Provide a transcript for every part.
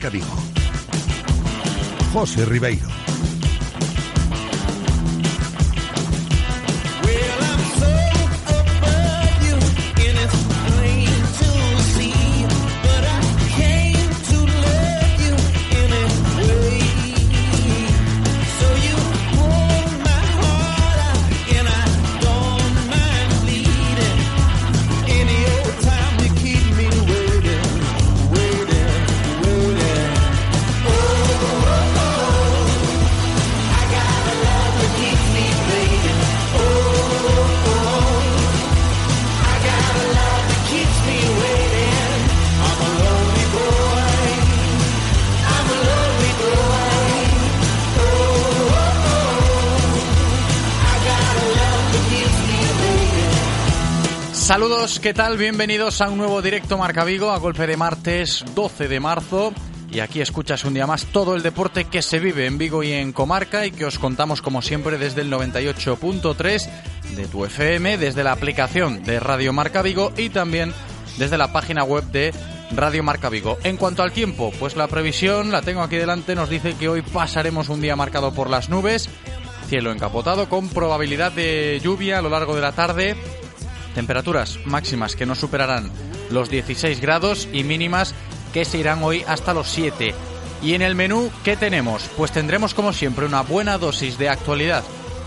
Marca Vigo. José Ribeiro. ¿Qué tal? Bienvenidos a un nuevo directo Marca Vigo a golpe de martes 12 de marzo. Y aquí escuchas un día más todo el deporte que se vive en Vigo y en Comarca y que os contamos como siempre desde el 98.3 de tu FM, desde la aplicación de Radio Marca Vigo y también desde la página web de Radio Marca Vigo. En cuanto al tiempo, pues la previsión la tengo aquí delante, nos dice que hoy pasaremos un día marcado por las nubes, cielo encapotado con probabilidad de lluvia a lo largo de la tarde Temperaturas máximas que no superarán los 16 grados y mínimas que se irán hoy hasta los 7. Y en el menú, ¿qué tenemos? Pues tendremos como siempre una buena dosis de actualidad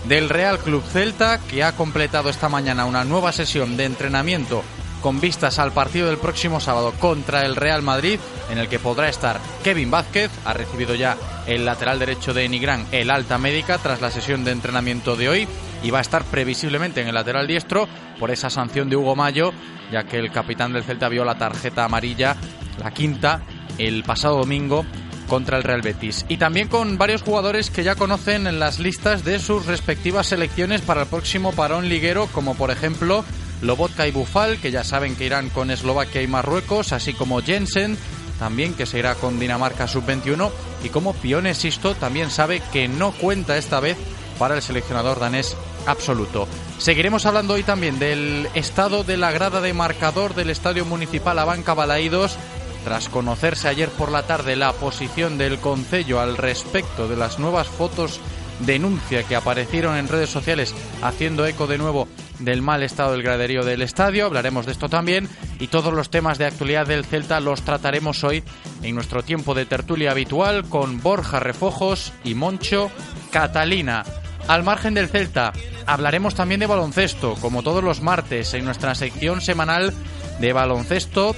del Real Club Celta, que ha completado esta mañana una nueva sesión de entrenamiento con vistas al partido del próximo sábado contra el Real Madrid, en el que podrá estar Kevin Vázquez. Ha recibido ya el lateral derecho de Nigrán el alta médica tras la sesión de entrenamiento de hoy y va a estar previsiblemente en el lateral diestro por esa sanción de Hugo Mayo, ya que el capitán del Celta vio la tarjeta amarilla, la quinta, el pasado domingo contra el Real Betis. Y también con varios jugadores que ya conocen en las listas de sus respectivas selecciones para el próximo parón liguero, como por ejemplo Lobotka y Bufal, que ya saben que irán con Eslovaquia y Marruecos, así como Jensen, también que se irá con Dinamarca sub-21, y como Pione Sisto también sabe que no cuenta esta vez para el seleccionador danés absoluto. Seguiremos hablando hoy también del estado de la grada de marcador del Estadio Municipal Abanca Balaídos, tras conocerse ayer por la tarde la posición del Concello al respecto de las nuevas fotos denuncia que aparecieron en redes sociales haciendo eco de nuevo del mal estado del graderío del estadio. Hablaremos de esto también y todos los temas de actualidad del Celta los trataremos hoy en nuestro tiempo de tertulia habitual con Borja Refojos y Moncho Catalina. Al margen del Celta, hablaremos también de baloncesto, como todos los martes, en nuestra sección semanal de baloncesto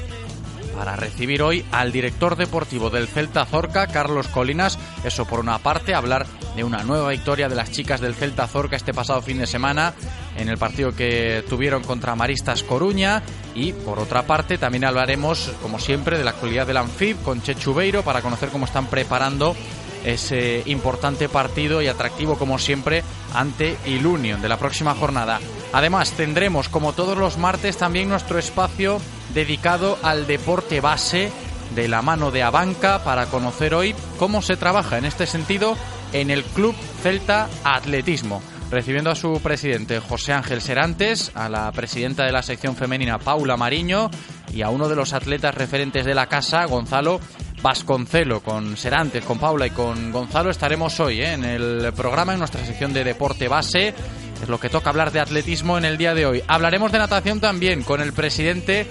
para recibir hoy al director deportivo del Celta Zorca, Carlos Colinas. Eso por una parte, hablar de una nueva victoria de las chicas del Celta Zorca este pasado fin de semana en el partido que tuvieron contra Maristas Coruña. Y por otra parte, también hablaremos, como siempre, de la actualidad del Anfib con Chechubeiro para conocer cómo están preparando ese importante partido y atractivo como siempre ante Ilunion de la próxima jornada. Además tendremos como todos los martes también nuestro espacio dedicado al deporte base de la mano de Abanca para conocer hoy cómo se trabaja en este sentido en el Club Celta Atletismo. Recibiendo a su presidente José Ángel Serantes, a la presidenta de la sección femenina Paula Mariño y a uno de los atletas referentes de la casa, Gonzalo Vasconcelo, con Serantes, con Paula y con Gonzalo estaremos hoy ¿eh? en el programa, en nuestra sección de deporte base. Es lo que toca hablar de atletismo en el día de hoy. Hablaremos de natación también con el presidente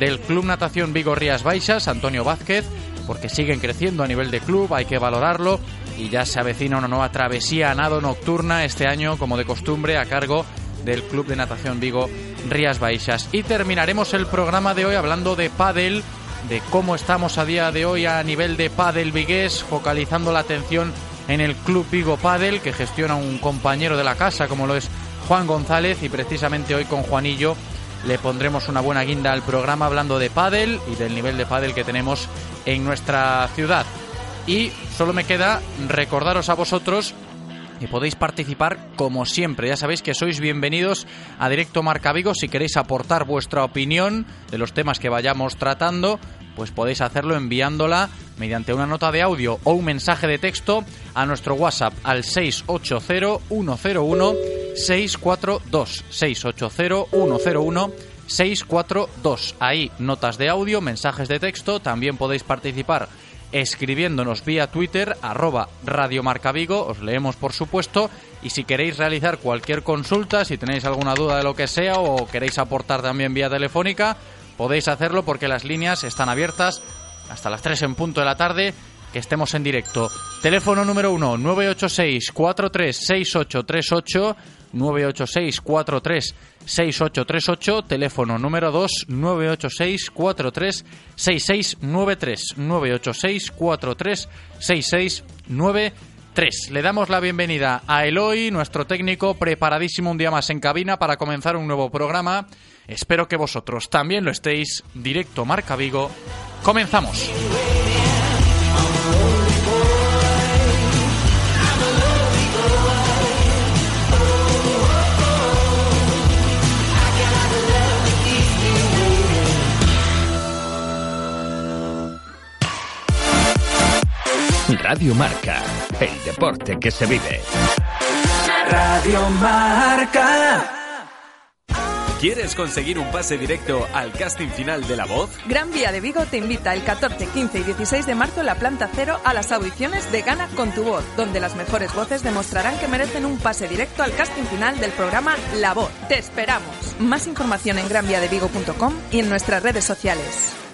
del Club Natación Vigo Rías Baixas, Antonio Vázquez, porque siguen creciendo a nivel de club, hay que valorarlo y ya se avecina una nueva travesía a nado nocturna este año, como de costumbre, a cargo del Club de Natación Vigo Rías Baixas. Y terminaremos el programa de hoy hablando de pádel de cómo estamos a día de hoy a nivel de pádel vigués, focalizando la atención en el Club Vigo Padel, que gestiona un compañero de la casa, como lo es Juan González, y precisamente hoy con Juanillo le pondremos una buena guinda al programa hablando de pádel y del nivel de pádel que tenemos en nuestra ciudad. Y solo me queda recordaros a vosotros y podéis participar como siempre. Ya sabéis que sois bienvenidos a Directo Marca Vigo si queréis aportar vuestra opinión de los temas que vayamos tratando, pues podéis hacerlo enviándola mediante una nota de audio o un mensaje de texto a nuestro WhatsApp al 680-101-642. 680-101-642. Ahí notas de audio, mensajes de texto, también podéis participar escribiéndonos vía Twitter, arroba Radio Marca Vigo, os leemos por supuesto, y si queréis realizar cualquier consulta, si tenéis alguna duda de lo que sea o queréis aportar también vía telefónica, podéis hacerlo porque las líneas están abiertas hasta las 3 en punto de la tarde, que estemos en directo. Teléfono número 1, 986 436838 986 436838 teléfono número 2 986 436693 986 436693 Le damos la bienvenida a Eloy, nuestro técnico, preparadísimo un día más en cabina para comenzar un nuevo programa. Espero que vosotros también lo estéis. Directo Marca Vigo. Comenzamos. Radio Marca, el deporte que se vive. Radio Marca. ¿Quieres conseguir un pase directo al casting final de La Voz? Gran Vía de Vigo te invita el 14, 15 y 16 de marzo en la planta cero a las audiciones de Gana con tu voz, donde las mejores voces demostrarán que merecen un pase directo al casting final del programa La Voz. ¡Te esperamos! Más información en granviadevigo.com y en nuestras redes sociales.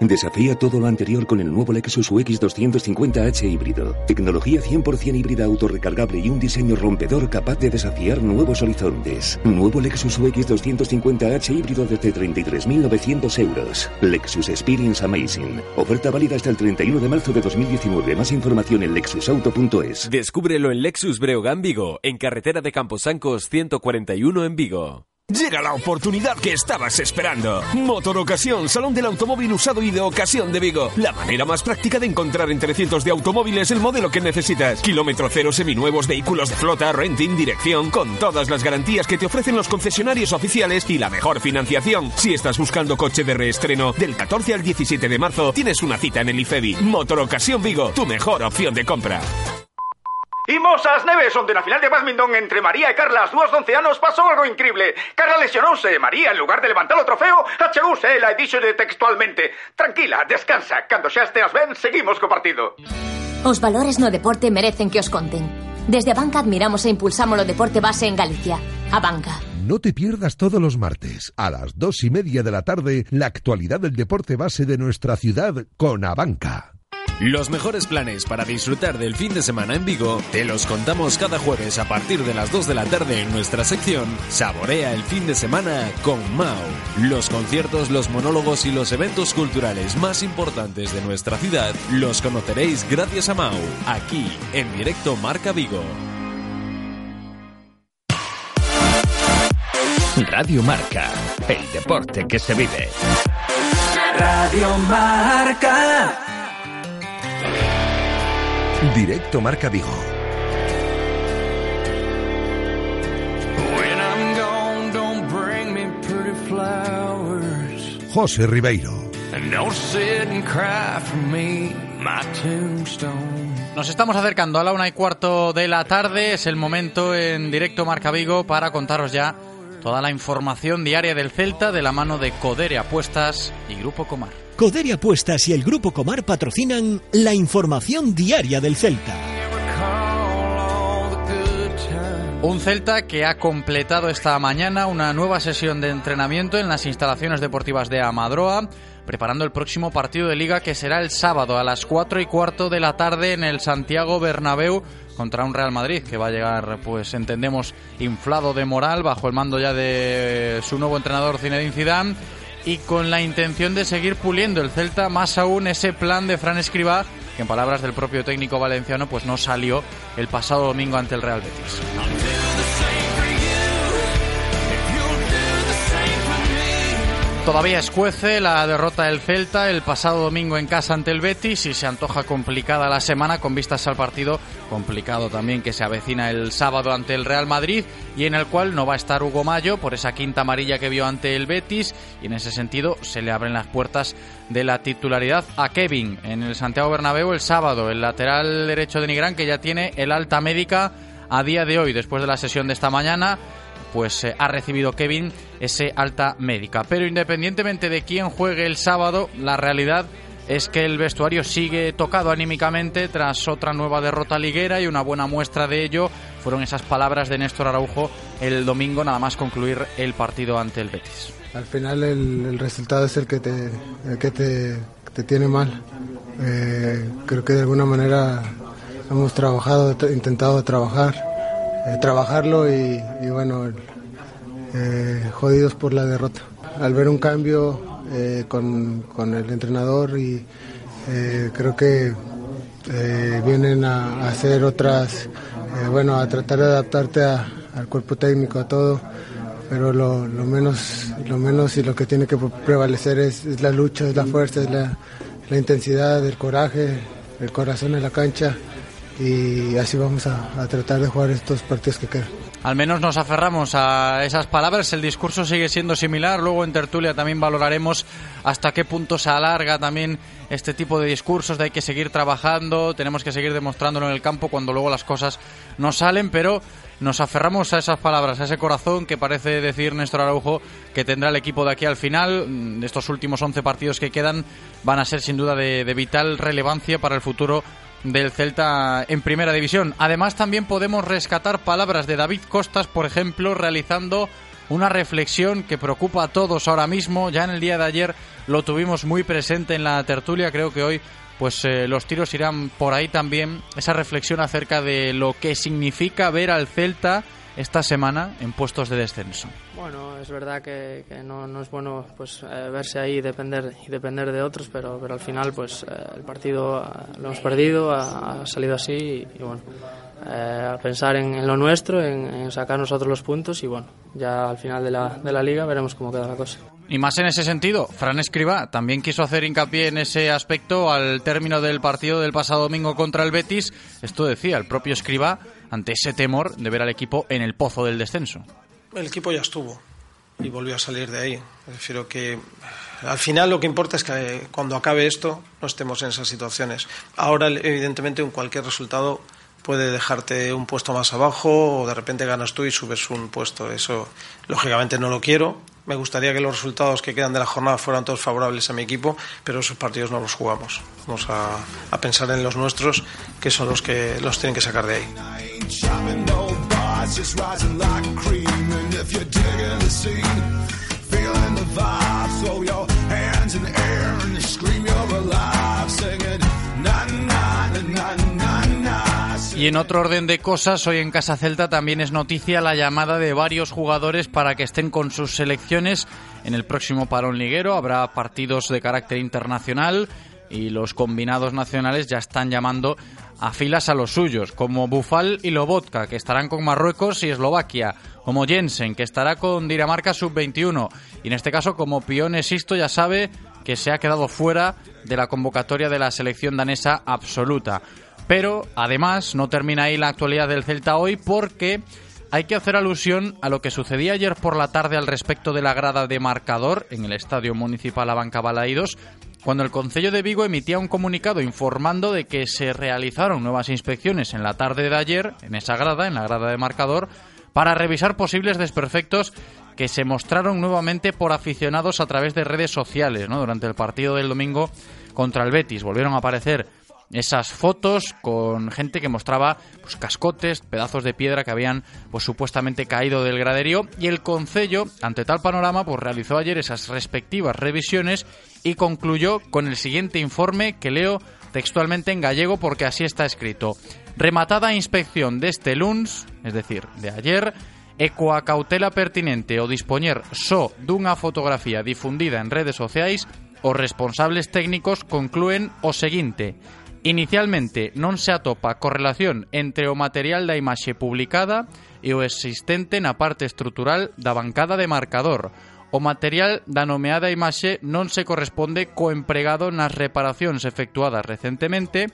Desafía todo lo anterior con el nuevo Lexus UX 250h híbrido. Tecnología 100% híbrida autorrecargable y un diseño rompedor capaz de desafiar nuevos horizontes. Nuevo Lexus UX 250h híbrido desde 33.900 euros. Lexus Experience Amazing. Oferta válida hasta el 31 de marzo de 2019. Más información en lexusauto.es. Descúbrelo en Lexus Breogán Vigo, en carretera de Camposancos 141 en Vigo. Llega la oportunidad que estabas esperando. Motor Ocasión, Salón del Automóvil Usado y de Ocasión de Vigo. La manera más práctica de encontrar entre cientos de automóviles el modelo que necesitas. Kilómetro cero, seminuevos, vehículos de flota, renting, dirección, con todas las garantías que te ofrecen los concesionarios oficiales y la mejor financiación. Si estás buscando coche de reestreno, del 14 al 17 de marzo tienes una cita en el IFEBI. Motor Ocasión Vigo, tu mejor opción de compra. Imos ás neves onde na final de badminton entre María e Carla as dúas de anos pasou algo increíble. Carla lesionouse e María, en lugar de levantar o trofeo, achegouse ela e díxolle textualmente Tranquila, descansa, cando xa esteas ben, seguimos co partido. Os valores no deporte merecen que os conten. Desde a banca admiramos e impulsamos o deporte base en Galicia. A banca. No te pierdas todos los martes, a las dos y media de la tarde, la actualidad del deporte base de nuestra ciudad con Abanca. Los mejores planes para disfrutar del fin de semana en Vigo te los contamos cada jueves a partir de las 2 de la tarde en nuestra sección Saborea el fin de semana con Mau. Los conciertos, los monólogos y los eventos culturales más importantes de nuestra ciudad los conoceréis gracias a Mau, aquí en directo Marca Vigo. Radio Marca, el deporte que se vive. Radio Marca. Directo Marca Vigo. José Ribeiro. Nos estamos acercando a la una y cuarto de la tarde. Es el momento en directo Marca Vigo para contaros ya toda la información diaria del Celta de la mano de Codere Apuestas y Grupo Comar. Codere Apuestas y el Grupo Comar patrocinan la información diaria del Celta. Un Celta que ha completado esta mañana una nueva sesión de entrenamiento en las instalaciones deportivas de Amadroa, preparando el próximo partido de liga que será el sábado a las 4 y cuarto de la tarde en el Santiago Bernabéu contra un Real Madrid que va a llegar, pues entendemos, inflado de moral bajo el mando ya de su nuevo entrenador Zinedine Zidane y con la intención de seguir puliendo el Celta, más aún ese plan de Fran Escribá, que en palabras del propio técnico valenciano, pues no salió el pasado domingo ante el Real Betis. Todavía escuece la derrota del Celta el pasado domingo en casa ante el Betis y se antoja complicada la semana con vistas al partido complicado también que se avecina el sábado ante el Real Madrid y en el cual no va a estar Hugo Mayo por esa quinta amarilla que vio ante el Betis y en ese sentido se le abren las puertas de la titularidad a Kevin en el Santiago Bernabéu el sábado, el lateral derecho de Nigrán que ya tiene el alta médica a día de hoy después de la sesión de esta mañana pues eh, ha recibido Kevin ese alta médica. Pero independientemente de quién juegue el sábado, la realidad es que el vestuario sigue tocado anímicamente tras otra nueva derrota liguera y una buena muestra de ello fueron esas palabras de Néstor Araujo el domingo nada más concluir el partido ante el Betis. Al final el, resultado es el que te, que te, tiene mal. Eh, creo que de alguna manera hemos trabajado, intentado trabajar eh, trabajarlo y, bueno, eh, jodidos por la derrota. Al ver un cambio eh, con, con, el entrenador y creo que vienen a, hacer otras, bueno, a tratar de adaptarte al cuerpo técnico, a todo pero lo, menos lo menos y lo que tiene que prevalecer es, la lucha, es la fuerza, es la, la, intensidad, el coraje, el corazón en la cancha y así vamos a, tratar de jugar estos partidos que quedan. Al menos nos aferramos a esas palabras, el discurso sigue siendo similar, luego en tertulia también valoraremos hasta qué punto se alarga también este tipo de discursos de hay que seguir trabajando, tenemos que seguir demostrándolo en el campo cuando luego las cosas no salen, pero nos aferramos a esas palabras, a ese corazón que parece decir Néstor Araujo que tendrá el equipo de aquí al final. De estos últimos 11 partidos que quedan van a ser sin duda de vital relevancia para el futuro del Celta en primera división. Además, también podemos rescatar palabras de David Costas, por ejemplo, realizando una reflexión que preocupa a todos ahora mismo. Ya en el día de ayer lo tuvimos muy presente en la tertulia. Creo que hoy pues eh, los tiros irán por ahí también. Esa reflexión acerca de lo que significa ver al Celta esta semana en puestos de descenso. Bueno, es verdad que, no, no, es bueno pues eh, verse ahí y depender y depender de otros, pero, pero al final pues eh, el partido eh, lo hemos perdido, ha, salido así y, bueno, a pensar en, lo nuestro, en, sacar nosotros los puntos y bueno, ya al final de la, de la liga veremos cómo queda la cosa. Y más en ese sentido, Fran Escriba también quiso hacer hincapié en ese aspecto al término del partido del pasado domingo contra el Betis. Esto decía el propio Escriba ante ese temor de ver al equipo en el pozo del descenso. El equipo ya estuvo y volvió a salir de ahí. Prefiero que al final lo que importa es que cuando acabe esto no estemos en esas situaciones. Ahora, evidentemente, un cualquier resultado puede dejarte un puesto más abajo o de repente ganas tú y subes un puesto. Eso, lógicamente, no lo quiero. Me gustaría que los resultados que quedan de la jornada fueran todos favorables a mi equipo, pero esos partidos no los jugamos. Vamos a, a pensar en los nuestros, que son los que los tienen que sacar de ahí. Y en otro orden de cosas, hoy en Casa Celta también es noticia la llamada de varios jugadores para que estén con sus selecciones en el próximo parón liguero. Habrá partidos de carácter internacional y los combinados nacionales ya están llamando a filas a los suyos, como Bufal y Lobotka, que estarán con Marruecos y Eslovaquia, como Jensen, que estará con Dinamarca sub-21, y en este caso como Pione Existo ya sabe que se ha quedado fuera de la convocatoria de la selección danesa absoluta. Pero además no termina ahí la actualidad del Celta hoy porque hay que hacer alusión a lo que sucedía ayer por la tarde al respecto de la grada de marcador en el Estadio Municipal Abanca Balaídos, cuando el Concello de Vigo emitía un comunicado informando de que se realizaron nuevas inspecciones en la tarde de ayer, en esa grada, en la grada de marcador, para revisar posibles desperfectos que se mostraron nuevamente por aficionados a través de redes sociales, ¿no? Durante el partido del domingo contra el Betis volvieron a aparecer esas fotos con gente que mostraba pues, cascotes, pedazos de piedra que habían pues supuestamente caído del graderío y el concello ante tal panorama pues realizó ayer esas respectivas revisiones y concluyó con el siguiente informe que leo textualmente en gallego porque así está escrito. Rematada inspección de este lunes, es decir, de ayer, ecoa cautela pertinente o disponer só dunha fotografía difundida en redes sociais, os responsables técnicos conclúen o seguinte. Inicialmente non se atopa correlación entre o material da imaxe publicada e o existente na parte estrutural da bancada de marcador. O material da nomeada imaxe non se corresponde co empregado nas reparacións efectuadas recentemente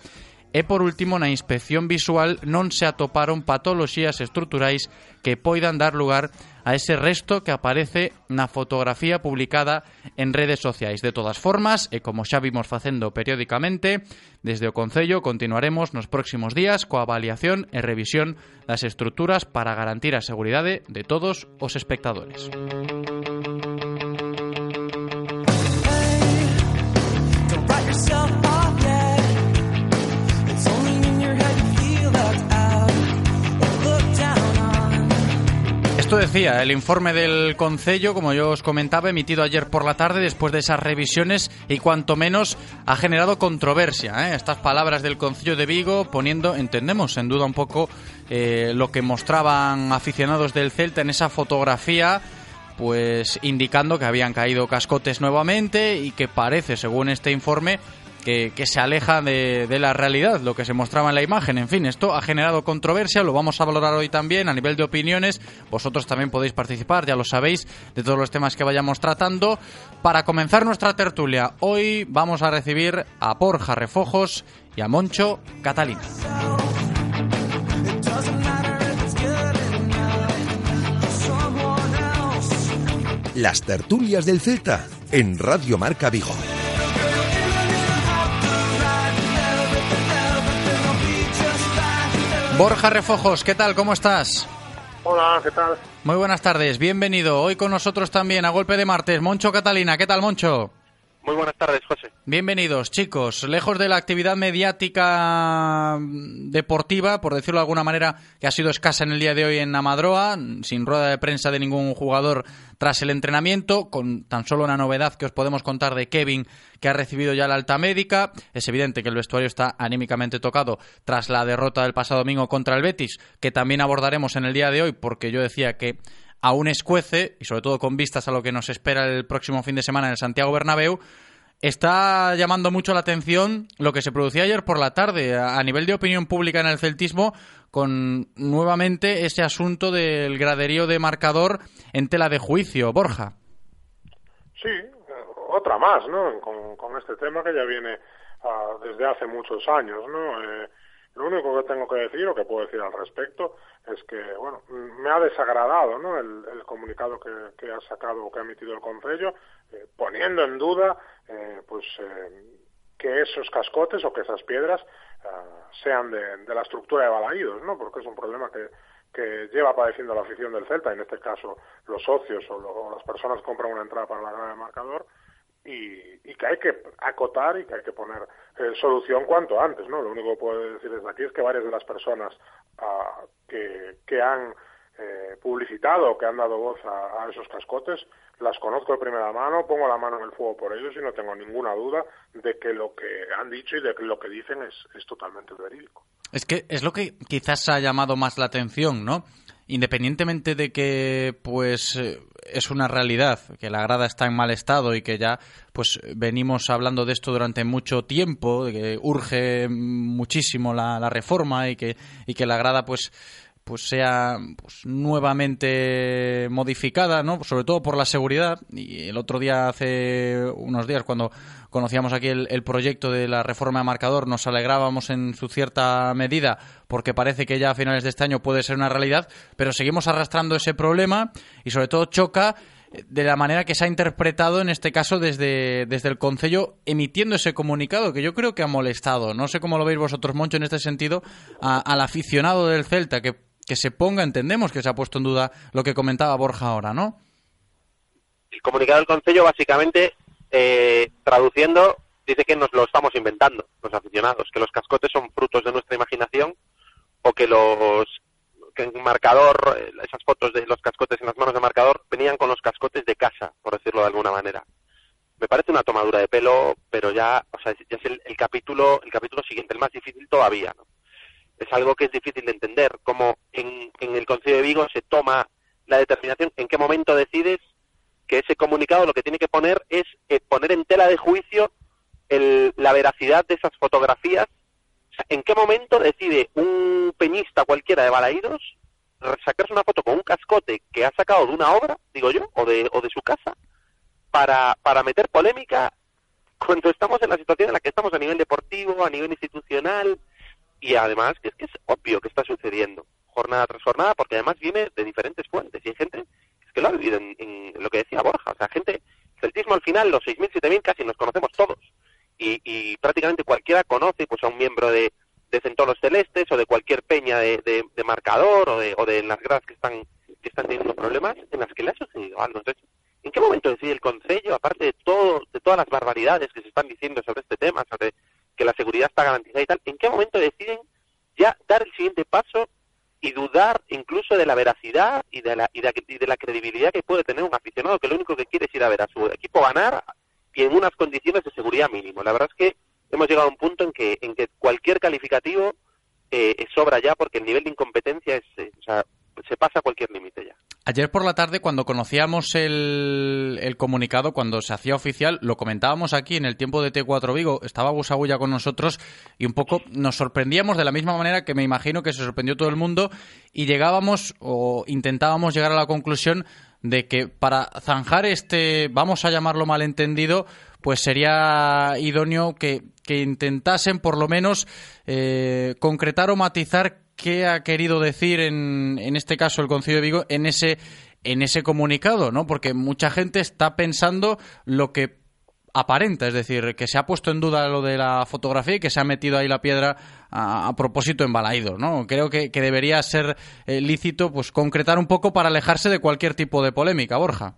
e, por último, na inspección visual non se atoparon patoloxías estruturais que poidan dar lugar a ese resto que aparece na fotografía publicada en redes sociais. De todas formas, e como xa vimos facendo periódicamente, desde o Concello continuaremos nos próximos días coa avaliación e revisión das estruturas para garantir a seguridade de todos os espectadores. Esto decía el informe del Concello, como yo os comentaba, emitido ayer por la tarde después de esas revisiones y cuanto menos ha generado controversia. ¿eh? Estas palabras del Concello de Vigo poniendo, entendemos, en duda un poco eh, lo que mostraban aficionados del Celta en esa fotografía pues indicando que habían caído cascotes nuevamente y que parece, según este informe, que, se aleja de, la realidad, lo que se mostraba en la imagen. En fin, esto ha generado controversia, lo vamos a valorar hoy también a nivel de opiniones. Vosotros también podéis participar, ya lo sabéis, de todos los temas que vayamos tratando. Para comenzar nuestra tertulia, hoy vamos a recibir a Borja Refojos y a Moncho Catalina. Las tertulias del Celta en Radio Marca Vigo. Borja Refojos, ¿qué tal? ¿Cómo estás? Hola, ¿qué tal? Muy buenas tardes, bienvenido. Hoy con nosotros también, a golpe de martes, Moncho Catalina. ¿Qué tal, Moncho? Muy buenas tardes, José. Bienvenidos, chicos. Lejos de la actividad mediática mm, deportiva, por decirlo de alguna manera, que ha sido escasa en el día de hoy en Amadroa, sin rueda de prensa de ningún jugador tras el entrenamiento, con tan solo una novedad que os podemos contar de Kevin, que ha recibido ya la alta médica. Es evidente que el vestuario está anímicamente tocado tras la derrota del pasado domingo contra el Betis, que también abordaremos en el día de hoy, porque yo decía que aún escuece, y sobre todo con vistas a lo que nos espera el próximo fin de semana en el Santiago Bernabéu, está llamando mucho la atención lo que se producía ayer por la tarde a nivel de opinión pública en el celtismo con nuevamente ese asunto del graderío de marcador en tela de juicio. Borja. Sí, otra más, ¿no? Con, este tema que ya viene ah, desde hace muchos años, ¿no? Eh, lo único que tengo que decir o que puedo decir al respecto es que, bueno, me ha desagradado ¿no? el, comunicado que, ha sacado o que ha emitido el Concello, eh, poniendo en duda eh, pues eh, que esos cascotes o que esas piedras sean de, la estructura de balaídos, ¿no? porque es un problema que, lleva padeciendo la afición del Celta, en este caso los socios o, las personas que compran una entrada para la grada de marcador, y, y, que hay que acotar y que hay que poner solución cuanto antes, ¿no? Lo único que puedo decir desde aquí es que varias de las personas que, que, han eh, publicitado que han dado voz a, esos cascotes, las conozco de primera mano, pongo la mano en el fuego por ellos y no tengo ninguna duda de que lo que han dicho y de que lo que dicen es, es totalmente verídico. Es que es lo que quizás ha llamado más la atención, ¿no? Independientemente de que, pues, eh, es una realidad, que la grada está en mal estado y que ya, pues, venimos hablando de esto durante mucho tiempo, de que urge muchísimo la, la reforma y que, y que la grada, pues, pues sea pues, nuevamente modificada, ¿no? Sobre todo por la seguridad. Y el otro día, hace unos días, cuando conocíamos aquí el, proyecto de la reforma de marcador, nos alegrábamos en su cierta medida porque parece que ya a finales de este año puede ser una realidad, pero seguimos arrastrando ese problema y sobre todo choca de la manera que se ha interpretado en este caso desde, desde el Concello emitiendo ese comunicado que yo creo que ha molestado. No sé cómo lo veis vosotros, Moncho, en este sentido, al aficionado del Celta que que se ponga, entendemos que se ha puesto en duda lo que comentaba Borja ahora, ¿no? El comunicado del Consejo, básicamente, eh, traduciendo, dice que nos lo estamos inventando, los aficionados, que los cascotes son frutos de nuestra imaginación o que los que en marcador, eh, esas fotos de los cascotes en las manos de marcador venían con los cascotes de casa, por decirlo de alguna manera. Me parece una tomadura de pelo, pero ya, o sea, ya es el, el capítulo, el capítulo siguiente, el más difícil todavía, ¿no? es algo que es difícil de entender, como en, el Consejo de Vigo se toma la determinación, en qué momento decides que ese comunicado lo que tiene que poner es eh, poner en tela de juicio la veracidad de esas fotografías. ¿En qué momento decide un peñista cualquiera de Balaídos sacarse una foto con un cascote que ha sacado de una obra, digo yo, o de, o de su casa, para, para meter polémica cuando estamos en la situación en la que estamos a nivel deportivo, a nivel institucional, y además que es que es obvio que está sucediendo jornada tras jornada, porque además viene de diferentes fuentes, y hay gente que lo ha vivido en, lo que decía Borja, o sea, gente, celtismo al final, los 6.000, 7.000 casi nos conocemos todos, y, y prácticamente cualquiera conoce pues a un miembro de, de Centolos Celestes o de cualquier peña de, de, marcador o de, o de las gradas que están que están teniendo problemas en las que le ha sucedido algo. Entonces, ¿en qué momento decide el Consejo, aparte de todo, de todas las barbaridades que se están diciendo sobre este tema, sobre que la seguridad está garantizada y tal, ¿en qué momento deciden ya dar el siguiente paso y dudar incluso de la veracidad y de la, y de, la credibilidad que puede tener un aficionado que lo único que quiere es ir a ver a su equipo ganar y en unas condiciones de seguridad mínimo? La verdad es que hemos llegado a un punto en que, en que cualquier calificativo eh, sobra ya porque el nivel de incompetencia es, eh, o sea, se pasa cualquier límite ya. Ayer por la tarde, cuando conocíamos el, comunicado, cuando se hacía oficial, lo comentábamos aquí en el tiempo de T4 Vigo, estaba Busagulla con nosotros y un poco nos sorprendíamos de la misma manera que me imagino que se sorprendió todo el mundo y llegábamos o intentábamos llegar a la conclusión de que para zanjar este, vamos a llamarlo malentendido, pues sería idóneo que, que intentasen por lo menos eh, concretar o matizar qué ha querido decir en, en este caso el Concilio de Vigo en ese en ese comunicado, ¿no? Porque mucha gente está pensando lo que aparenta, es decir, que se ha puesto en duda lo de la fotografía y que se ha metido ahí la piedra a, propósito en Balaidos, ¿no? Creo que, debería ser eh, lícito pues concretar un poco para alejarse de cualquier tipo de polémica, Borja.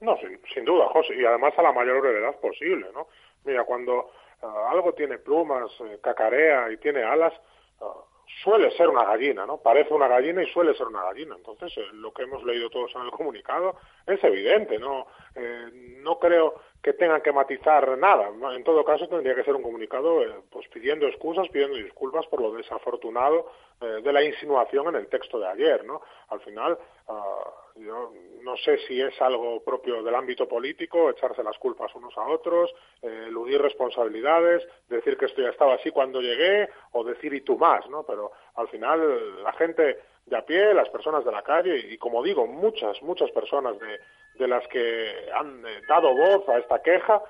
No, sin, duda, José, y además a la mayor brevedad posible, ¿no? Mira, cuando uh, algo tiene plumas, eh, cacarea y tiene alas, uh, suele ser una gallina, ¿no? Parece una gallina y suele ser una gallina. Entonces, eh, lo que hemos leído todos en el comunicado es evidente, ¿no? Eh, no creo que tengan que matizar nada. En todo caso, tendría que ser un comunicado eh, pues pidiendo excusas, pidiendo disculpas por lo desafortunado eh, de la insinuación en el texto de ayer, ¿no? Al final, uh, yo no sé si es algo propio del ámbito político, echarse las culpas unos a otros, eh, eludir responsabilidades, decir que esto ya estaba así cuando llegué, o decir y tú más, ¿no? Pero al final la gente de a pie, las personas de la calle, y, como digo, muchas, muchas personas de, de las que han eh, dado voz a esta queja,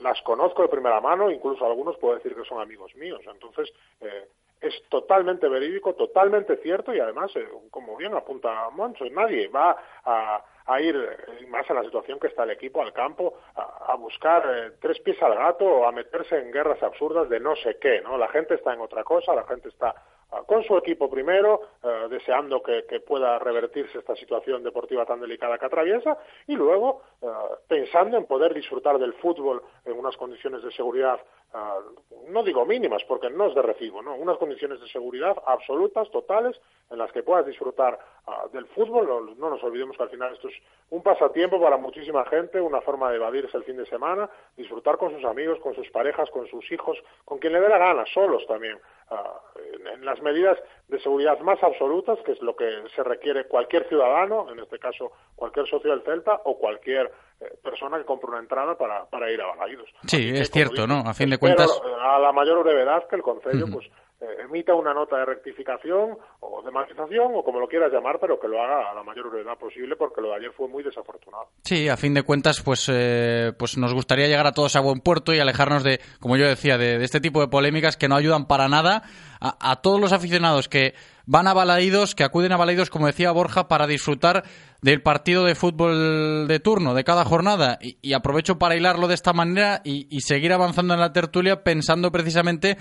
las conozco de primera mano, incluso algunos puedo decir que son amigos míos. Entonces, eh, es totalmente verídico, totalmente cierto y además, eh, como bien apunta Moncho, nadie va a, a, ir, eh, más en la situación que está el equipo, al campo, a, a buscar eh, tres pies al gato o a meterse en guerras absurdas de no sé qué, ¿no? La gente está en otra cosa, la gente está uh, con su equipo primero, uh, deseando que, que, pueda revertirse esta situación deportiva tan delicada que atraviesa, y luego uh, pensando en poder disfrutar del fútbol en unas condiciones de seguridad Uh, no digo mínimas porque no es de recibo, ¿no? Unas condiciones de seguridad absolutas, totales, en las que puedas disfrutar uh, del fútbol. No, no, nos olvidemos que al final esto es un pasatiempo para muchísima gente, una forma de evadirse el fin de semana, disfrutar con sus amigos, con sus parejas, con sus hijos, con quien le dé la gana, solos también. Uh, en las medidas de seguridad más absolutas, que es lo que se requiere cualquier ciudadano, en este caso cualquier socio del Celta o cualquier eh, persona que compre una entrada para, para ir a Balaidos. Sí, es cierto, ¿no? A fin de cuentas. A la mayor brevedad que el Consejo, uh -huh. pues emita una nota de rectificación o de matización o como lo quieras llamar, pero que lo haga a la mayor brevedad posible porque lo de ayer fue muy desafortunado. Sí, a fin de cuentas, pues, eh, pues nos gustaría llegar a todos a buen puerto y alejarnos de, como yo decía, de, este tipo de polémicas que no ayudan para nada a, todos los aficionados que van a Balaidos, que acuden a Balaidos, como decía Borja, para disfrutar del partido de fútbol de turno de cada jornada. Y, aprovecho para hilarlo de esta manera y seguir avanzando en la tertulia pensando precisamente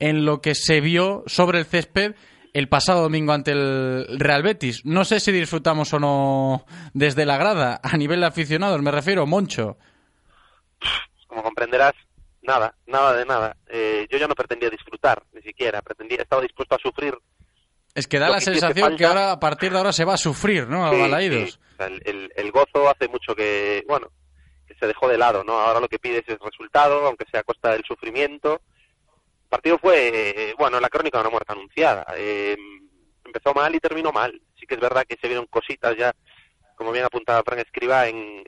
en lo que se vio sobre el césped el pasado domingo ante el Real Betis. No sé si disfrutamos o no desde la grada, a nivel de aficionados, me refiero, Moncho. Como comprenderás, nada, nada de nada. Eh, yo ya no pretendía disfrutar, ni siquiera, pretendía, estaba dispuesto a sufrir. Es que da la que sensación que ahora, a partir de ahora, se va a sufrir, ¿no? A sí, Balaídos. Sí. O sea, el, el, el, gozo hace mucho que, bueno, que se dejó de lado, ¿no? Ahora lo que pides es resultado, aunque sea a costa del sufrimiento partido fue, eh, bueno, la crónica de una muerte anunciada. Eh, empezó mal y terminó mal. Sí que es verdad que se vieron cositas ya, como bien apuntaba Frank Escriba, en,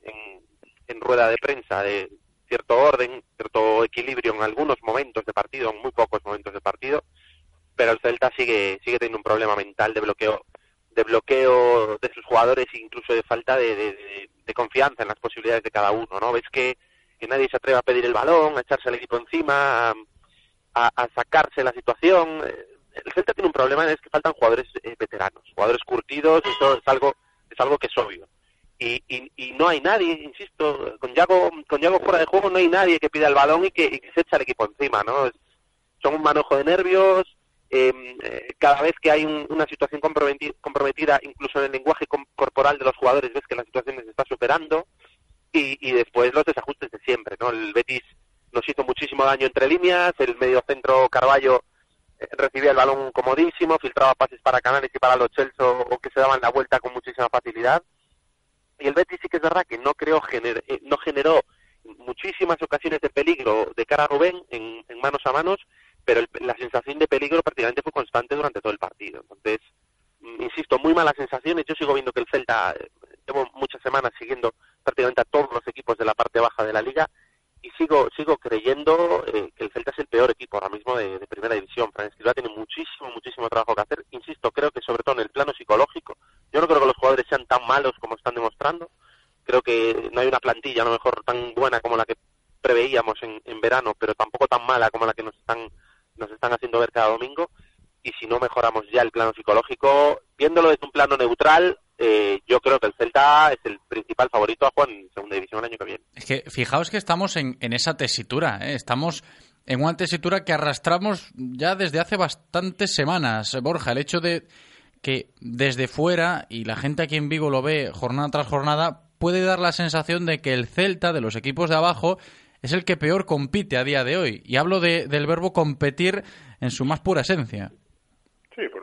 en, rueda de prensa, de cierto orden, cierto equilibrio en algunos momentos de partido, en muy pocos momentos de partido, pero el Celta sigue, sigue teniendo un problema mental de bloqueo de bloqueo de sus jugadores e incluso de falta de, confianza en las posibilidades de cada uno, ¿no? Ves que, nadie se atreve a pedir el balón, a echarse al equipo encima, a, sacarse la situación. El Celta tiene un problema, es que faltan jugadores eh, veteranos, jugadores curtidos, eso es algo, es algo que es obvio. Y, y, no hay nadie, insisto, con Yago, fuera de juego no hay nadie que pida el balón y que, se echa el equipo encima, ¿no? son un manojo de nervios, em, eh, cada vez que hay una situación comprometida, incluso en el lenguaje corporal de los jugadores, ves que la situación se está superando y, después los desajustes de siempre, ¿no? El Betis nos hizo muchísimo daño entre líneas, el medio centro Carballo eh, recibía el balón comodísimo, filtraba pases para Canales y para los Chelsea o que se daban la vuelta con muchísima facilidad. Y el Betis sí que es verdad que no, creó, eh, no generó muchísimas ocasiones de peligro de cara a Rubén en manos a manos pero la sensación de peligro prácticamente fue constante durante todo el partido. Entonces, mm, insisto, muy malas sensaciones. Yo sigo viendo que el Celta, eh, llevo muchas semanas siguiendo prácticamente a todos los equipos de la parte baja de la liga y sigo sigo creyendo eh, que el Celta es el peor equipo ahora mismo de, primera división. Fran Escribá tiene muchísimo, muchísimo trabajo que hacer. Insisto, creo que sobre todo en el plano psicológico. Yo no creo que los jugadores sean tan malos como están demostrando. Creo que no hay una plantilla a lo mejor tan buena como la que preveíamos en, en verano, pero tampoco tan mala como la que nos están nos están haciendo ver cada domingo y si no mejoramos ya el plano psicológico, viéndolo desde un plano neutral, eh, yo creo que el Celta es el principal favorito a jugar en segunda división el año que viene. Es que fijaos que estamos en, en esa tesitura, ¿eh? estamos en una tesitura que arrastramos ya desde hace bastantes semanas, Borja, el hecho de que desde fuera, y la gente aquí en Vigo lo ve jornada tras jornada, puede dar la sensación de que el Celta, de los equipos de abajo, es el que peor compite a día de hoy. Y hablo de, del verbo competir en su más pura esencia. Sí, por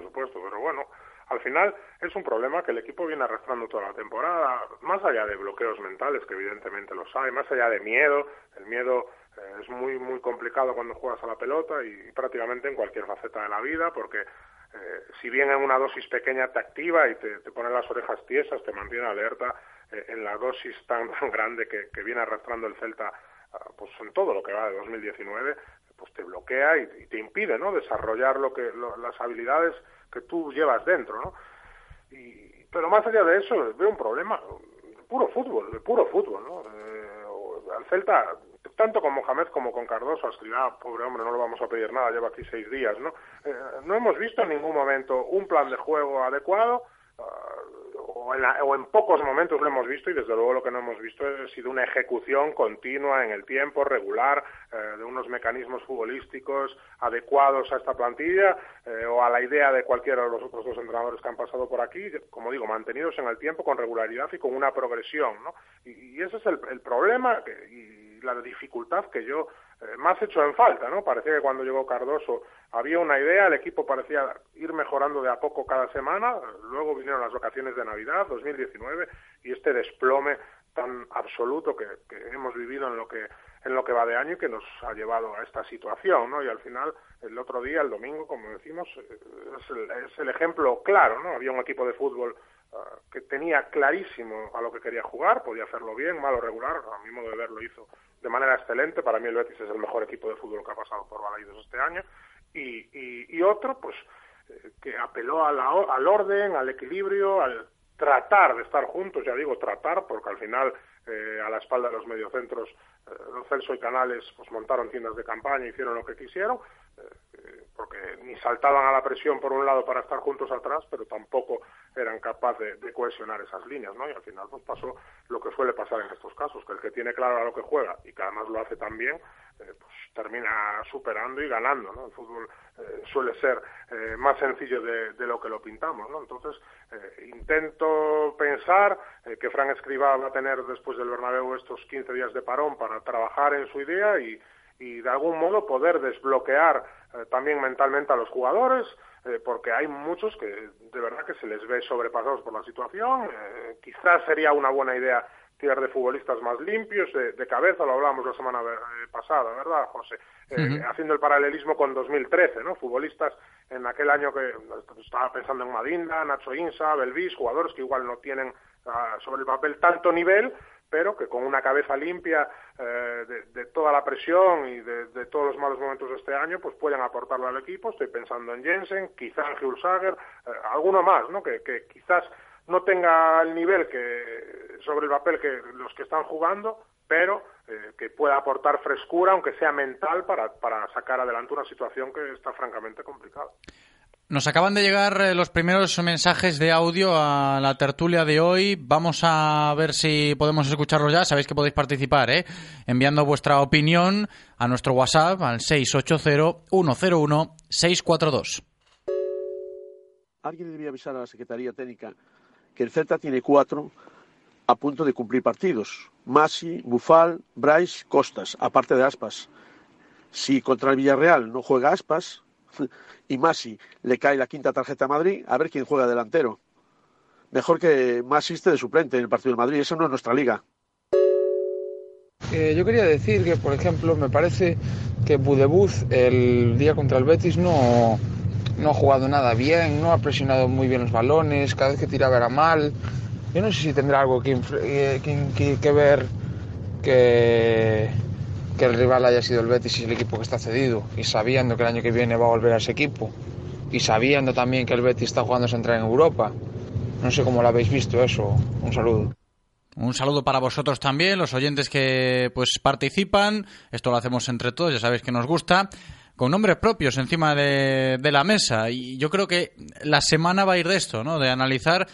al final es un problema que el equipo viene arrastrando toda la temporada, más allá de bloqueos mentales, que evidentemente los hay, más allá de miedo, el miedo eh, es muy, muy complicado cuando juegas a la pelota y, prácticamente en cualquier faceta de la vida, porque eh, si bien en una dosis pequeña te activa y te, pone las orejas tiesas, te mantiene alerta, eh, en la dosis tan, tan grande que, viene arrastrando el Celta Ah, pues en todo lo que va de 2019, pues te bloquea y, te impide, ¿no? Desarrollar lo que las habilidades que tú llevas dentro, ¿no? Y, pero más allá de eso, veo un problema, puro fútbol, puro fútbol, ¿no? Eh, al Celta, tanto con Mohamed como con Cardoso, Escribá, pobre hombre, no le vamos a pedir nada, lleva aquí seis días, ¿no? Eh, no hemos visto en ningún momento un plan de juego adecuado, ah, o en, pocos momentos lo hemos visto y desde luego lo que no hemos visto ha sido una ejecución continua en el tiempo, regular, eh, de unos mecanismos futbolísticos adecuados a esta plantilla eh, o a la idea de cualquiera de los otros dos entrenadores que han pasado por aquí, como digo, mantenidos en el tiempo con regularidad y con una progresión. ¿no? Y, ese es el, problema y la dificultad que yo más hecho en falta, ¿no? Parecía que cuando llegó Cardoso había una idea, el equipo parecía ir mejorando de a poco cada semana, luego vinieron las vacaciones de Navidad, 2019, y este desplome tan absoluto que, hemos vivido en lo que en lo que va de año y que nos ha llevado a esta situación, ¿no? Y al final, el otro día, el domingo, como decimos, eh, es el, es el ejemplo claro, ¿no? Había un equipo de fútbol ah, que tenía clarísimo a lo que quería jugar, podía hacerlo bien, mal o regular, a mi modo de ver lo hizo de manera excelente. Para mí el Betis es el mejor equipo de fútbol que ha pasado por Balaidos este año. Y, y, otro, pues, eh, que apeló a al orden, al equilibrio, al tratar de estar juntos, ya digo tratar, porque al final eh, a la espalda de los mediocentros, eh, Celso y Canales pues montaron tiendas de campaña, hicieron lo que quisieron, eh, porque ni saltaban a la presión por un lado para estar juntos atrás, pero tampoco eran capaces de, cohesionar esas líneas, ¿no? Y al final pues pasó lo que suele pasar en estos casos, que el que tiene claro a lo que juega y que además lo hace tan bien, eh, pues termina superando y ganando, ¿no? El fútbol eh, suele ser más sencillo de, lo que lo pintamos, ¿no? Entonces intento pensar que Frank Escribá va a tener después del Bernabéu estos 15 días de parón para trabajar en su idea y y de algún modo poder desbloquear eh, también mentalmente a los jugadores, eh, porque hay muchos que de verdad que se les ve sobrepasados por la situación. Eh, quizás sería una buena idea tirar de futbolistas más limpios, de, cabeza, lo hablábamos la semana pasada, ¿verdad, José? Haciendo el paralelismo con 2013, ¿no? Futbolistas en aquel año que estaba pensando en Madinda, Nacho Insa, Belvis, jugadores que igual no tienen ah, sobre el papel tanto nivel, pero que con una cabeza limpia eh, de, toda la presión y de, todos los malos momentos de este año, pues pueden aportarlo al equipo. Estoy pensando en Jensen, quizá en Hulsager, eh, alguno más, ¿no? Que, que quizás no tenga el nivel que sobre el papel que los que están jugando, pero eh, que pueda aportar frescura, aunque sea mental, para, para sacar adelante una situación que está francamente complicada. Nos acaban de llegar eh, los primeros mensajes de audio a la tertulia de hoy. Vamos a ver si podemos escucharlos ya. Sabéis que podéis participar, ¿eh? Enviando vuestra opinión a nuestro WhatsApp al 680-101-642. Alguien debería avisar a la Secretaría Técnica que el Celta tiene cuatro a punto de cumplir partidos. Masi, Bufal, Bryce, Costas, aparte de Aspas. Si contra el Villarreal no juega Aspas y Masi le cae la quinta tarjeta a Madrid, a ver quién juega delantero. Mejor que Masi esté de suplente en el partido de Madrid, eso no es nuestra liga. Eh, yo quería decir que, por ejemplo, me parece que Budebuz el día contra el Betis no, no ha jugado nada bien, no ha presionado muy bien los balones, cada vez que tiraba era mal. Yo no sé si tendrá algo que, eh, que, ver que, que, el rival haya sido el Betis y el equipo que está cedido, y sabiendo que el año que viene va a volver a ese equipo, y sabiendo también que el Betis está jugando a entrar en Europa. No sé cómo lo habéis visto eso. Un saludo. Un saludo para vosotros también, los oyentes que pues participan. Esto lo hacemos entre todos, ya sabéis que nos gusta con nombres propios encima de, la mesa. Y yo creo que la semana va a ir de esto, ¿no? De analizar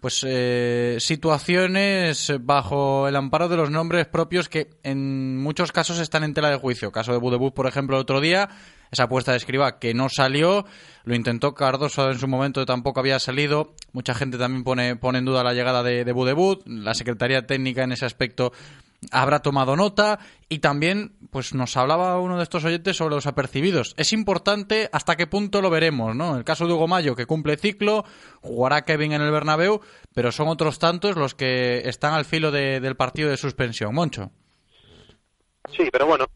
pues eh, situaciones bajo el amparo de los nombres propios que en muchos casos están en tela de juicio. Caso de Budebut, por ejemplo, el otro día, esa apuesta de escriba que no salió, lo intentó Cardoso en su momento, tampoco había salido. Mucha gente también pone, pone en duda la llegada de, de Budebut. La Secretaría Técnica en ese aspecto habrá tomado nota y también pues nos hablaba uno de estos oyentes sobre los apercibidos. Es importante hasta qué punto lo veremos, ¿no? el caso de Hugo Mayo que cumple ciclo, jugará Kevin en el Bernabéu, pero son otros tantos los que están al filo del partido de suspensión. Moncho. Sí, pero bueno,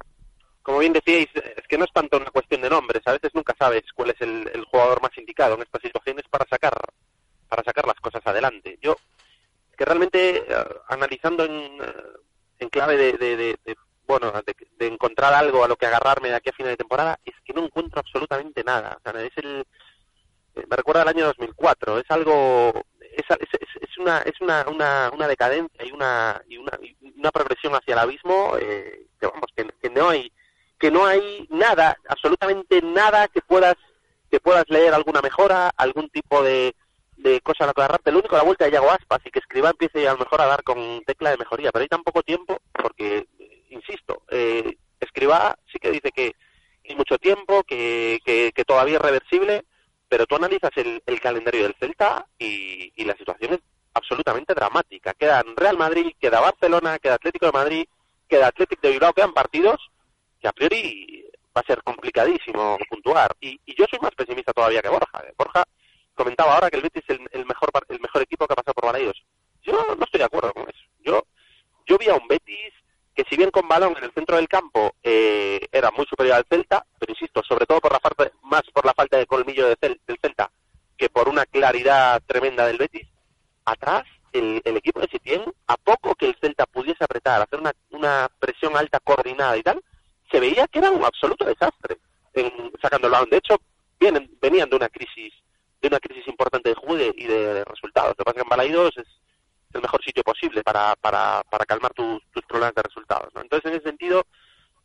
como bien decíais, es que no es tanto una cuestión de nombres, a veces nunca sabes cuál es el, jugador más indicado en estas situaciones para sacar para sacar las cosas adelante. Yo que realmente eh, analizando en eh, en clave de, de, bueno, de, encontrar algo a lo que agarrarme de aquí a final de temporada, es que no encuentro absolutamente nada. O sea, es el, eh, me recuerda al año 2004, es algo, es, es, una, es una, una, una, decadencia y una, y una, una progresión hacia el abismo eh, que vamos, que, que, no hay, que no hay nada, absolutamente nada que puedas, que puedas leer alguna mejora, algún tipo de, de cosas a agarrarte. Lo único, la vuelta de Yago Aspas y que Escriba empiece a lo mejor a dar con tecla de mejoría, pero hay tan poco tiempo porque, insisto, eh, Escriba sí que dice que hay mucho tiempo, que, que, todavía es reversible, pero tú analizas el, calendario del Celta y, y, la situación es absolutamente dramática. Quedan Real Madrid, queda Barcelona, queda Atlético de Madrid, queda Atlético de Bilbao, quedan partidos que a priori va a ser complicadísimo puntuar. Y, y yo soy más pesimista todavía que Borja. ¿eh? Borja comentaba ahora que el Betis es el, mejor el mejor equipo que ha pasado por Balaidos. Yo no estoy de acuerdo con eso. Yo yo vi a un Betis que si bien con balón en el centro del campo eh, era muy superior al Celta, pero insisto, sobre todo por la falta, más por la falta de colmillo del Celta que por una claridad tremenda del Betis, atrás el, equipo de Setién, a poco que el Celta pudiese apretar, hacer una, una presión alta coordinada y tal, se veía que era un absoluto desastre en, sacando el balón. De hecho, vienen, venían de una crisis de una crisis importante de juego y de, resultados. Lo que pasa es que en Balaidos es el mejor sitio posible para, para, para calmar tus, tus problemas de resultados. ¿no? Entonces, en ese sentido,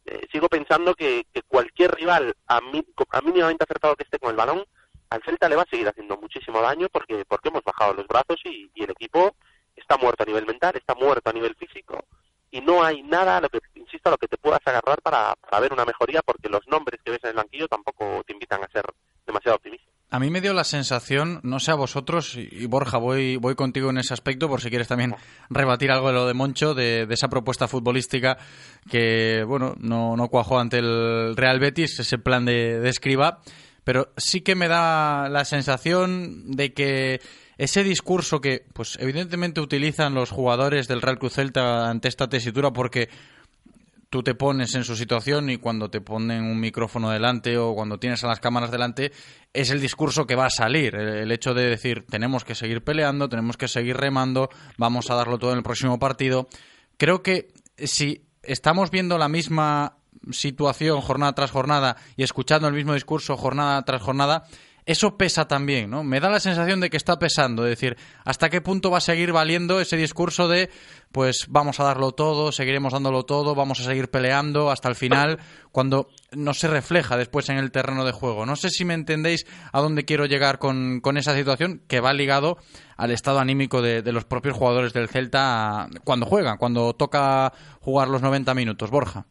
eh, sigo pensando que, que, cualquier rival, a, mí, a mínimamente acertado que esté con el balón, al Celta le va a seguir haciendo muchísimo daño porque, porque hemos bajado los brazos y, el equipo está muerto a nivel mental, está muerto a nivel físico y no hay nada, lo que insisto, a lo que te puedas agarrar para, para ver una mejoría porque los nombres que ves en el banquillo tampoco te invitan a ser demasiado optimistas. A mí me dio la sensación, no sé a vosotros, y Borja, voy, voy contigo en ese aspecto por si quieres también rebatir algo de lo de Moncho, de, esa propuesta futbolística que, bueno, no, no, cuajó ante el Real Betis, ese plan de, de escriba, pero sí que me da la sensación de que ese discurso que, pues evidentemente utilizan los jugadores del Real Cruz Celta ante esta tesitura porque tú te pones en su situación y cuando te ponen un micrófono delante o cuando tienes a las cámaras delante, es el discurso que va a salir. El, hecho de decir, tenemos que seguir peleando, tenemos que seguir remando, vamos a darlo todo en el próximo partido. Creo que si estamos viendo la misma situación jornada tras jornada y escuchando el mismo discurso jornada tras jornada, eso pesa también, ¿no? Me da la sensación de que está pesando, es decir, hasta qué punto va a seguir valiendo ese discurso de, pues vamos a darlo todo, seguiremos dándolo todo, vamos a seguir peleando hasta el final, cuando no se refleja después en el terreno de juego. No sé si me entendéis a dónde quiero llegar con, con esa situación que va ligado al estado anímico de, de los propios jugadores del Celta cuando juegan, cuando toca jugar los 90 minutos. Borja.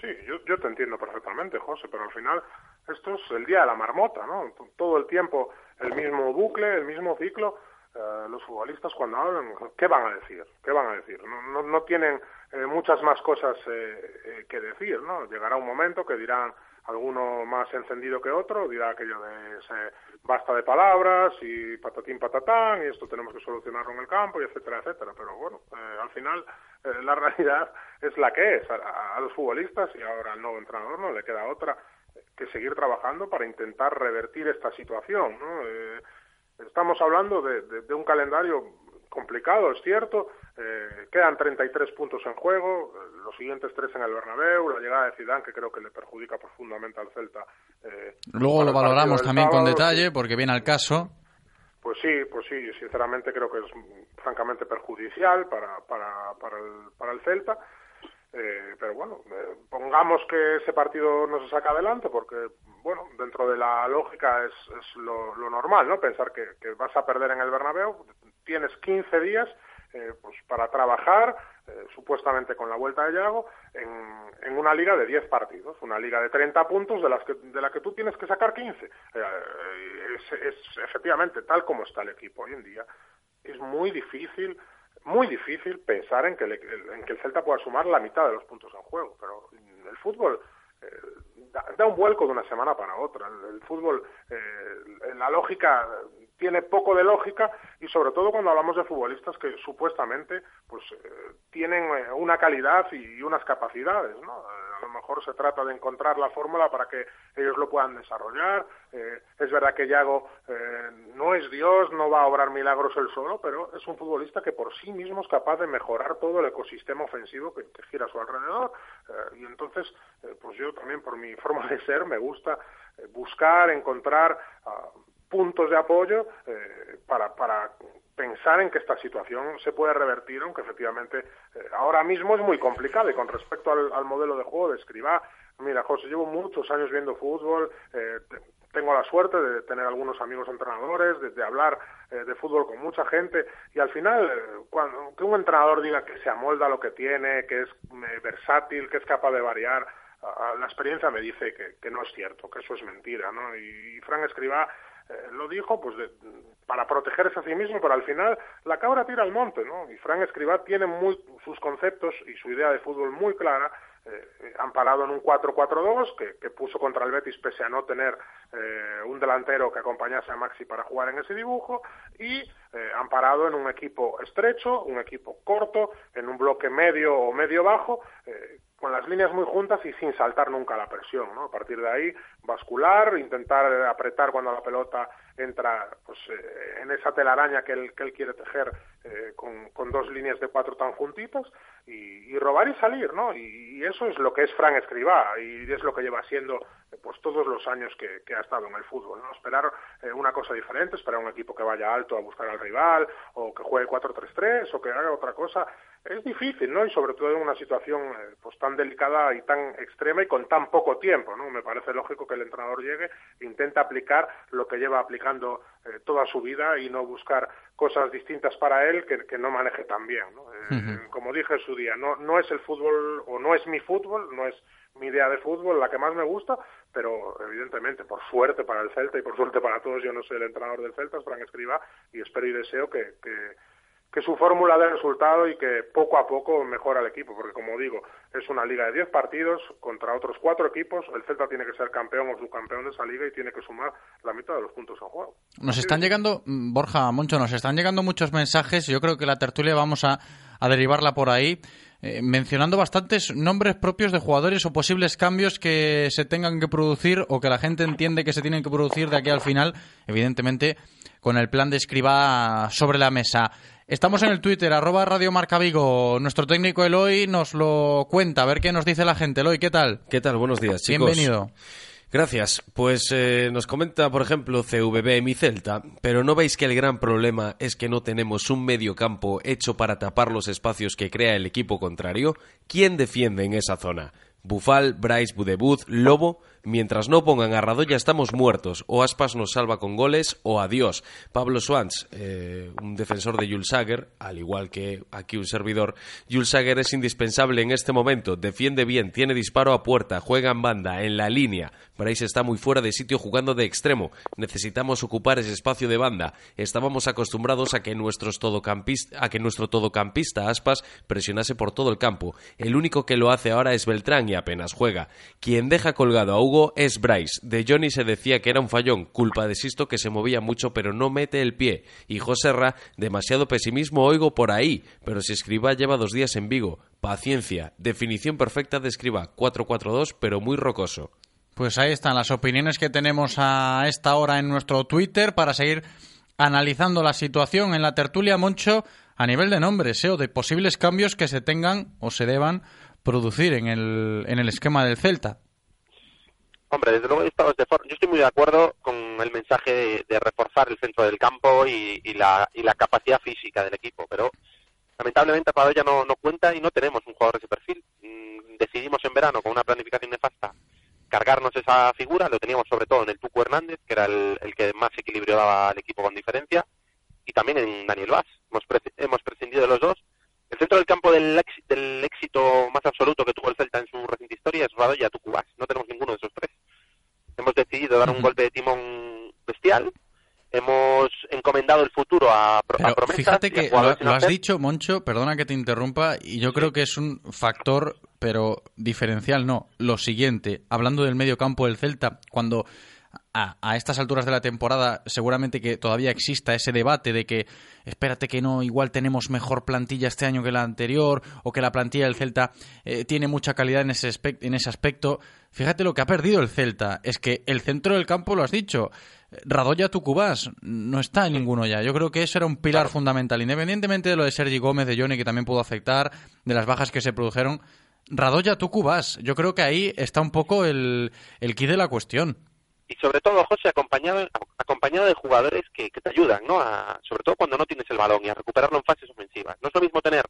Sí, yo, yo te entiendo perfectamente, José, pero al final esto es el día de la marmota, ¿no? Todo el tiempo el mismo bucle, el mismo ciclo. Eh, los futbolistas cuando hablan, ¿qué van a decir? ¿Qué van a decir? No, no, no tienen eh, muchas más cosas eh, eh, que decir, ¿no? Llegará un momento que dirán alguno más encendido que otro, dirá aquello de se, basta de palabras y patatín patatán y esto tenemos que solucionarlo en el campo y etcétera, etcétera. Pero bueno, eh, al final eh, la realidad es la que es. A los futbolistas y ahora al nuevo entrenador no le queda otra que seguir trabajando para intentar revertir esta situación. ¿no? Eh, estamos hablando de, de, de, un calendario complicado, es cierto. Eh, quedan 33 puntos en juego, los siguientes tres en el Bernabéu, la llegada de Zidane que creo que le perjudica profundamente al Celta. Eh, Luego lo valoramos también sábado, con detalle porque viene al caso. Pues sí, pues sí, sinceramente creo que es francamente perjudicial para, para, para, el, para el Celta. Eh, pero bueno, eh, pongamos que ese partido no se saca adelante porque, bueno, dentro de la lógica es, es lo, normal, ¿no? Pensar que, vas a perder en el Bernabéu, tienes 15 días eh, pues para trabajar, eh, supuestamente con la vuelta de Yago, en, una liga de 10 partidos, una liga de 30 puntos de, las que, de la que tú tienes que sacar 15. Eh, es efectivamente tal como está el equipo hoy en día, es muy difícil muy difícil pensar en que, le, en que el Celta pueda sumar la mitad de los puntos en juego, pero el fútbol eh, da, da, un vuelco de una semana para otra. El, fútbol, eh, la lógica tiene poco de lógica y sobre todo cuando hablamos de futbolistas que supuestamente pues eh, tienen eh, una calidad y unas capacidades, ¿no? A lo mejor se trata de encontrar la fórmula para que ellos lo puedan desarrollar. Eh, es verdad que Yago eh, no es Dios, no va a obrar milagros él solo, pero es un futbolista que por sí mismo es capaz de mejorar todo el ecosistema ofensivo que, gira a su alrededor. Eh, y entonces, pues yo también por mi forma de ser me gusta buscar, encontrar uh, puntos de apoyo eh, para, para pensar en que esta situación se puede revertir, aunque efectivamente eh, ahora mismo es muy complicado y con respecto al, al, modelo de juego de Escribá, mira José, llevo muchos años viendo fútbol, eh, tengo la suerte de tener algunos amigos entrenadores, de, de hablar eh, de fútbol con mucha gente y al final eh, cuando que un entrenador diga que se amolda lo que tiene, que es eh, versátil, que es capaz de variar, la experiencia me dice que, que, no es cierto, que eso es mentira, ¿no? Y, y Frank Escribá eh, lo dijo pues de, para protegerse a sí mismo, pero al final la cabra tira al monte, ¿no? Y Frank Escribá tiene muy, sus conceptos y su idea de fútbol muy clara, eh, amparado en un 4-4-2 que, que, puso contra el Betis pese a no tener eh, un delantero que acompañase a Maxi para jugar en ese dibujo y eh, amparado en un equipo estrecho, un equipo corto, en un bloque medio o medio bajo, eh, con las líneas muy juntas y sin saltar nunca la presión, ¿no? A partir de ahí, bascular, intentar apretar cuando la pelota entra pues, eh, en esa telaraña que él, quiere tejer eh, con, dos líneas de cuatro tan juntitas y, robar y salir, ¿no? Y, eso es lo que es Fran Escribá y es lo que lleva siendo pues todos los años que, que ha estado en el fútbol, ¿no? Esperar eh, una cosa diferente, esperar un equipo que vaya alto a buscar al rival o que juegue 4-3-3 o que haga otra cosa es difícil, ¿no? Y sobre todo en una situación eh, pues tan delicada y tan extrema y con tan poco tiempo, ¿no? Me parece lógico que el entrenador llegue e intente aplicar lo que lleva aplicando eh, toda su vida y no buscar cosas distintas para él que, que no maneje tan bien, ¿no? Eh, uh -huh. Como dije en su día, no, no es el fútbol o no es mi fútbol, no es mi idea de fútbol la que más me gusta, pero evidentemente, por suerte para el Celta y por suerte para todos, yo no soy el entrenador del Celta, es Frank Escriba, y espero y deseo que, que que su fórmula dé resultado y que poco a poco mejora el equipo, porque como digo, es una liga de 10 partidos contra otros cuatro equipos, el Celta tiene que ser campeón o subcampeón de esa liga y tiene que sumar la mitad de los puntos en juego. Nos están llegando, mm, Borja Moncho, nos están llegando muchos mensajes, yo creo que la tertulia vamos a, a derivarla por ahí, eh, mencionando bastantes nombres propios de jugadores o posibles cambios que se tengan que producir o que la gente entiende que se tienen que producir de aquí al final, evidentemente con el plan de escriba sobre la mesa. Estamos en el Twitter, arroba Radio Marca Vigo. Nuestro técnico Eloy nos lo cuenta, a ver qué nos dice la gente. Eloy, ¿qué tal? ¿Qué tal? Buenos días, chicos. Bienvenido. Gracias. Pues eh, nos comenta, por ejemplo, CVB mi Celta, pero ¿no veis que el gran problema es que no tenemos un medio campo hecho para tapar los espacios que crea el equipo contrario? ¿Quién defiende en esa zona? Bufal, Bryce, Budebuz, Lobo. Mientras no pongan a Radoya estamos muertos. O Aspas nos salva con goles o adiós. Pablo Swans, eh, un defensor de Jules Sager, al igual que aquí un servidor. Jules es indispensable en este momento. Defiende bien, tiene disparo a puerta, juega en banda, en la línea. Bryce está muy fuera de sitio jugando de extremo. Necesitamos ocupar ese espacio de banda. Estábamos acostumbrados a que, nuestros a que nuestro todocampista Aspas presionase por todo el campo. El único que lo hace ahora es Beltrán y apenas juega. Quien deja colgado a Hugo es Bryce. De Johnny se decía que era un fallón, culpa de Sisto que se movía mucho pero no mete el pie. Y José Ra, demasiado pesimismo oigo por ahí, pero si Escriba lleva dos días en Vigo. Paciencia, definición perfecta de Escriba, 4-4-2 pero muy rocoso. Pues ahí están las opiniones que tenemos a esta hora en nuestro Twitter para seguir analizando la situación en la tertulia Moncho a nivel de nombres ¿eh? o de posibles cambios que se tengan o se deban producir en el, en el esquema del Celta. Hombre, desde luego yo estoy muy de acuerdo con el mensaje de, reforzar el centro del campo y, la, y la capacidad física del equipo, pero lamentablemente ya no, no cuenta y no tenemos un jugador de ese perfil. Mm, decidimos en verano con una planificación nefasta cargarnos esa figura, lo teníamos sobre todo en el Tuco Hernández, que era el, que más equilibrio daba al equipo con diferencia, y también en Daniel Vaz. Hemos, pre hemos prescindido de los dos. El centro del campo del, del éxito más absoluto que tuvo el Celta en su reciente historia es Radoya Tucubás. No tenemos ninguno de esos tres. Hemos decidido dar un golpe de timón bestial. Hemos encomendado el futuro a, Pero a promesas. Fíjate que lo, has dicho, Moncho, perdona que te interrumpa, y yo creo que es un factor, pero diferencial no. Lo siguiente, hablando del medio campo del Celta, cuando a, a, estas alturas de la temporada seguramente que todavía exista ese debate de que espérate que no, igual tenemos mejor plantilla este año que la anterior o que la plantilla del Celta eh, tiene mucha calidad en ese, aspecto, en ese aspecto. Fíjate lo que ha perdido el Celta, es que el centro del campo, lo has dicho, Radoya Tucubás no está en ninguno ya. Yo creo que eso era un pilar fundamental, independientemente de lo de Sergi Gómez, de Johnny, que también pudo afectar, de las bajas que se produjeron. Radoya Tucubás, yo creo que ahí está un poco el, el key de la cuestión y sobre todo, José, acompañado, acompañado de jugadores que, te ayudan, ¿no? A, sobre todo cuando no tienes el balón y a recuperarlo en fases ofensivas. No es lo mismo tener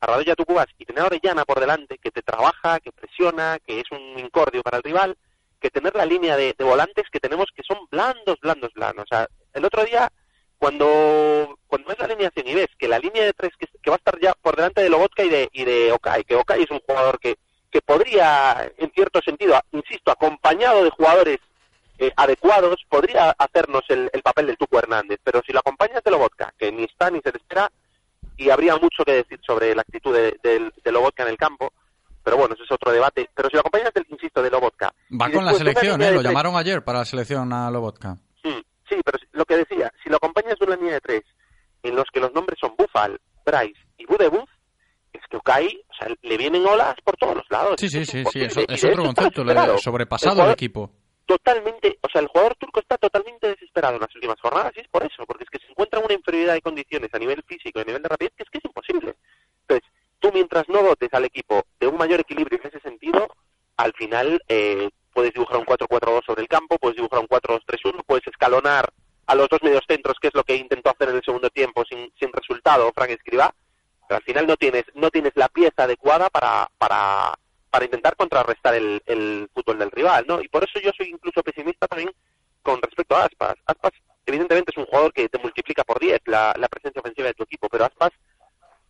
a Radoya Tucubas y tener a Orellana por delante, que te trabaja, que presiona, que es un incordio para el rival, que tener la línea de, volantes que tenemos que son blandos, blandos, blandos. O sea, el otro día, cuando, cuando ves la alineación y ves que la línea de tres que, que va a estar ya por delante de Lobotka y de, y de Okai, que Okai es un jugador que, que podría, en cierto sentido, insisto, acompañado de jugadores eh, adecuados, podría hacernos el, el, papel del Tuco Hernández, pero si lo acompañas de Lobotka, que ni está ni se le espera, y habría mucho que decir sobre la actitud de, de, de Lobotka en el campo, pero bueno, ese es otro debate. Pero si lo acompañas, del, insisto, de Lobotka. Va con la selección, ¿eh? Lo tres, llamaron ayer para la selección a Lobotka. Sí, sí, pero lo que decía, si lo acompañas de una línea de tres, en los que los nombres son Bufal, Bryce y Budebuz, es que Okai, o sea, le vienen olas por todos los lados. Sí, sí, sí, sí, eso, es otro concepto, le sobrepasado el equipo totalmente, o sea, el jugador turco está totalmente desesperado en las últimas jornadas y es por eso, porque es que se encuentra en una inferioridad de condiciones a nivel físico y a nivel de rapidez que es que es imposible. Entonces, tú mientras no dotes al equipo de un mayor equilibrio en ese sentido, al final eh, puedes dibujar un 4-4-2 sobre el campo, puedes dibujar un 4-2-3-1, puedes escalonar a los dos medios centros, que es lo que intentó hacer en el segundo tiempo sin, sin resultado Frank Escribá, pero al final no tienes, no tienes la pieza adecuada para, para para intentar contrarrestar el, el, fútbol del rival, ¿no? Y por eso yo soy incluso pesimista también con respecto a Aspas. Aspas, evidentemente, es un jugador que te multiplica por 10 la, presencia ofensiva de tu equipo, pero Aspas,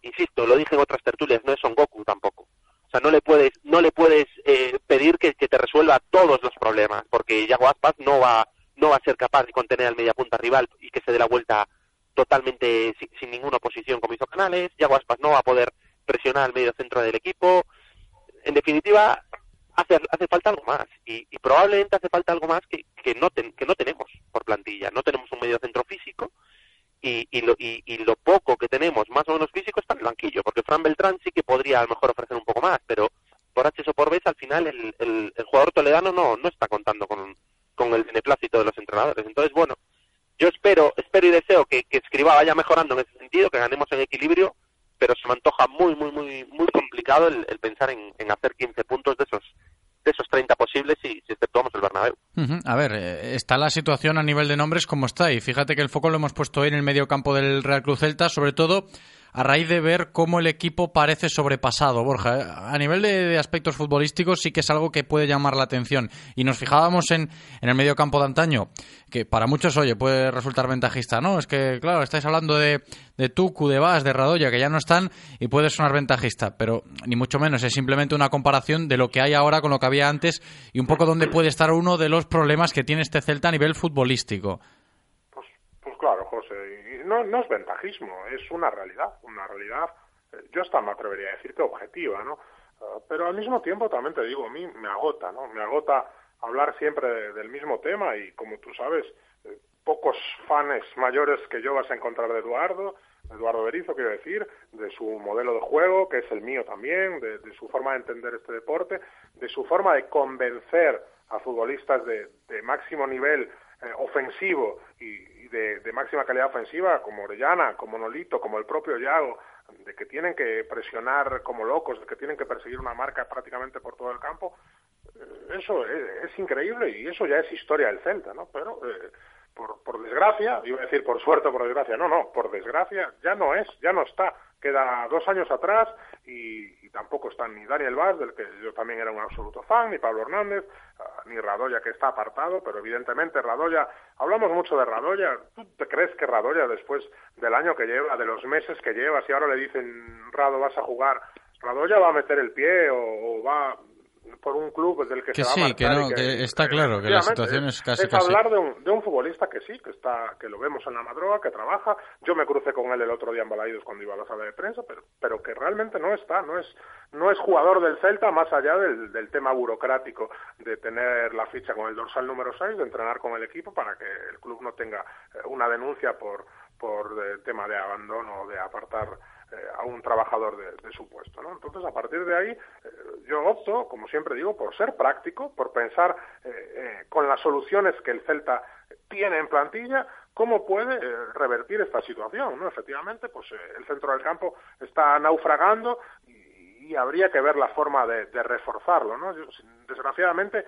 insisto, lo dije en otras tertulias, no es Son Goku tampoco. O sea, no le puedes, no le puedes eh, pedir que, que, te resuelva todos los problemas, porque Yago Aspas no va, no va a ser capaz de contener al mediapunta rival y que se dé la vuelta totalmente sin, sin ninguna oposición como hizo Canales. Yago Aspas no va a poder presionar al medio centro del equipo en definitiva, hace, hace falta algo más. Y, probablemente hace falta algo más que, que, no ten, que no tenemos por plantilla. No tenemos un medio centro físico y, y, lo, y, y lo poco que tenemos, más o menos físico, está en el banquillo. Porque Fran Beltrán sí que podría a lo mejor ofrecer un poco más, pero por H o por B, al final el, el, el jugador toledano no, no está contando con, con el beneplácito de los entrenadores. Entonces, bueno, yo espero, espero espero y deseo que, que Escriba vaya mejorando en ese sentido, que ganemos en equilibrio, pero se me antoja muy, muy, muy, muy complicado el, pensar en, hacer 15 puntos de esos de esos 30 posibles si, si exceptuamos el Bernabéu. A ver, eh, está la situación a nivel de nombres como está y fíjate que el foco lo hemos puesto hoy en el medio campo del Real Cruz Celta, sobre todo a raíz de ver cómo el equipo parece sobrepasado, Borja. A nivel de, aspectos futbolísticos sí que es algo que puede llamar la atención. Y nos fijábamos en, en el medio campo de antaño, que para muchos, oye, puede resultar ventajista, ¿no? Es que, claro, estáis hablando de, de Tucu, de Vas, de Radoya, que ya no están y puede sonar ventajista, pero ni mucho menos, es simplemente una comparación de lo que hay ahora con lo que había antes y un poco donde puede estar uno de los problemas que tiene este Celta a nivel futbolístico. Claro, José, y no, no es ventajismo, es una realidad, una realidad, eh, yo hasta me atrevería a decir que objetiva, ¿no? Ah, pero al mismo tiempo también te digo, a mí me agota, ¿no? Me agota hablar siempre de- del mismo tema y como tú sabes, eh, pocos fans mayores que yo vas a encontrar de Eduardo, Eduardo Berizo quiero decir, de su modelo de juego, que es el mío también, de, su forma de entender este deporte, de su forma de convencer a futbolistas de máximo nivel eh, ofensivo y, de máxima calidad ofensiva, como Orellana, como Nolito, como el propio Yago, de que tienen que presionar como locos, de que tienen que perseguir una marca prácticamente por todo el campo, eh, eso es, es increíble y eso ya es historia del Celta, ¿no? Pero eh, por, por desgracia, iba a decir por suerte o por desgracia, no, no, por desgracia ya no es, ya no está. Queda dos años atrás y, tampoco están ni Daniel Vaz, del que yo también era un absoluto fan, ni Pablo Hernández, ah, ni Radoya, que está apartado, pero evidentemente Radoya, hablamos mucho de Radoya, ¿tú te crees que Radoya después del año que lleva, de los meses que lleva, si ahora le dicen, Rado, vas a jugar, Radoya va a meter el pie o, o va por un club del que, Que se va a sí, que no, que está claro que la situación es casi es casi. hablar de un, de un futbolista que sí, que está, que lo vemos en la madroga, que trabaja. Yo me crucé con él el otro día en Balaídos cuando iba a la sala de prensa, pero, pero que realmente no está, no es, no es jugador del Celta más allá del, del tema burocrático de tener la ficha con el dorsal número 6, de entrenar con el equipo para que el club no tenga eh, una denuncia por, por eh, tema de abandono o de apartar a un trabajador de, de su puesto. ¿no? Entonces, a partir de ahí, eh, yo opto, como siempre digo, por ser práctico, por pensar eh, eh, con las soluciones que el Celta tiene en plantilla, cómo puede eh, revertir esta situación. ¿no? Efectivamente, pues eh, el centro del campo está naufragando y, habría que ver la forma de, de reforzarlo. ¿no? Yo, desgraciadamente, eh,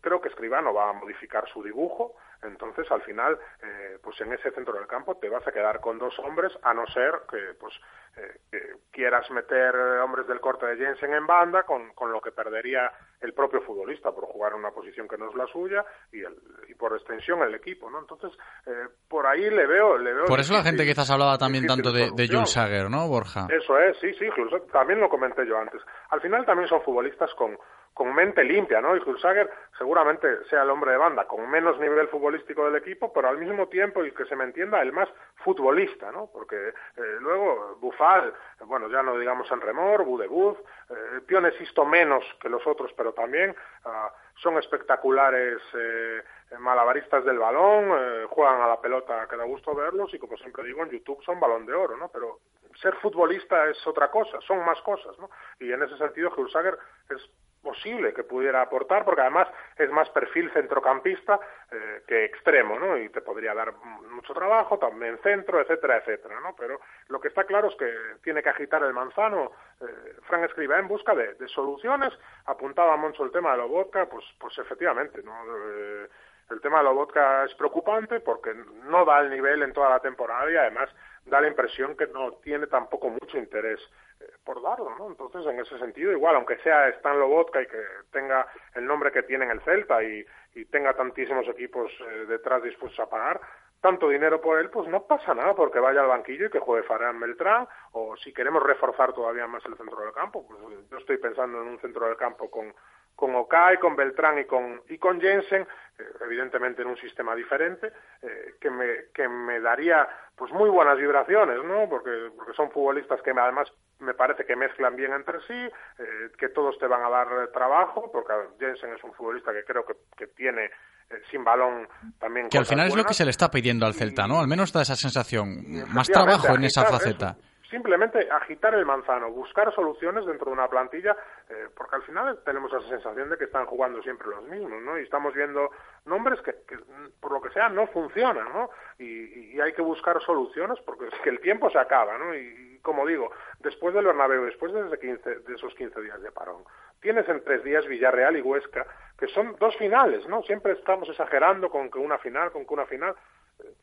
creo que Escribano va a modificar su dibujo, entonces al final, eh, pues en ese centro del campo te vas a quedar con dos hombres, a no ser que pues eh, que quieras meter hombres del corte de Jensen en banda, con, con lo que perdería el propio futbolista por jugar en una posición que no es la suya y, el, y por extensión el equipo, ¿no? Entonces, eh, por ahí le veo... Le veo Por eso la gente quizás hablaba también tanto de, de. Jules Sager, ¿no, Borja? Eso es, sí, sí, también lo comenté yo antes. Al final también son futbolistas con, con mente limpia, ¿no? Y Hulsager seguramente sea el hombre de banda con menos nivel futbolístico del equipo, pero al mismo tiempo, y que se me entienda, el más futbolista, ¿no? Porque eh, luego Bufal, eh, bueno, ya no digamos en remor, Budebuz, eh, Pionesisto menos que los otros, pero también ah, son espectaculares eh, malabaristas del balón, eh, juegan a la pelota que da gusto verlos y como siempre digo en YouTube son balón de oro, ¿no? Pero ser futbolista es otra cosa, son más cosas, ¿no? Y en ese sentido Hulsager es posible que pudiera aportar, porque además es más perfil centrocampista eh, que extremo, ¿no? Y te podría dar mucho trabajo, también centro, etcétera, etcétera, ¿no? Pero lo que está claro es que tiene que agitar el manzano eh, Frank Escriba en busca de, soluciones. Apuntaba Moncho el tema de Lobotka, pues, pues efectivamente, ¿no? Eh, el tema de Lobotka es preocupante porque no da el nivel en toda la temporada y además da la impresión que no tiene tampoco mucho interés eh, por darlo, ¿no? Entonces, en ese sentido, igual, aunque sea Stan Lobotka y que tenga el nombre que tiene en el Celta y, y tenga tantísimos equipos eh, detrás dispuestos a pagar, tanto dinero por él, pues no pasa nada porque vaya al banquillo y que juegue Farán Beltrán, o si queremos reforzar todavía más el centro del campo, pues yo estoy pensando en un centro del campo con con Okai, con Beltrán y con, y con Jensen, eh, evidentemente en un sistema diferente, eh, que, me, que me daría pues muy buenas vibraciones, ¿no? Porque, porque son futbolistas que además me parece que mezclan bien entre sí, eh, que todos te van a dar trabajo, porque Jensen es un futbolista que creo que, que tiene eh, sin balón también Que al final es lo que se le está pidiendo al Celta, ¿no? Al menos da esa sensación. Más trabajo en esa faceta. eso. Simplemente agitar el manzano, buscar soluciones dentro de una plantilla, eh, porque al final tenemos esa sensación de que están jugando siempre los mismos, ¿no? Y estamos viendo nombres que, que, por lo que sea, no funciona, ¿no? Y, y hay que buscar soluciones porque es que el tiempo se acaba, ¿no? Y, como digo, después del Bernabéu, después de, 15, de esos 15 días de parón, tienes en tres días Villarreal y Huesca, que son dos finales, ¿no? Siempre estamos exagerando con que una final, con que una final,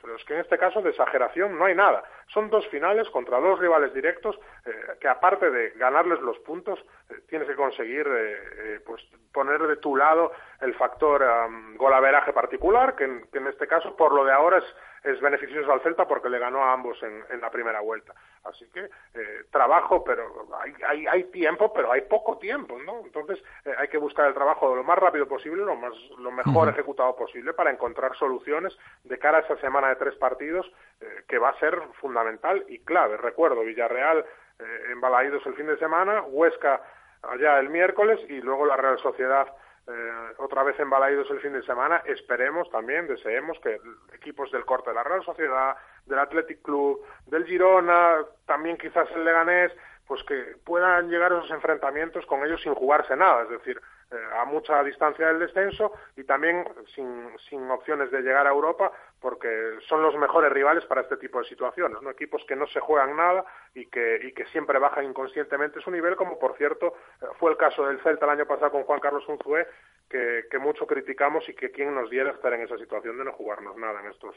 pero es que en este caso de exageración no hay nada. Son dos finales contra dos rivales directos eh, que aparte de ganarles los puntos, tienes que conseguir eh, pues poner de tu lado el factor golaveraje particular, que en, este caso por lo de ahora es, es beneficioso al Celta porque le ganó a ambos en, en la primera vuelta. Así que trabajo, pero hay, hay, hay, tiempo, pero hay poco tiempo, ¿no? Entonces hay que buscar el trabajo lo más rápido posible, lo, más, lo mejor ejecutado posible para encontrar soluciones de cara a esa semana de tres partidos que va a ser fundamental y clave. Recuerdo, Villarreal eh, en Balaídos el fin de semana, Huesca allá el miércoles y luego la Real Sociedad eh, otra vez en Balaídos el fin de semana. Esperemos también, deseemos que equipos del corte de la Real Sociedad, del Athletic Club, del Girona, también quizás el Leganés, pues que puedan llegar a esos enfrentamientos con ellos sin jugarse nada, es decir, eh, a mucha distancia del descenso y también sin, sin opciones de llegar a Europa porque son los mejores rivales para este tipo de situaciones, ¿no? equipos que no se juegan nada y que, y que siempre bajan inconscientemente su nivel, como por cierto eh, fue el caso del Celta el año pasado con Juan Carlos Unzué, que, que, mucho criticamos y que quien nos diera estar en esa situación de no jugarnos nada en estos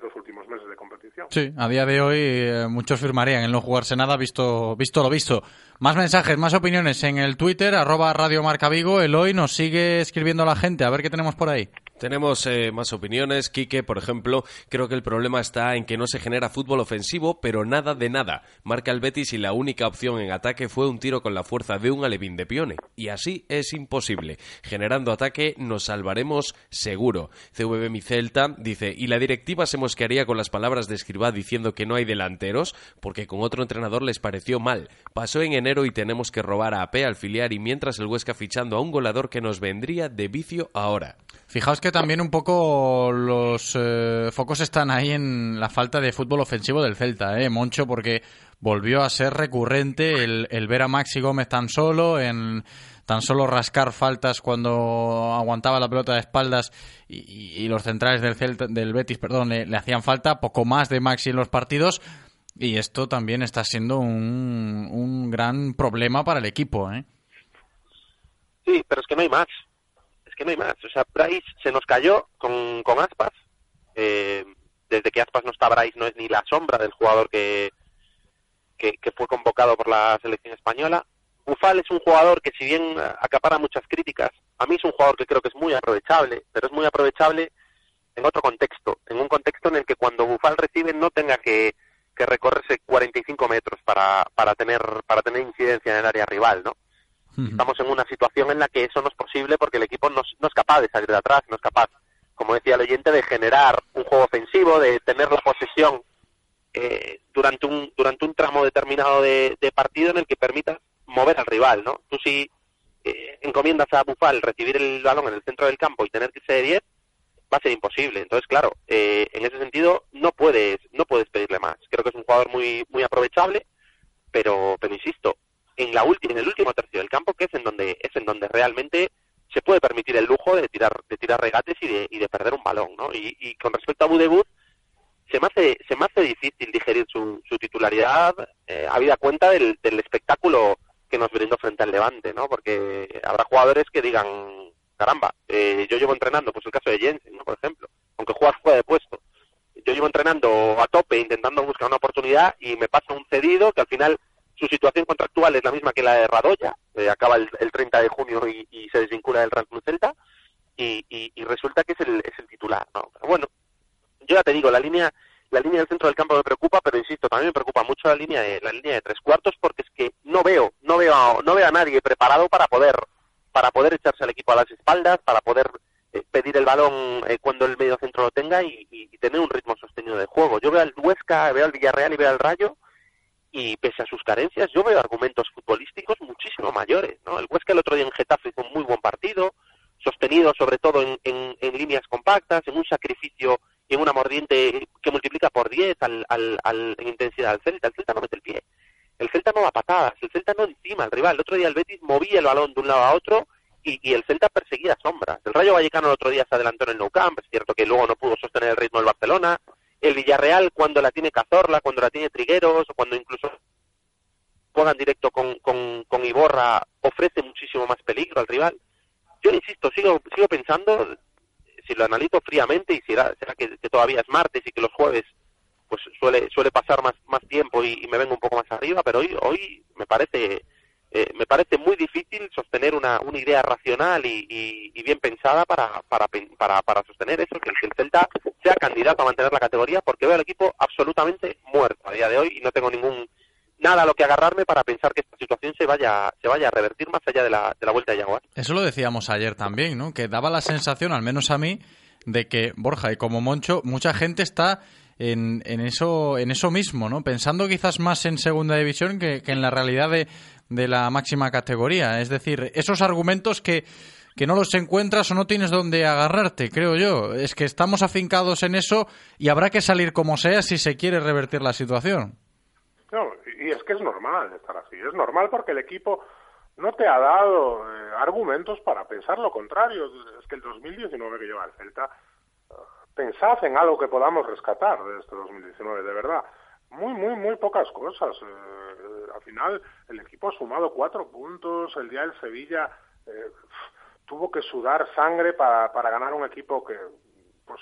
dos últimos meses de competición. Sí, a día de hoy eh, muchos firmarían en no jugarse nada visto, visto lo visto. Más mensajes, más opiniones en el Twitter, arroba Radio Marca Vigo. Eloy nos sigue escribiendo la gente, a ver qué tenemos por ahí. Tenemos eh, más opiniones. Quique, por ejemplo, creo que el problema está en que no se genera fútbol ofensivo, pero nada de nada. Marca el Betis y la única opción en ataque fue un tiro con la fuerza de un alevín de Pione. Y así es imposible. Generando ataque nos salvaremos seguro. CVB Mi Celta dice, y la directiva se mosquearía con las palabras de Escribá diciendo que no hay delanteros, porque con otro entrenador les pareció mal. Pasó en enero y tenemos que robar a AP al filiar y mientras el Huesca fichando a un goleador que nos vendría de vicio ahora. Fijaos que también un poco los eh, focos están ahí en la falta de fútbol ofensivo del Celta, ¿eh? Moncho, porque volvió a ser recurrente el, ver a Maxi Gómez tan solo, en tan solo rascar faltas cuando aguantaba la pelota de espaldas y, los centrales del Celta, del Betis, perdón, le, hacían falta, poco más de Maxi en los partidos. Y esto también está siendo un, un gran problema para el equipo, ¿eh? Sí, pero es que no hay más es que no hay más. O sea, Bryce se nos cayó con, con Aspas. Eh, desde que Aspas no está, Bryce no es ni la sombra del jugador que, que, fue convocado por la selección española. Bufal es un jugador que si bien acapara muchas críticas, a mí es un jugador que creo que es muy aprovechable, pero es muy aprovechable en otro contexto, en un contexto en el que cuando Bufal recibe no tenga que, que recorrerse 45 metros para, para, tener, para tener incidencia en el área rival, ¿no? Estamos en una situación en la que eso no es posible porque el equipo no, es capaz de salir de atrás, no es capaz, como decía el oyente, de generar un juego ofensivo, de tener la posesión eh, durante, un, durante un tramo determinado de, partido en el que permita mover al rival, ¿no? Tú si eh, encomiendas a Bufal recibir el balón en el centro del campo y tener que ser de 10, va a ser imposible. Entonces, claro, eh, en ese sentido no puedes no puedes pedirle más. Creo que es un jugador muy muy aprovechable, pero pero insisto, en la última en el último tercio del campo que es en donde es en donde realmente se puede permitir el lujo de tirar de tirar regates y de, y de perder un balón no y, y con respecto a Budebut se me hace se me hace difícil digerir su, su titularidad eh, habida cuenta del espectáculo que nos brindó frente al Levante no porque habrá jugadores que digan caramba eh, yo llevo entrenando pues el caso de Jensen por ejemplo aunque juega fuera de puesto yo llevo entrenando a tope intentando buscar una oportunidad y me pasa un cedido que al final su situación contractual es la misma que la de Radoya, eh, acaba el, 30 de junio y, se desvincula del Real Club Celta, y, resulta que es el, es el titular. ¿no? bueno, yo ya te digo, la línea la línea del centro del campo me preocupa, pero insisto, también me preocupa mucho la línea de la línea de tres cuartos porque es que no veo, no veo, no veo a nadie preparado para poder para poder echarse al equipo a las espaldas, para poder eh, pedir el balón eh, cuando el medio centro lo tenga y, tener un ritmo sostenido de juego. Yo veo al Huesca, veo al Villarreal y veo al Rayo y pese a sus carencias yo veo argumentos futbolísticos muchísimo mayores ¿no? el Huesca el otro día en Getafe hizo un muy buen partido sostenido sobre todo en, en, líneas compactas en un sacrificio en una mordiente que multiplica por 10 al, al, en intensidad. Al Celta el Celta no mete el pie. El Celta no da patadas el Celta no encima al rival. El otro día el Betis movía el balón de un lado a otro y, el Celta perseguía sombras. El Rayo Vallecano el otro día se adelantó en el Nou Camp es cierto que luego no pudo sostener el Villarreal cuando la tiene Cazorla, cuando la tiene Trigueros, o cuando incluso juegan directo con, con, con Iborra, ofrece muchísimo más peligro al rival. Yo insisto, sigo, sigo pensando, si lo analizo fríamente, y será, será que, todavía es martes y que los jueves pues suele suele pasar más más tiempo y, me vengo un poco más arriba, pero hoy hoy me parece eh, me parece muy difícil sostener una, una idea racional y, y- y bien pensada para, para, para, para sostener eso, que que el Celta sea candidato a mantener la categoría, porque veo al equipo absolutamente muerto a día de hoy y no tengo ningún nada a lo que agarrarme para pensar que esta situación se vaya se vaya a revertir más allá de la, de la vuelta de Jaguar. Eso lo decíamos ayer también, ¿no? Que daba la sensación, al menos a mí, de que Borja y como Moncho, mucha gente está en, en eso en eso mismo, ¿no? Pensando quizás más en segunda división que, en la realidad de, de la máxima categoría. Es decir, esos argumentos que, que no los encuentras o no tienes donde agarrarte, creo yo. Es que estamos afincados en eso y habrá que salir como sea si se quiere revertir la situación. No, y es que es normal estar así. Es normal porque el equipo no te ha dado eh, argumentos para pensar lo contrario. Es que el 2019 que lleva el Celta, eh, pensad en algo que podamos rescatar de este 2019, de verdad. Muy, muy, muy pocas cosas. Eh, al final, el equipo ha sumado cuatro puntos. El día del Sevilla eh, tuvo que sudar sangre para, para ganar un equipo que, pues,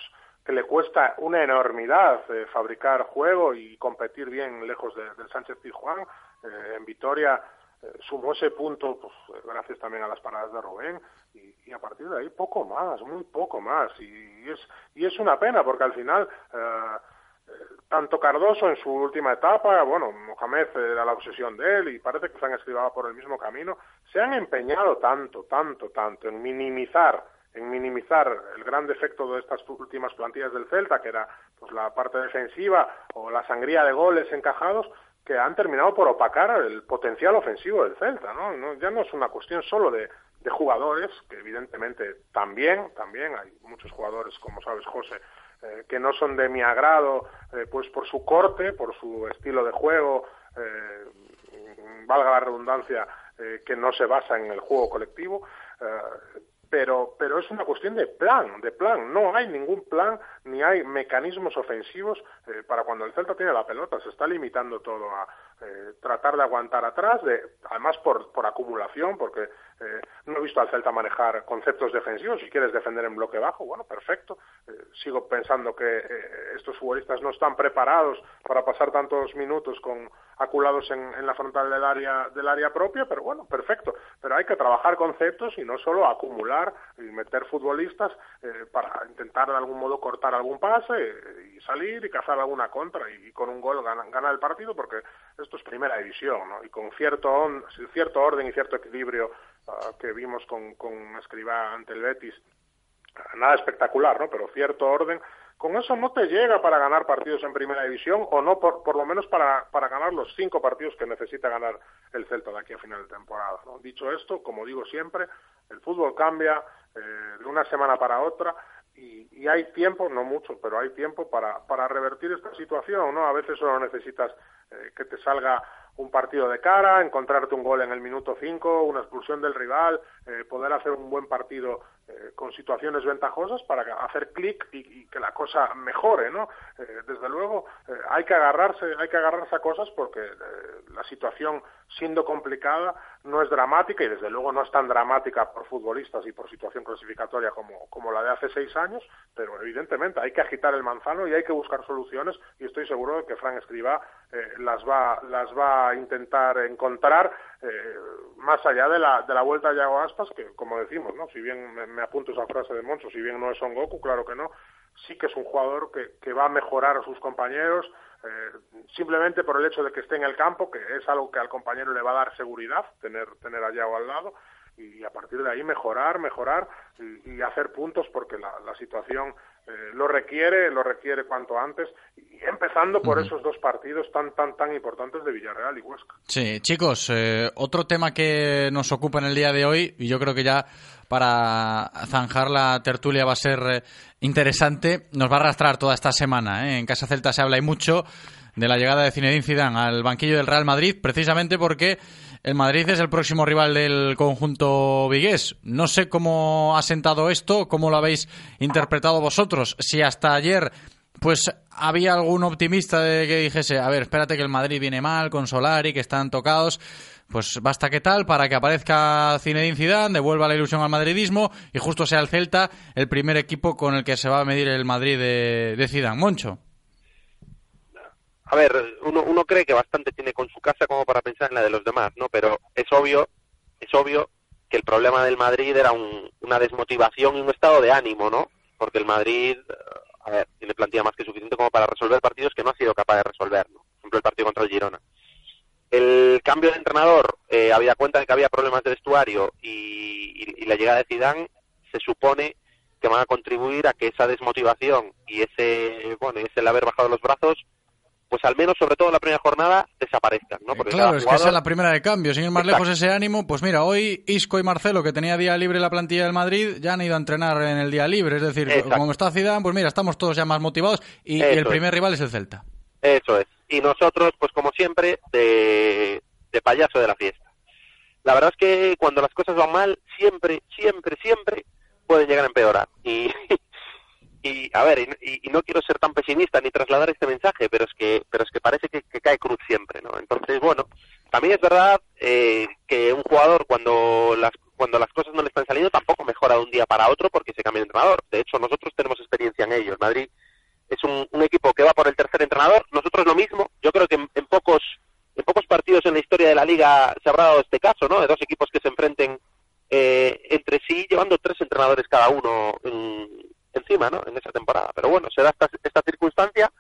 que le cuesta una enormidad eh, fabricar juego y competir bien lejos de- del Sánchez Pizjuán. Eh, en Vitoria eh, sumó ese punto pues, eh, gracias también a las paradas de Rubén y, a partir de ahí poco más, muy poco más. Y, es, y es una pena porque al final... eh, tanto Cardoso en su última etapa, bueno, Mohamed era la obsesión de él y parece que Fran Escribá por el mismo camino, se han empeñado tanto, tanto, tanto en minimizar en minimizar el gran defecto de estas últimas plantillas del Celta, que era pues la parte defensiva o la sangría de goles encajados, que han terminado por opacar el potencial ofensivo del Celta, ¿no? Ya no es una cuestión solo de, de jugadores, que evidentemente también, también hay muchos jugadores, como sabes, José, eh, que no son de mi agrado, eh, pues por su corte, por su estilo de juego, eh, valga la redundancia, que no se basa en el juego colectivo, pero, pero es una cuestión de plan, de plan. No hay ningún plan ni hay mecanismos ofensivos eh, para cuando el Celta tiene la pelota. Se está limitando todo a eh, tratar de aguantar atrás, de, además por, por acumulación, porque eh, no he visto al Celta manejar conceptos defensivos. Si quieres defender en bloque bajo, bueno, perfecto. Eh, sigo pensando que eh, estos futbolistas no están preparados para pasar tantos minutos con aculados en, en la frontal del área del área propia, pero bueno, perfecto. Pero hay que trabajar conceptos y no solo acumular y meter futbolistas eh, para intentar de algún modo cortar algún pase eh, y salir y cazar alguna contra y, con un gol ganar gana el partido porque esto es primera división, ¿no? Y con cierto on- cierto orden y cierto equilibrio ah, que vimos con, con Escribá ante el Betis, nada espectacular, ¿no? Pero cierto orden. Con eso no te llega para ganar partidos en primera división o no, por, por lo menos para, para ganar los cinco partidos que necesita ganar el Celta de aquí a final de temporada. Dicho esto, como digo siempre, el fútbol cambia eh, de una semana para otra y, y hay tiempo, no mucho, pero hay tiempo para, para revertir esta situación. ¿no? A veces solo necesitas eh, que te salga un partido de cara, encontrarte un gol en el minuto 5, una expulsión del rival, eh, poder hacer un buen partido eh, con situaciones ventajosas para hacer clic y, y que la cosa mejore, ¿no? Eh, desde luego eh, hay que agarrarse, hay que agarrarse a cosas porque la situación siendo complicada no es dramática y desde luego no es tan dramática por futbolistas y por situación clasificatoria como, como la de hace seis años, pero evidentemente hay que agitar el manzano y hay que buscar soluciones y estoy seguro de que Fran Escribá las va las va a intentar encontrar eh, más allá de la de la vuelta a Yago Aspas que como decimos no si bien me, apunto esa frase de Moncho si bien no es Son Goku claro que no sí que es un jugador que, que va a mejorar a sus compañeros eh, simplemente por el hecho de que esté en el campo que es algo que al compañero le va a dar seguridad tener tener a Yago al lado y a partir de ahí mejorar, mejorar y, y hacer puntos porque la, la situación eh, lo requiere, lo requiere cuanto antes y empezando por esos dos partidos tan tan tan importantes de Villarreal y Huesca. Sí, chicos, eh, otro tema que nos ocupa en el día de hoy, y yo creo que ya para zanjar la tertulia va a ser eh, interesante, nos va a arrastrar toda esta semana. ¿eh? En Casa Celta se habla y mucho de la llegada de Zinedine Zidane al banquillo del Real Madrid, precisamente porque el Madrid es el próximo rival del conjunto vigués. No sé cómo ha sentado esto, cómo lo habéis interpretado vosotros. Si hasta ayer pues había algún optimista de que dijese, a ver, espérate que el Madrid viene mal con Solari, que están tocados. Pues basta que tal para que aparezca Zinedine Zidane, devuelva la ilusión al madridismo y justo sea el Celta el primer equipo con el que se va a medir el Madrid de, de Zidane. Moncho. A ver, uno, uno cree que bastante tiene con su casa como para pensar en la de los demás, ¿no? Pero es obvio, es obvio que el problema del Madrid era un- una desmotivación y un estado de ánimo, ¿no? Porque el Madrid, eh, a ver, tiene plantilla más que suficiente como para resolver partidos que no ha sido capaz de resolver, ¿no? Por ejemplo, el partido contra el Girona. El cambio de entrenador, eh, había cuenta de que había problemas de vestuario y, y- la llegada de Zidane se supone que van a contribuir a que esa desmotivación y ese, bueno, ese el haber bajado los brazos, pues al menos, sobre todo en la primera jornada, desaparezcan, ¿no? Porque Claro, es que esa es la primera de cambio. Sin ir más Exacto. lejos ese ánimo, pues mira, hoy Isco y Marcelo, que tenía día libre la plantilla del Madrid, ya han ido a entrenar en el día libre. Es decir, Exacto. como está Zidane, pues mira, estamos todos ya más motivados y, el primer es. rival es el Celta. Eso es. Y nosotros, pues como siempre, de, de payaso de la fiesta. La verdad es que cuando las cosas van mal, siempre, siempre, siempre pueden llegar a empeorar. Y, a ver, y, y- no quiero ser tan pesimista ni trasladar este mensaje, pero es que, pero es que parece que, que cae cruz siempre, ¿no? Entonces, bueno, también es verdad eh, que un jugador cuando las cuando las cosas no le están saliendo tampoco mejora de un día para otro porque se cambia de entrenador. De hecho, nosotros tenemos experiencia en ello. El Madrid es un, un equipo que va por el tercer entrenador. Nosotros lo mismo. Yo creo que en, en pocos en pocos partidos en la historia de la liga se habrá dado este caso, ¿no? De dos equipos que se enfrenten eh, entre sí, llevando tres entrenadores cada uno en- encima, ¿no? En esa temporada. Pero bueno, se da esta, esta circunstancia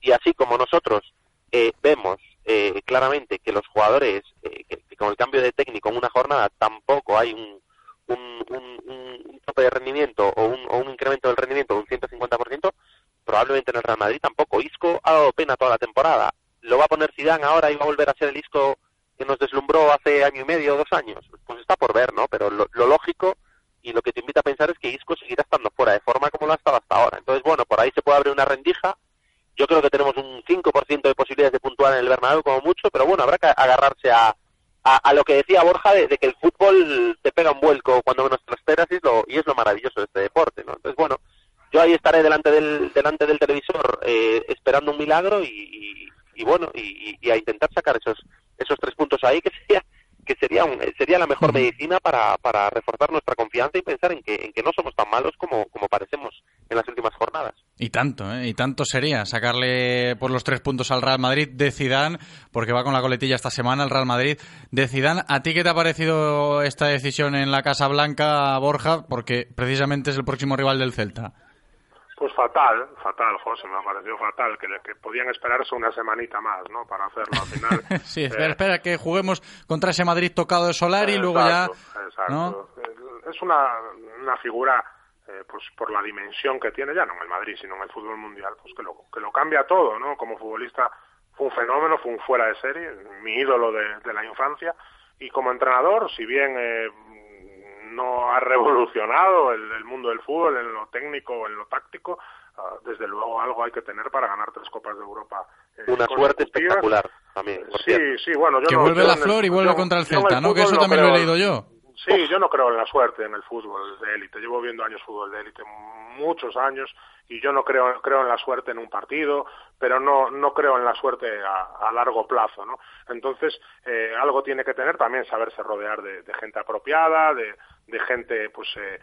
y así como nosotros eh, vemos eh, claramente que los jugadores, eh, que, con el cambio de técnico en una jornada tampoco hay un, un, un- un- un tope de rendimiento o un, o un incremento del rendimiento de un 150%, probablemente en el Real Madrid tampoco. Isco ha dado pena toda la temporada. Lo va a poner Zidane ahora y va a volver a ser el Isco que nos deslumbró hace año y medio o dos años. Pues está por ver, ¿no? Pero lo, lo lógico y lo que te invita a pensar es que Isco seguirá estando fuera de forma como lo ha estado hasta ahora. Entonces, bueno, por ahí se puede abrir una rendija. Yo creo que tenemos un 5% de posibilidades de puntuar en el Bernabéu como mucho, pero bueno, habrá que agarrarse a, a, a lo que decía Borja de, que el fútbol te pega un vuelco cuando menos te esperas y es lo, y es lo maravilloso de este deporte, ¿no? Entonces, bueno, yo ahí estaré delante del, delante del televisor eh, esperando un milagro y, y- y bueno, y a intentar sacar esos, esos tres puntos ahí que sería que sería un- sería la mejor medicina para, para reforzar nuestra confianza y pensar en que, en que no somos tan malos como, como parecemos en las últimas jornadas. Y tanto, ¿eh? Y tanto sería sacarle por los tres puntos al Real Madrid de Zidane, porque va con la coletilla esta semana el Real Madrid de Zidane. ¿A ti qué te ha parecido esta decisión en la Casa Blanca, Borja? Porque precisamente es el próximo rival del Celta. Pues fatal, fatal, José, me ha parecido fatal, que, que podían esperarse una semanita más, ¿no? Para hacerlo al final. Sí, espera, espera, que juguemos contra ese Madrid tocado de Solari y luego ya... Exacto, exacto. ¿no? Es una, una figura, eh, pues por la dimensión que tiene, ya no en el Madrid, sino en el fútbol mundial, pues que lo, que lo cambia todo, ¿no? Como futbolista fue un fenómeno, fue un fuera de serie, mi ídolo de, de la infancia, y como entrenador, si bien eh, no ha revolucionado el, el mundo del fútbol en lo técnico o en lo táctico, ah, desde luego algo hay que tener para ganar tres Copas de Europa. eh, Una suerte espectacular también, Sí, cierto. sí, bueno, yo que no- vuelve yo la flor y vuelve yo- contra el Celta, ¿no? Que eso también lo he leído yo. Sí, yo no creo en la suerte en el fútbol de élite. Llevo viendo años fútbol de élite, muchos años, y yo no creo, creo en la suerte en un partido, pero no, no creo en la suerte a, largo plazo, ¿no? Entonces, eh, algo tiene que tener también saberse rodear de, de gente apropiada, de, de gente, pues, eh,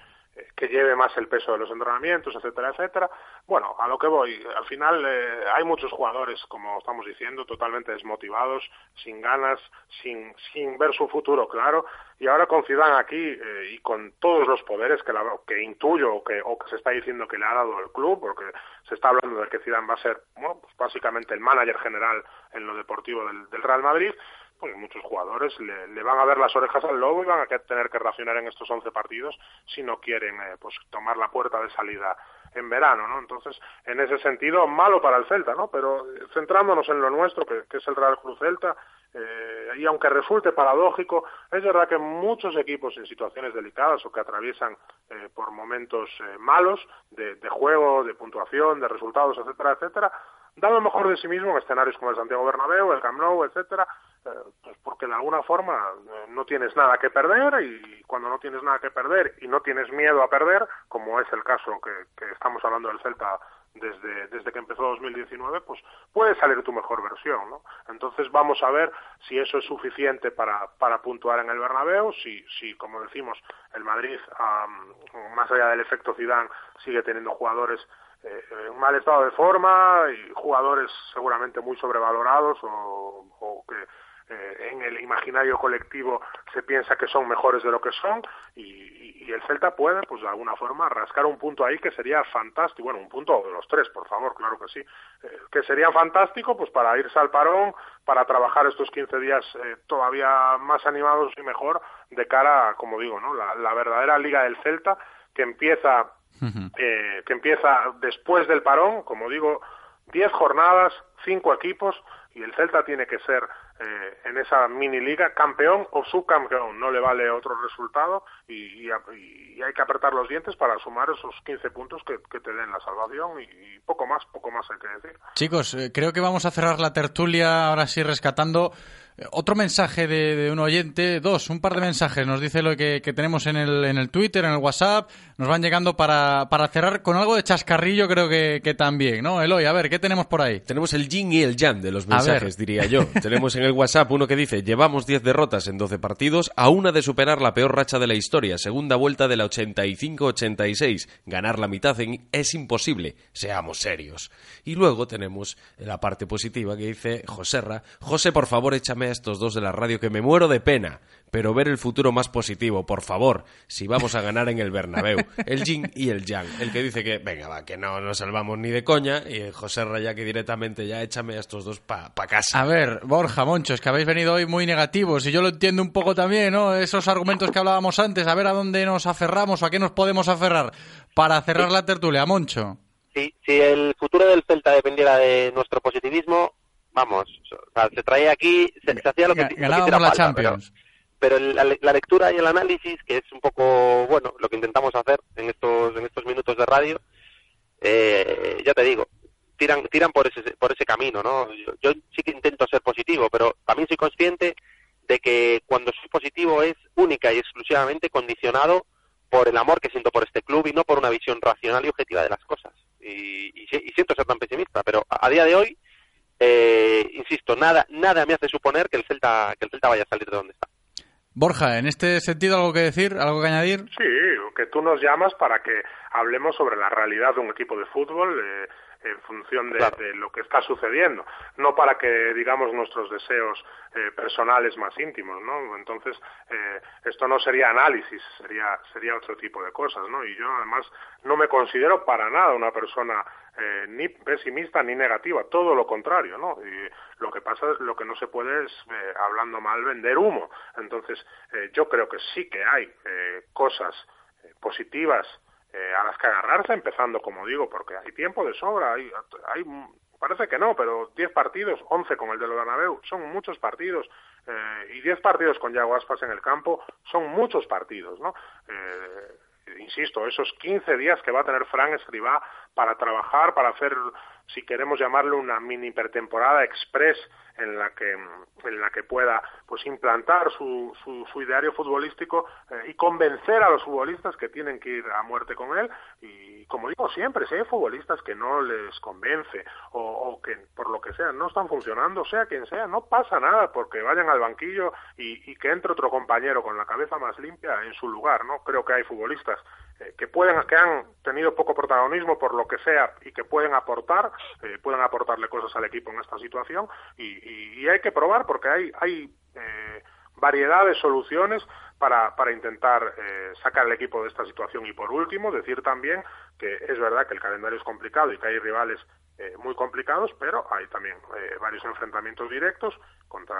que lleve más el peso de los entrenamientos, etcétera, etcétera. Bueno, a lo que voy, al final eh, hay muchos jugadores, como estamos diciendo, totalmente desmotivados, sin ganas, sin, sin ver su futuro claro, y ahora con Zidane aquí eh, y con todos los poderes que, la- que intuyo o que, o que se está diciendo que le ha dado el club, porque se está hablando de que Zidane va a ser, bueno, pues básicamente el manager general en lo deportivo del, del Real Madrid, pues muchos jugadores le, van a ver las orejas al lobo y van a tener que racionar en estos 11 partidos si no quieren eh, pues tomar la puerta de salida en verano, ¿no? Entonces, en ese sentido, malo para el Celta, ¿no? Pero eh, centrándonos en lo nuestro, que, es el Real Cruz Celta, eh, y aunque resulte paradójico, es verdad que muchos equipos en situaciones delicadas o que atraviesan eh, por momentos eh, malos de, juego, de puntuación, de resultados, etcétera, etcétera, dan lo mejor de sí mismo en escenarios como el Santiago Bernabéu, el Camp Nou, etcétera, pues porque de alguna forma eh, no tienes nada que perder y cuando no tienes nada que perder y no tienes miedo a perder, como es el caso que, que estamos hablando del Celta desde, desde que empezó 2019, pues puede salir tu mejor versión, ¿no? Entonces vamos a ver si eso es suficiente para, para puntuar en el Bernabéu, si, si como decimos, el Madrid, más allá del efecto Zidane, sigue teniendo jugadores eh, en mal estado de forma y jugadores seguramente muy sobrevalorados o que eh, en el imaginario colectivo se piensa que son mejores de lo que son y, el Celta puede, pues de alguna forma, rascar un punto ahí que sería fantástico, bueno, un punto de los tres, por favor, claro que sí, eh, que sería fantástico pues para irse al parón, para trabajar estos 15 días eh, todavía más animados y mejor de cara, como digo, ¿no? la, la verdadera Liga del Celta que empieza, que empieza después del parón, como digo, 10 jornadas, cinco equipos y el Celta tiene que ser eh, en esa mini liga campeón o subcampeón, no le vale otro resultado y, hay que apretar los dientes para sumar esos 15 puntos que, te den la salvación y, poco más, poco más hay que decir. Chicos, eh, creo que vamos a cerrar la tertulia ahora sí rescatando otro mensaje de, un oyente, dos, un par de mensajes, nos dice lo que, tenemos en el, en el Twitter, en el WhatsApp, nos van llegando para, para cerrar con algo de chascarrillo, creo que, que también, ¿no? Eloy, a ver, ¿qué tenemos por ahí? Tenemos el yin y el yang de los mensajes, diría yo. tenemos en el WhatsApp uno que dice, llevamos 10 derrotas en 12 partidos, a una de superar la peor racha de la historia, segunda vuelta de la 85-86, ganar la mitad es imposible, seamos serios. Y luego tenemos la parte positiva que dice Joserra, José, por favor, échame a estos dos de la radio que me muero de pena, pero ver el futuro más positivo, por favor, si vamos a ganar en el Bernabéu. El yin y el yang. El que dice que, venga, va, que no nos salvamos ni de coña, y José Raya que directamente ya échame a estos dos para pa casa. A ver, Borja, Monchos, que habéis venido hoy muy negativos, y yo lo entiendo un poco también, ¿no? Esos argumentos que hablábamos antes, a ver a dónde nos aferramos o a qué nos podemos aferrar para cerrar la tertulia, Moncho. Sí, si el futuro del Celta dependiera de nuestro positivismo, vamos, se traía aquí, se, hacía lo que, Ganábamos la Champions. Pero, la, lectura y el análisis, que es un poco, bueno, lo que intentamos hacer en estos, en estos minutos de radio, eh, ya te digo, tiran, tiran por ese, por ese camino, ¿no? Yo, sí que intento ser positivo, pero también soy consciente de que cuando soy positivo es única y exclusivamente condicionado por el amor que siento por este club y no por una visión racional y objetiva de las cosas. Y, y siento ser tan pesimista, pero a día de hoy eh, insisto, nada, nada me hace suponer que el Celta, que el Celta vaya a salir de donde está. Borja, en este sentido, ¿algo que decir? ¿Algo que añadir? Sí, que tú nos llamas para que hablemos sobre la realidad de un equipo de fútbol eh, en función de, lo que está sucediendo, no para que digamos nuestros deseos eh, personales más íntimos, ¿no? Entonces, eh, esto no sería análisis, sería, sería otro tipo de cosas, ¿no? Y yo además no me considero para nada una persona eh, ni pesimista ni negativa, todo lo contrario, ¿no? Y lo que pasa, lo que no se puede es, eh, hablando mal, vender humo. Entonces, eh, yo creo que sí que hay cosas positivas a las que agarrarse, empezando, como digo, porque hay tiempo de sobra, hay, hay parece que no, pero 10 partidos, 11 con el de Bernabéu, son muchos partidos, y 10 partidos con Yago Aspas en el campo son muchos partidos, ¿no? insisto, esos 15 días que va a tener Fran Escribá para trabajar, para hacer, si queremos llamarlo, una mini pretemporada express en la que en la que pueda pues implantar su, su, ideario futbolístico eh, y convencer a los futbolistas que tienen que ir a muerte con él. Y como digo siempre si hay futbolistas que no les convence o, o que por lo que sea no están funcionando sea quien sea no pasa nada porque vayan al banquillo y, y que entre otro compañero con la cabeza más limpia en su lugar no creo que hay futbolistas eh, que pueden que han tenido poco protagonismo por lo que sea y que pueden aportar eh, pueden aportarle cosas al equipo en esta situación y, y, hay que probar porque hay hay eh, variedad de soluciones para, para intentar eh, sacar al equipo de esta situación. Y por último decir también que es verdad que el calendario es complicado y que hay rivales eh, muy complicados, pero hay también eh, varios enfrentamientos directos contra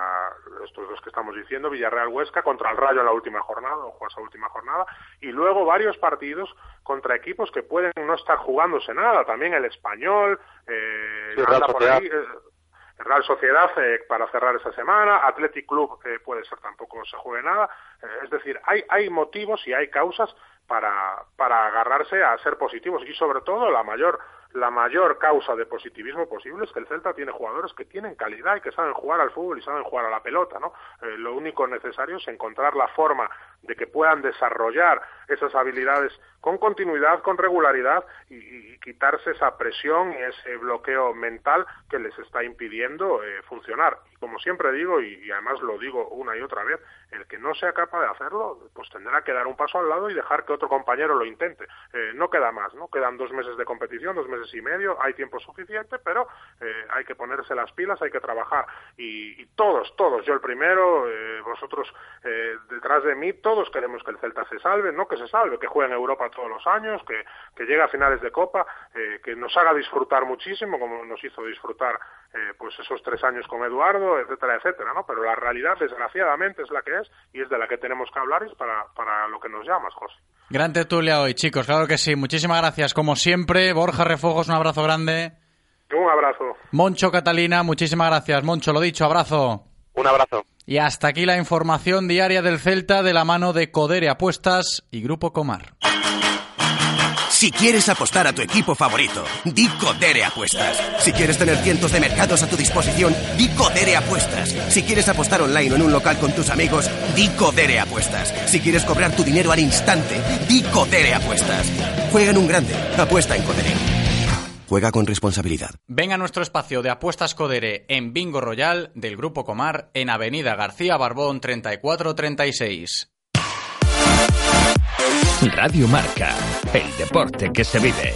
estos dos que estamos diciendo, Villarreal-Huesca, contra el Rayo en la última jornada, o esa última jornada, y luego varios partidos contra equipos que pueden no estar jugándose nada, también el Español, eh, Real Sociedad. para cerrar esa semana, Athletic Club puede ser tampoco se juegue nada, es decir, hay, hay motivos y hay causas para, para agarrarse a ser positivos y sobre todo la mayor la mayor causa de positivismo posible es que el Celta tiene jugadores que tienen calidad y que saben jugar al fútbol y saben jugar a la pelota, ¿no? Eh, lo único necesario es encontrar la forma de que puedan desarrollar esas habilidades con continuidad, con regularidad y, quitarse esa presión y ese bloqueo mental que les está impidiendo eh, funcionar. Y como siempre digo, y, y, además lo digo una y otra vez, el que no sea capaz de hacerlo, pues tendrá que dar un paso al lado y dejar que otro compañero lo intente. Eh, no queda más, ¿no? Quedan dos meses de competición, dos meses y medio, hay tiempo suficiente, pero eh, hay que ponerse las pilas, hay que trabajar. Y, y todos, todos, yo el primero, eh, vosotros detrás de mí, todos queremos que el Celta se salve, no que se salve, que juegue en Europa todos los años, que, que llegue a finales de Copa, eh, que nos haga disfrutar muchísimo, como nos hizo disfrutar eh, pues esos tres años con Eduardo, etcétera, etcétera, ¿no? Pero la realidad, desgraciadamente, es la que es y es de la que tenemos que hablar y es para, para lo que nos llamas, José. Gran tertulia hoy, chicos, claro que sí. Muchísimas gracias, como siempre. Borja Refojos, un abrazo grande. Un abrazo. Moncho Catalina, muchísimas gracias. Moncho, lo dicho, abrazo. Un abrazo. Y hasta aquí la información diaria del Celta de la mano de Codere Apuestas y Grupo Comar. Si quieres apostar a tu equipo favorito, di Codere Apuestas. Si quieres tener cientos de mercados a tu disposición, di Codere Apuestas. Si quieres apostar online o en un local con tus amigos, di Codere Apuestas. Si quieres cobrar tu dinero al instante, di Codere Apuestas. Juega en un grande, apuesta en Codere. Juega con responsabilidad. Ven a nuestro espacio de apuestas Codere en Bingo Royal del Grupo Comar en Avenida García Barbón 3436. Radio Marca, el deporte que se vive.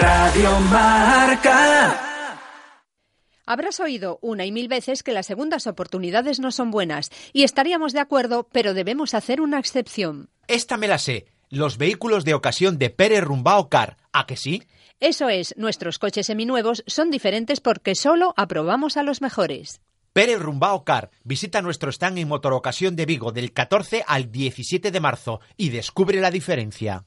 Radio Marca. Habrás oído una y mil veces que las segundas oportunidades no son buenas y estaríamos de acuerdo, pero debemos hacer una excepción. Esta me la sé. Los vehículos de ocasión de Pérez Rumbao Car. ¿A que sí? Eso es, nuestros coches seminuevos son diferentes porque solo aprobamos a los mejores. Pérez Rumbao Car. Visita nuestro stand en Motorocasión de Vigo del 14 al 17 de marzo y descubre la diferencia.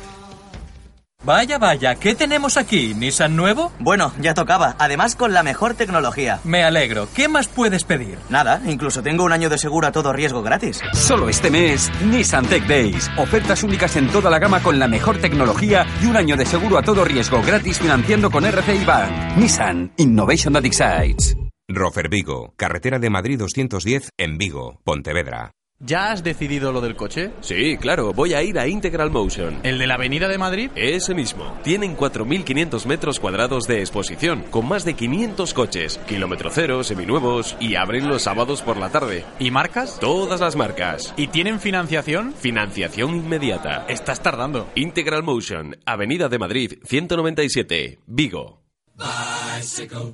Vaya, vaya, ¿qué tenemos aquí? ¿Nissan nuevo? Bueno, ya tocaba. Además, con la mejor tecnología. Me alegro. ¿Qué más puedes pedir? Nada, incluso tengo un año de seguro a todo riesgo gratis. Solo este mes, Nissan Tech Days. Ofertas únicas en toda la gama con la mejor tecnología y un año de seguro a todo riesgo gratis financiando con RCI Bank. Nissan Innovation that excites. Rofer Vigo, carretera de Madrid 210 en Vigo, Pontevedra. ¿Ya has decidido lo del coche? Sí, claro, voy a ir a Integral Motion. ¿El de la Avenida de Madrid? Ese mismo. Tienen 4.500 metros cuadrados de exposición, con más de 500 coches, kilómetro cero, seminuevos, y abren los sábados por la tarde. ¿Y marcas? Todas las marcas. ¿Y tienen financiación? Financiación inmediata. Estás tardando. Integral Motion, Avenida de Madrid, 197, Vigo. Bicycle.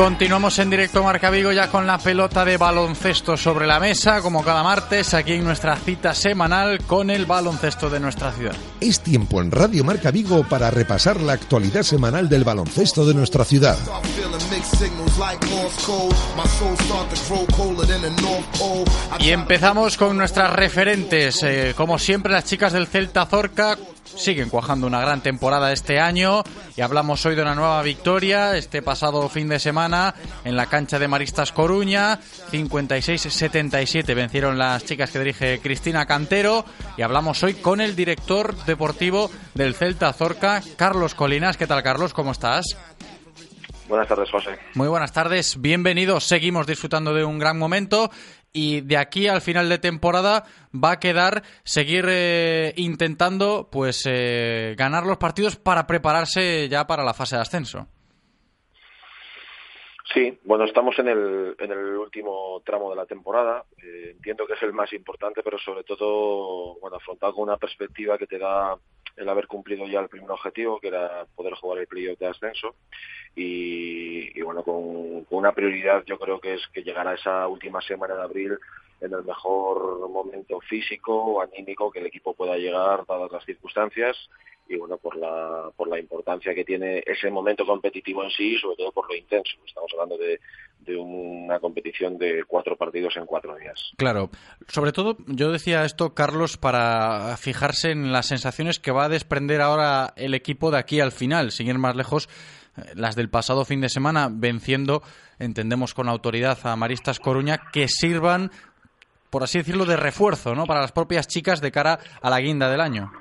Continuamos en directo Marca Vigo ya con la pelota de baloncesto sobre la mesa, como cada martes, aquí en nuestra cita semanal con el baloncesto de nuestra ciudad. Es tiempo en Radio Marca Vigo para repasar la actualidad semanal del baloncesto de nuestra ciudad. Y empezamos con nuestras referentes, eh, como siempre las chicas del Celta Zorca, siguen cuajando una gran temporada este año y hablamos hoy de una nueva victoria este pasado fin de semana en la cancha de Maristas Coruña. 56-77 vencieron las chicas que dirige Cristina Cantero y hablamos hoy con el director deportivo del Celta Zorca, Carlos Colinas. ¿Qué tal, Carlos? ¿Cómo estás? Buenas tardes, José. Muy buenas tardes, bienvenidos. Seguimos disfrutando de un gran momento y de aquí al final de temporada va a quedar seguir eh, intentando pues eh, ganar los partidos para prepararse ya para la fase de ascenso. Sí, bueno, estamos en el, en el último tramo de la temporada. Eh, entiendo que es el más importante, pero sobre todo, bueno, afrontar con una perspectiva que te da el haber cumplido ya el primer objetivo, que era poder jugar el playoff de ascenso. Y, bueno, con, una prioridad yo creo que es que llegará esa última semana de abril en el mejor momento físico o anímico que el equipo pueda llegar, dadas las circunstancias, y bueno, por la, por la importancia que tiene ese momento competitivo en sí, sobre todo por lo intenso. Estamos hablando de, de una competición de cuatro partidos en cuatro días. Claro, sobre todo yo decía esto, Carlos, para fijarse en las sensaciones que va a desprender ahora el equipo de aquí al final, sin ir más lejos eh, las del pasado fin de semana, venciendo, entendemos con autoridad, a Maristas Coruña, que sirvan, por así decirlo, de refuerzo ¿no? para las propias chicas de cara a la guinda del año.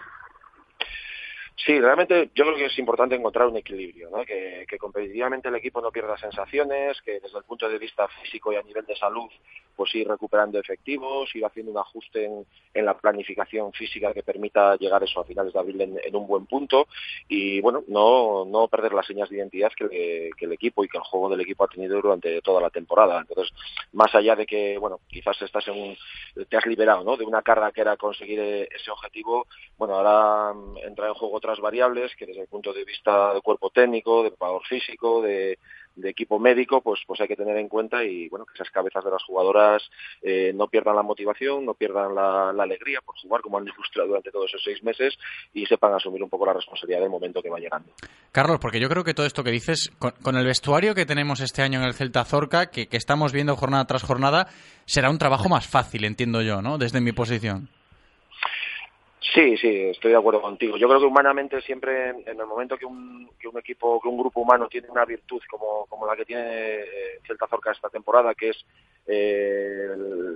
Sí, realmente yo creo que es importante encontrar un equilibrio, ¿no? que, competitivamente el equipo no pierda sensaciones, que desde el punto de vista físico y a nivel de salud, pues ir recuperando efectivos, ir haciendo un ajuste en, la planificación física que permita llegar eso a finales de abril en, un buen punto y bueno, no, no perder las señas de identidad que, el equipo y que el juego del equipo ha tenido durante toda la temporada. Entonces, más allá de que, bueno, quizás estás en un, te has liberado, ¿no? De una carga que era conseguir ese objetivo, bueno, ahora entra en juego otra variables que desde el punto de vista del cuerpo técnico, de preparador físico, de, equipo médico, pues, pues hay que tener en cuenta y bueno que esas cabezas de las jugadoras eh, no pierdan la motivación, no pierdan la, alegría por jugar como han demostrado durante todos esos seis meses y sepan asumir un poco la responsabilidad del momento que va llegando. Carlos, porque yo creo que todo esto que dices, con, el vestuario que tenemos este año en el Celta Zorca, que, que estamos viendo jornada tras jornada, será un trabajo más fácil, entiendo yo, ¿no? Desde mi posición. Sí, sí, estoy de acuerdo contigo. Yo creo que humanamente siempre, en el momento que un, que un equipo, que un grupo humano tiene una virtud como, la que tiene eh, Celta Zorca esta temporada, que es eh,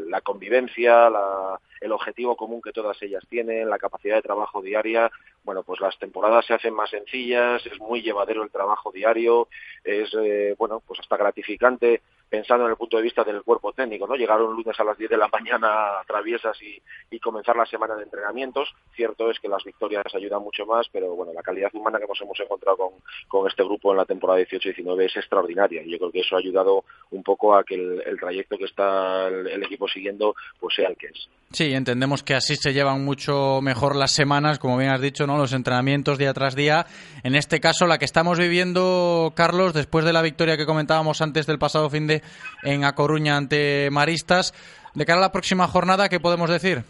la convivencia, la, el objetivo común que todas ellas tienen, la capacidad de trabajo diaria, bueno, pues las temporadas se hacen más sencillas, es muy llevadero el trabajo diario, es, eh, bueno, pues hasta gratificante pensando en el punto de vista del cuerpo técnico, ¿no? Llegar un lunes a las 10 de la mañana traviesas y, comenzar la semana de entrenamientos. Cierto es que las victorias ayudan mucho más, pero bueno, la calidad humana que nos hemos encontrado con, con este grupo en la temporada 18-19 es extraordinaria y yo creo que eso ha ayudado un poco a que el, trayecto que está el, equipo siguiendo pues sea el que es. Sí, entendemos que así se llevan mucho mejor las semanas, como bien has dicho, ¿no? Los entrenamientos día tras día. En este caso, la que estamos viviendo, Carlos, después de la victoria que comentábamos antes del pasado fin de en A Coruña ante Maristas. De cara a la próxima jornada, ¿qué podemos decir?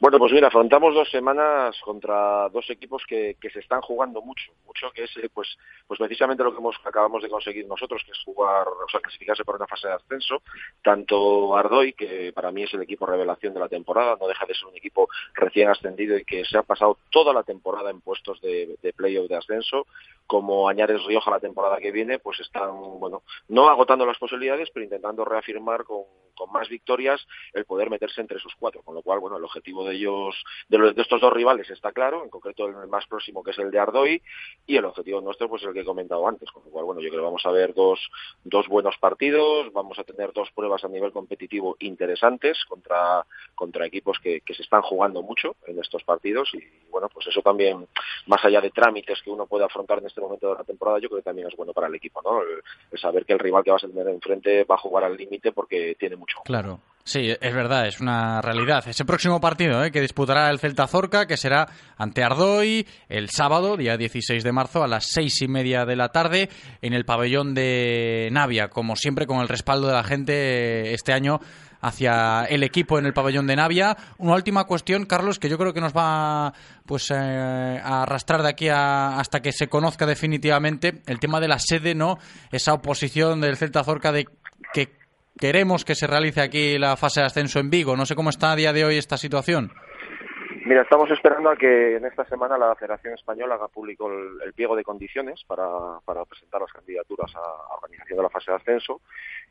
Bueno, pues mira, afrontamos dos semanas contra dos equipos que, que se están jugando mucho, mucho que es eh, pues pues precisamente lo que hemos acabamos de conseguir nosotros, que es jugar, o sea, clasificarse para una fase de ascenso, tanto Ardoy, que para mí es el equipo revelación de la temporada, no deja de ser un equipo recién ascendido y que se ha pasado toda la temporada en puestos de, de playoff de ascenso, como Añares Rioja la temporada que viene, pues están, bueno, no agotando las posibilidades, pero intentando reafirmar con, con más victorias el poder meterse entre sus cuatro, con lo cual, bueno, el objetivo de ellos, de, los, de estos dos rivales está claro, en concreto el más próximo que es el de Ardoy, y el objetivo nuestro pues el que he comentado antes, con lo cual, bueno, yo creo que vamos a ver dos, dos buenos partidos, vamos a tener dos pruebas a nivel competitivo interesantes contra, contra equipos que, que se están jugando mucho en estos partidos y, bueno, pues eso también, más allá de trámites que uno puede afrontar en este momento de la temporada, yo creo que también es bueno para el equipo, ¿no? El, saber que el rival que vas a tener enfrente va a jugar al límite porque tiene mucho. Claro. Sí, es verdad, es una realidad. Ese próximo partido ¿eh? que disputará el Celta Zorca, que será ante Ardoy el sábado, día 16 de marzo, a las seis y media de la tarde, en el pabellón de Navia, como siempre con el respaldo de la gente este año hacia el equipo en el pabellón de Navia. Una última cuestión, Carlos, que yo creo que nos va pues eh, a arrastrar de aquí hasta que se conozca definitivamente el tema de la sede, ¿no? Esa oposición del Celta Zorca de queremos que se realice aquí la fase de ascenso en Vigo. No sé cómo está a día de hoy esta situación. Mira, estamos esperando a que en esta semana la Federación Española haga público el, pliego de condiciones para, para presentar las candidaturas a, a organización de la fase de ascenso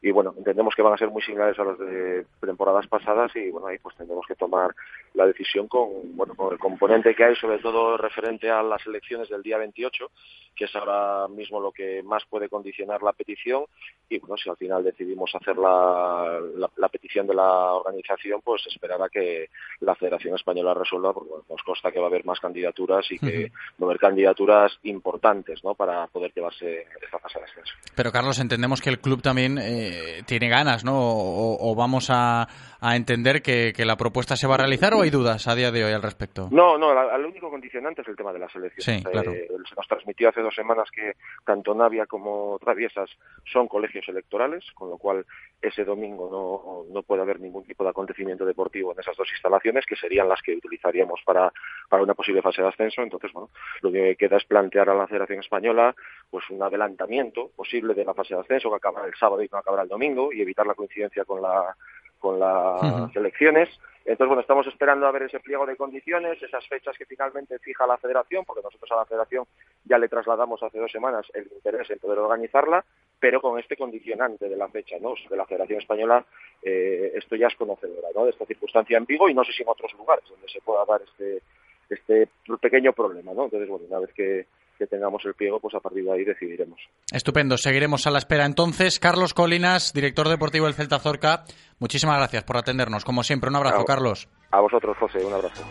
y bueno, entendemos que van a ser muy similares a los de temporadas pasadas y bueno, ahí pues tendremos que tomar la decisión con, bueno, con el componente que hay, sobre todo referente a las elecciones del día 28, que es ahora mismo lo que más puede condicionar la petición y bueno, si al final decidimos hacer la, la, la petición de la organización, pues esperar a que la Federación Española resuelva, porque bueno, nos consta que va a haber más candidaturas y que va a haber candidaturas importantes ¿no? para poder llevarse esta fase de ascenso. Pero Carlos, entendemos que el club también eh, tiene ganas, ¿no? O, o vamos a, a entender que, que, la propuesta se va a realizar o hay dudas a día de hoy al respecto. No, no, el único condicionante es el tema de las elecciones. Sí, claro. eh, se nos transmitió hace dos semanas que tanto Navia como Traviesas son colegios electorales, con lo cual ese domingo no, no puede haber ningún tipo de acontecimiento deportivo en esas dos instalaciones, que serían las que utilizaríamos para, para una posible fase de ascenso. Entonces, bueno, lo que queda es plantear a la Federación Española pues un adelantamiento posible de la fase de ascenso que acabará el sábado y no acabará el domingo y evitar la coincidencia con la con las uh -huh. elecciones. Entonces, bueno, estamos esperando a ver ese pliego de condiciones, esas fechas que finalmente fija la federación, porque nosotros a la federación ya le trasladamos hace dos semanas el interés en poder organizarla, pero con este condicionante de la fecha, ¿no? De la Federación Española, eh, esto ya es conocedora, ¿no? De esta circunstancia en Vigo y no sé si en otros lugares donde se pueda dar este, este pequeño problema, ¿no? Entonces, bueno, una vez que, que tengamos el pliego, pues a partir de ahí decidiremos. Estupendo, seguiremos a la espera entonces. Carlos Colinas, director deportivo del Celta Zorca, muchísimas gracias por atendernos. Como siempre, un abrazo, a, Carlos. A vosotros, José, un abrazo.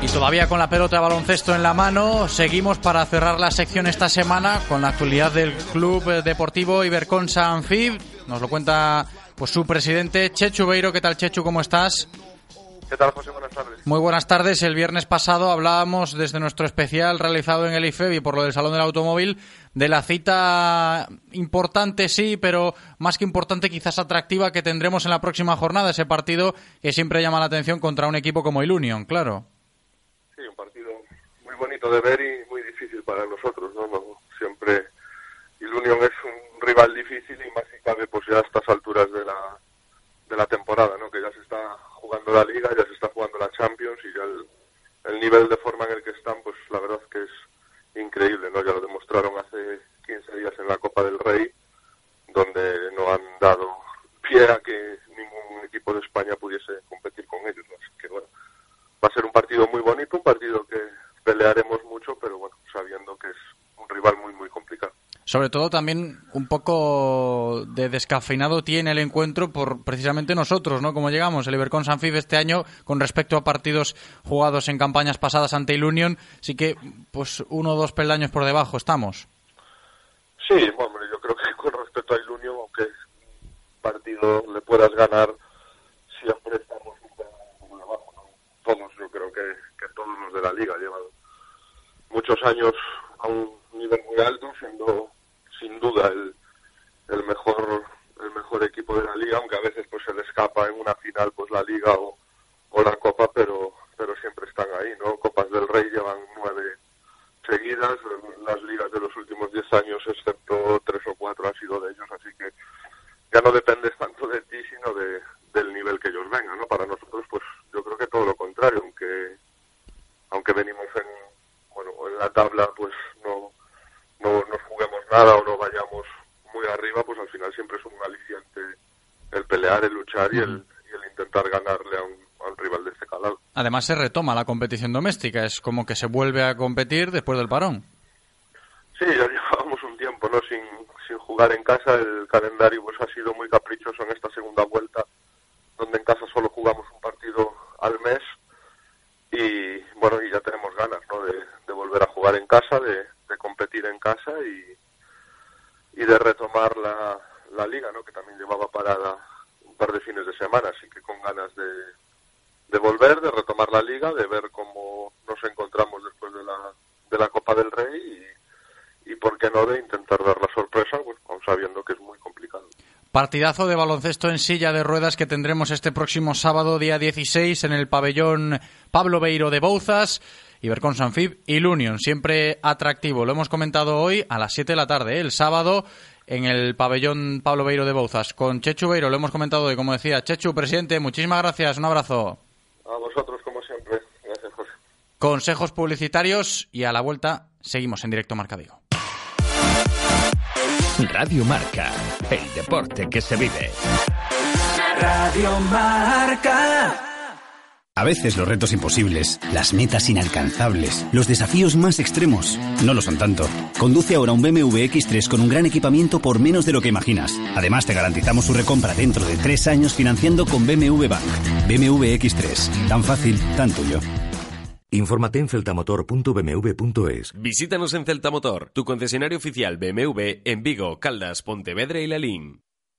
Y todavía con la pelota de baloncesto en la mano, seguimos para cerrar la sección esta semana con la actualidad del Club Deportivo Iberconsa Anfib. Nos lo cuenta pues su presidente Chechu Beiro. ¿Qué tal, Chechu? ¿Cómo estás? ¿Qué tal, José? Buenas tardes. Muy buenas tardes. El viernes pasado hablábamos desde nuestro especial realizado en el IFEBI por lo del Salón del Automóvil de la cita importante, sí, pero más que importante, quizás atractiva que tendremos en la próxima jornada. Ese partido que siempre llama la atención contra un equipo como el Union, claro. Sí, un partido muy bonito de ver y muy difícil para nosotros, ¿no? no siempre el Union es un rival difícil y más si cabe, pues ya a estas alturas de la, de la temporada, ¿no? Que ya se está jugando la Liga, ya se está jugando la Champions y ya el, el, nivel de forma en el que están, pues la verdad que es increíble, ¿no? Ya lo demostraron hace 15 días en la Copa del Rey, donde no han dado pie a que ningún equipo de España pudiese competir con ellos. Así que, bueno, va a ser un partido muy bonito, un partido que pelearemos mucho, pero bueno, sabiendo que es un rival muy, muy complicado. Sobre todo también un poco de descafeinado tiene el encuentro por precisamente nosotros, ¿no? Como llegamos, el Ibercon Sanfib este año con respecto a partidos jugados en campañas pasadas ante el Union, sí que pues uno o dos peldaños por debajo estamos. Sí, hombre, yo creo que con respecto al Union, aunque partido le puedas ganar, siempre estamos un poco debajo, ¿no? Todos, yo creo que, que todos los de la liga llevan muchos años a un nivel muy alto, siendo sin duda el, el mejor el mejor equipo de la liga, aunque a veces pues se le escapa en una final pues la liga o, o la copa, pero pero siempre están ahí, ¿no? Copas del Rey llevan nueve seguidas, las ligas de los últimos diez años, excepto tres o cuatro, han sido de ellos, así que ya no dependes tanto de ti, sino de, del nivel que ellos vengan, ¿no? Para nosotros, pues yo creo que todo lo contrario, aunque aunque venimos en bueno en la tabla, pues no no nos juguemos nada o no vayamos muy arriba, pues al final siempre es un aliciente el pelear, el luchar y el, y el intentar ganarle a un, a un rival de este calado. Además se retoma la competición doméstica, es como que se vuelve a competir después del parón. Sí, ya llevábamos un tiempo, ¿no? Sin, sin jugar en casa, el calendario pues ha sido muy caprichoso en esta segunda vuelta, donde en casa solo jugamos un partido al mes y bueno, y ya tenemos ganas, ¿no? De, de volver a jugar en casa, de, de competir en casa y, y de retomar la, la liga, ¿no? Que también llevaba parada un par de fines de semana, así que con ganas de, de volver, de retomar la liga, de ver cómo nos encontramos después de la, de la Copa del Rey y, y por qué no, de intentar dar la sorpresa, pues aún sabiendo que es muy complicado. Partidazo de baloncesto en silla de ruedas que tendremos este próximo sábado, día 16, en el pabellón Pablo Beiro de Bouzas. Ibercon Sanfib y Lunion, siempre atractivo. Lo hemos comentado hoy a las 7 de la tarde. ¿eh? El sábado en el pabellón Pablo Beiro de Bouzas. Con Chechu Beiro lo hemos comentado hoy, como decía. Chechu, presidente, muchísimas gracias, un abrazo. A vosotros, como siempre. Gracias, José. Consejos publicitarios y a la vuelta seguimos en directo Marca Vigo. Radio Marca, el deporte que se vive. Radio Marca. A veces los retos imposibles, las metas inalcanzables, los desafíos más extremos, no lo son tanto. Conduce ahora un BMW X3 con un gran equipamiento por menos de lo que imaginas. Además, te garantizamos su recompra dentro de tres años financiando con BMW Bank. BMW X3, tan fácil, tan tuyo. Infórmate en celtamotor.bmw.es. Visítanos en Celtamotor, tu concesionario oficial BMW en Vigo, Caldas, Pontevedra y Lalín.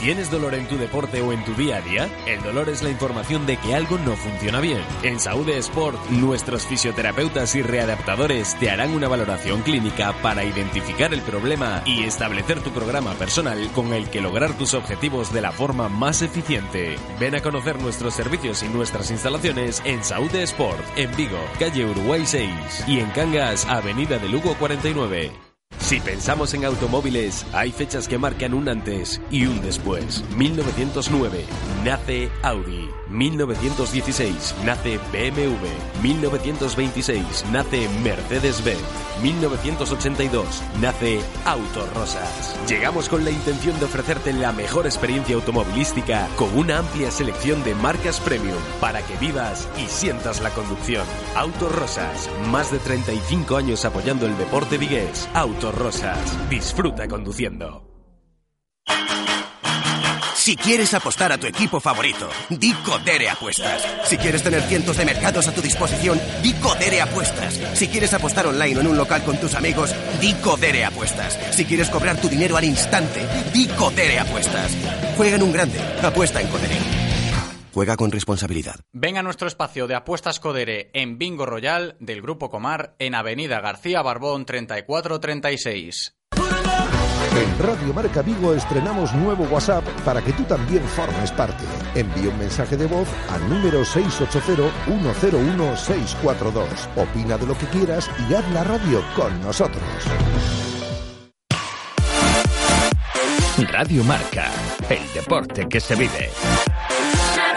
¿Tienes dolor en tu deporte o en tu día a día? El dolor es la información de que algo no funciona bien. En Saúde Sport, nuestros fisioterapeutas y readaptadores te harán una valoración clínica para identificar el problema y establecer tu programa personal con el que lograr tus objetivos de la forma más eficiente. Ven a conocer nuestros servicios y nuestras instalaciones en Saúde Sport, en Vigo, calle Uruguay 6 y en Cangas, avenida de Lugo 49. Si pensamos en automóviles, hay fechas que marcan un antes y un después. 1909 nace Audi. 1916 nace BMW. 1926 nace Mercedes-Benz. 1982 nace Autorosas. Llegamos con la intención de ofrecerte la mejor experiencia automovilística con una amplia selección de marcas premium para que vivas y sientas la conducción. Autorosas, más de 35 años apoyando el deporte vigués. Autorosas, disfruta conduciendo. Si quieres apostar a tu equipo favorito, di Codere Apuestas. Si quieres tener cientos de mercados a tu disposición, di Codere Apuestas. Si quieres apostar online o en un local con tus amigos, di Codere Apuestas. Si quieres cobrar tu dinero al instante, di Codere Apuestas. Juega en un grande, apuesta en Codere. Juega con responsabilidad. Ven a nuestro espacio de apuestas Codere en Bingo Royal del Grupo Comar en Avenida García Barbón 3436. En Radio Marca Vigo estrenamos nuevo WhatsApp para que tú también formes parte. Envía un mensaje de voz al número 680-101-642. Opina de lo que quieras y haz la radio con nosotros. Radio Marca, el deporte que se vive.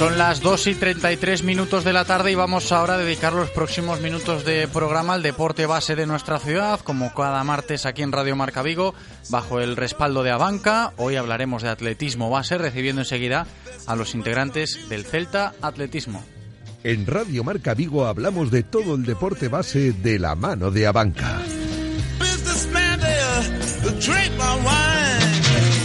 Son las 2 y 33 minutos de la tarde y vamos ahora a dedicar los próximos minutos de programa al deporte base de nuestra ciudad, como cada martes aquí en Radio Marca Vigo, bajo el respaldo de Abanca. Hoy hablaremos de atletismo base, recibiendo enseguida a los integrantes del Celta Atletismo. En Radio Marca Vigo hablamos de todo el deporte base de la mano de Abanca.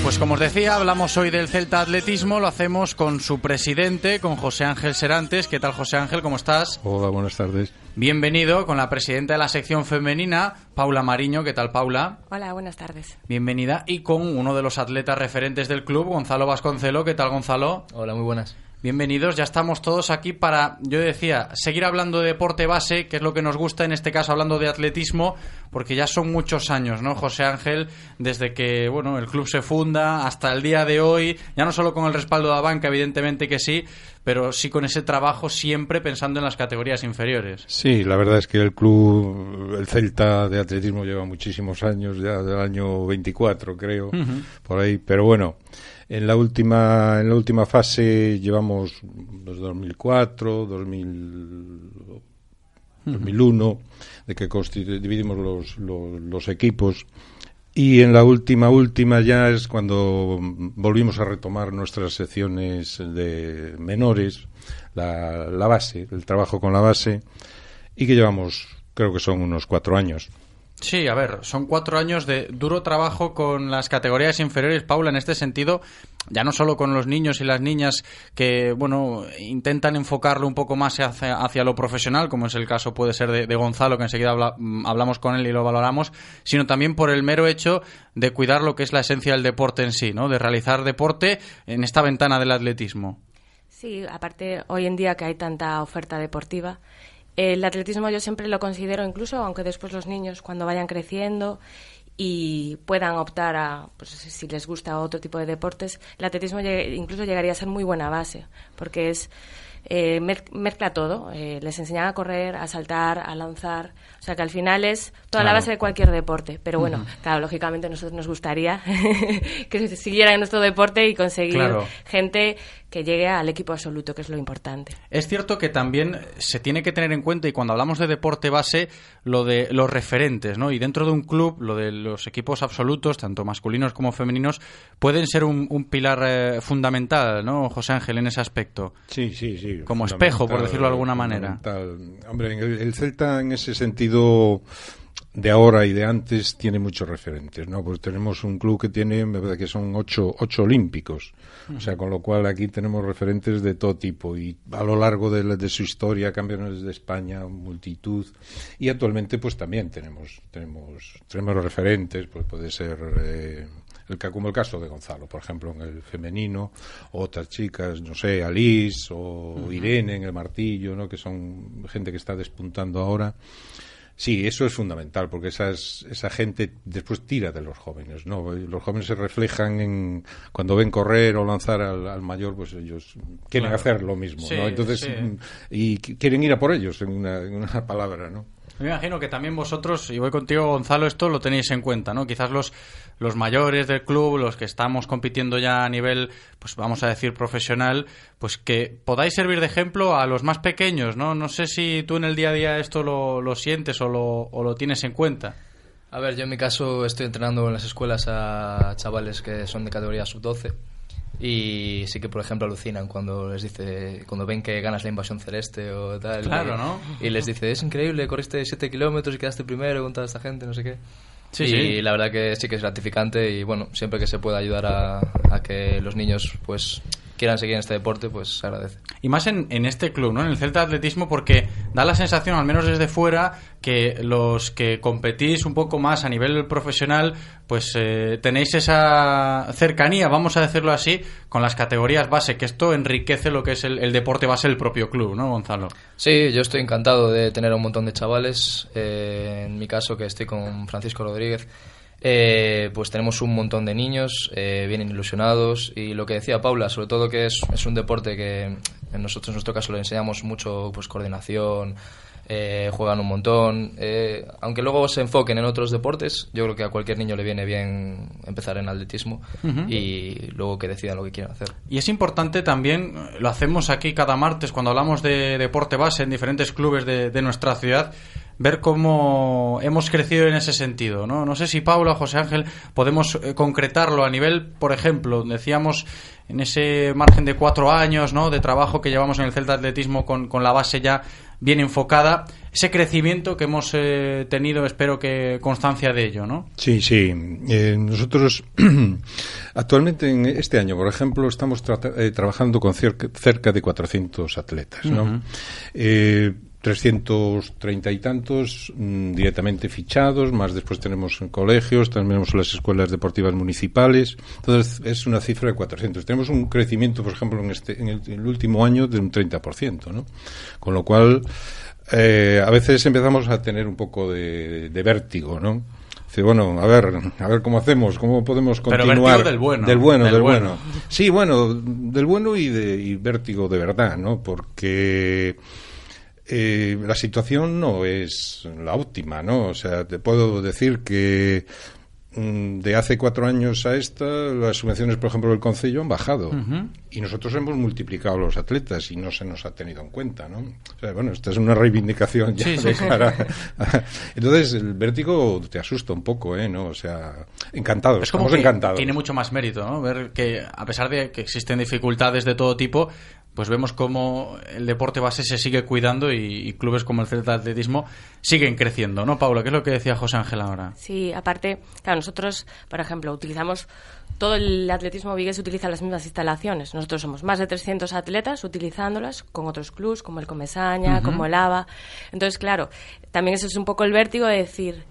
Pues como os decía, hablamos hoy del Celta Atletismo, lo hacemos con su presidente, con José Ángel Serantes. ¿Qué tal José Ángel? ¿Cómo estás? Hola, buenas tardes. Bienvenido con la presidenta de la sección femenina, Paula Mariño. ¿Qué tal, Paula? Hola, buenas tardes. Bienvenida. Y con uno de los atletas referentes del club, Gonzalo Vasconcelo. ¿Qué tal, Gonzalo? Hola, muy buenas. Bienvenidos, ya estamos todos aquí para, yo decía, seguir hablando de deporte base, que es lo que nos gusta, en este caso hablando de atletismo, porque ya son muchos años, ¿no, José Ángel? Desde que, bueno, el club se funda hasta el día de hoy, ya no solo con el respaldo de la banca, evidentemente que sí, pero sí con ese trabajo siempre pensando en las categorías inferiores. Sí, la verdad es que el club, el Celta de atletismo lleva muchísimos años, ya del año 24 creo, por ahí, pero bueno, en la última en la última fase llevamos desde 2004, 2000, 2001, de que dividimos los, los, los equipos y en la última última ya es cuando volvimos a retomar nuestras secciones de menores, la, la base, el trabajo con la base y que llevamos creo que son unos cuatro años. Sí, a ver, son cuatro años de duro trabajo con las categorías inferiores, Paula, en este sentido, ya no solo con los niños y las niñas que, bueno, intentan enfocarlo un poco más hacia, hacia lo profesional, como es el caso puede ser de, de Gonzalo, que enseguida habla- hablamos con él y lo valoramos, sino también por el mero hecho de cuidar lo que es la esencia del deporte en sí, ¿no? De realizar deporte en esta ventana del atletismo. Sí, aparte hoy en día que hay tanta oferta deportiva, el atletismo yo siempre lo considero, incluso aunque después los niños cuando vayan creciendo y puedan optar a, pues si les gusta otro tipo de deportes, el atletismo incluso llegaría a ser muy buena base, porque es eh, mez- mezcla todo, eh, les enseñan a correr, a saltar, a lanzar, o sea que al final es toda la base de cualquier deporte, pero bueno, claro, lógicamente a nosotros nos gustaría que se siguiera en nuestro deporte y conseguir Claro. gente que llegue al equipo absoluto, que es lo importante. Es cierto que también se tiene que tener en cuenta, y cuando hablamos de deporte base, lo de los referentes, ¿no? Y dentro de un club, lo de los equipos absolutos, tanto masculinos como femeninos, pueden ser un, un pilar eh, fundamental, ¿no, José Ángel, en ese aspecto? Sí, sí, sí. Como espejo, por decirlo de alguna manera. Hombre, el Celta en ese sentido de ahora y de antes tiene muchos referentes, ¿no? Pues tenemos un club que tiene, me parece que son ocho, ocho olímpicos, o sea, con lo cual aquí tenemos referentes de todo tipo y a lo largo de, la- de su historia, campeones de España, multitud y actualmente pues también tenemos tenemos tenemos referentes, pues puede ser eh, el como el caso de Gonzalo, por ejemplo, en el femenino, o otras chicas, no sé, Alice o. Irene en el martillo, ¿no? que son gente que está despuntando ahora. Sí, eso es fundamental, porque esas, esa gente después tira de los jóvenes, ¿no? Los jóvenes se reflejan en cuando ven correr o lanzar al, al mayor, pues ellos quieren Claro. hacer lo mismo, Sí, ¿no? Entonces, sí. mm, y qu- quieren ir a por ellos, en una, en una palabra, ¿no? Me imagino que también vosotros, y voy contigo, Gonzalo, esto lo tenéis en cuenta, ¿no? Quizás los, los mayores del club, los que estamos compitiendo ya a nivel, pues vamos a decir, profesional, pues que podáis servir de ejemplo a los más pequeños, ¿no? No sé si tú en el día a día esto lo, lo sientes o lo, o lo tienes en cuenta. A ver, yo en mi caso estoy entrenando en las escuelas a chavales que son de categoría sub-12 y sí que, por ejemplo, alucinan cuando les dice, cuando ven que ganas la invasión celeste o tal. Claro, y, ¿no? Y les dice, es increíble, corriste 7 kilómetros y quedaste primero con toda esta gente, no sé qué. Sí, y sí. la verdad que sí que es gratificante y bueno, siempre que se pueda ayudar a, a que los niños pues quieran seguir en este deporte, pues se agradece. Y más en, en este club, ¿no? En el Celta de Atletismo, porque da la sensación, al menos desde fuera, que los que competís un poco más a nivel profesional, pues eh, tenéis esa cercanía, vamos a decirlo así, con las categorías base, que esto enriquece lo que es el, el deporte base del propio club, ¿no, Gonzalo? Sí, yo estoy encantado de tener a un montón de chavales. eh, en mi caso, que estoy con Francisco Rodríguez, eh, pues tenemos un montón de niños, eh, vienen ilusionados y lo que decía Paula, sobre todo que es, es un deporte que en nosotros, en nuestro caso, le enseñamos mucho pues coordinación, eh, juegan un montón. eh, aunque luego se enfoquen en otros deportes, yo creo que a cualquier niño le viene bien empezar en atletismo y luego que decidan lo que quieran hacer. Y es importante también, lo hacemos aquí cada martes cuando hablamos de deporte base en diferentes clubes de, de nuestra ciudad, ver cómo hemos crecido en ese sentido, ¿no? No sé si Paula o José Ángel podemos eh, concretarlo a nivel, por ejemplo, decíamos en ese margen de cuatro años, ¿no? De trabajo que llevamos en el Celta Atletismo con, con la base ya bien enfocada, ese crecimiento que hemos eh, tenido, espero que constancia de ello, ¿no? Sí, sí. Eh, nosotros actualmente en este año, por ejemplo, estamos trata- eh, trabajando con cerca, de 400 atletas, ¿no? 330 y tantos mm, directamente fichados, más después tenemos en colegios, también tenemos las escuelas deportivas municipales, entonces es una cifra de 400. Tenemos un crecimiento, por ejemplo, en, este, en el, en el último año de un 30%, ¿no? Con lo cual, eh, a veces empezamos a tener un poco de, de vértigo, ¿no? Dice, bueno, a ver, a ver cómo hacemos, cómo podemos Pero continuar. vértigo del bueno, Del bueno, del del, bueno. bueno. Sí, bueno, del bueno y de y vértigo de verdad, ¿no? Porque eh, la situación no es la óptima, ¿no? O sea, te puedo decir que mm, de hace cuatro años a esta, las subvenciones, por ejemplo, del Concello han bajado. Y nosotros hemos multiplicado los atletas y no se nos ha tenido en cuenta, ¿no? O sea, bueno, esta es una reivindicación ya Sí, sí, de sí. cara a- Entonces, el vértigo te asusta un poco, ¿eh? ¿No? O sea, encantados, Es como estamos que encantados. tiene mucho más mérito, ¿no? Ver que a pesar de que existen dificultades de todo tipo, pues vemos cómo el deporte base se sigue cuidando y, y clubes como el Celta de Atletismo siguen creciendo, ¿no, Paula? ¿Qué es lo que decía José Ángel ahora? Sí, aparte, claro, nosotros, por ejemplo, utilizamos todo el atletismo vigués utiliza las mismas instalaciones. Nosotros somos más de 300 atletas utilizándolas con otros clubs como el Comesaña, como el ABA. Entonces, claro, también eso es un poco el vértigo de decir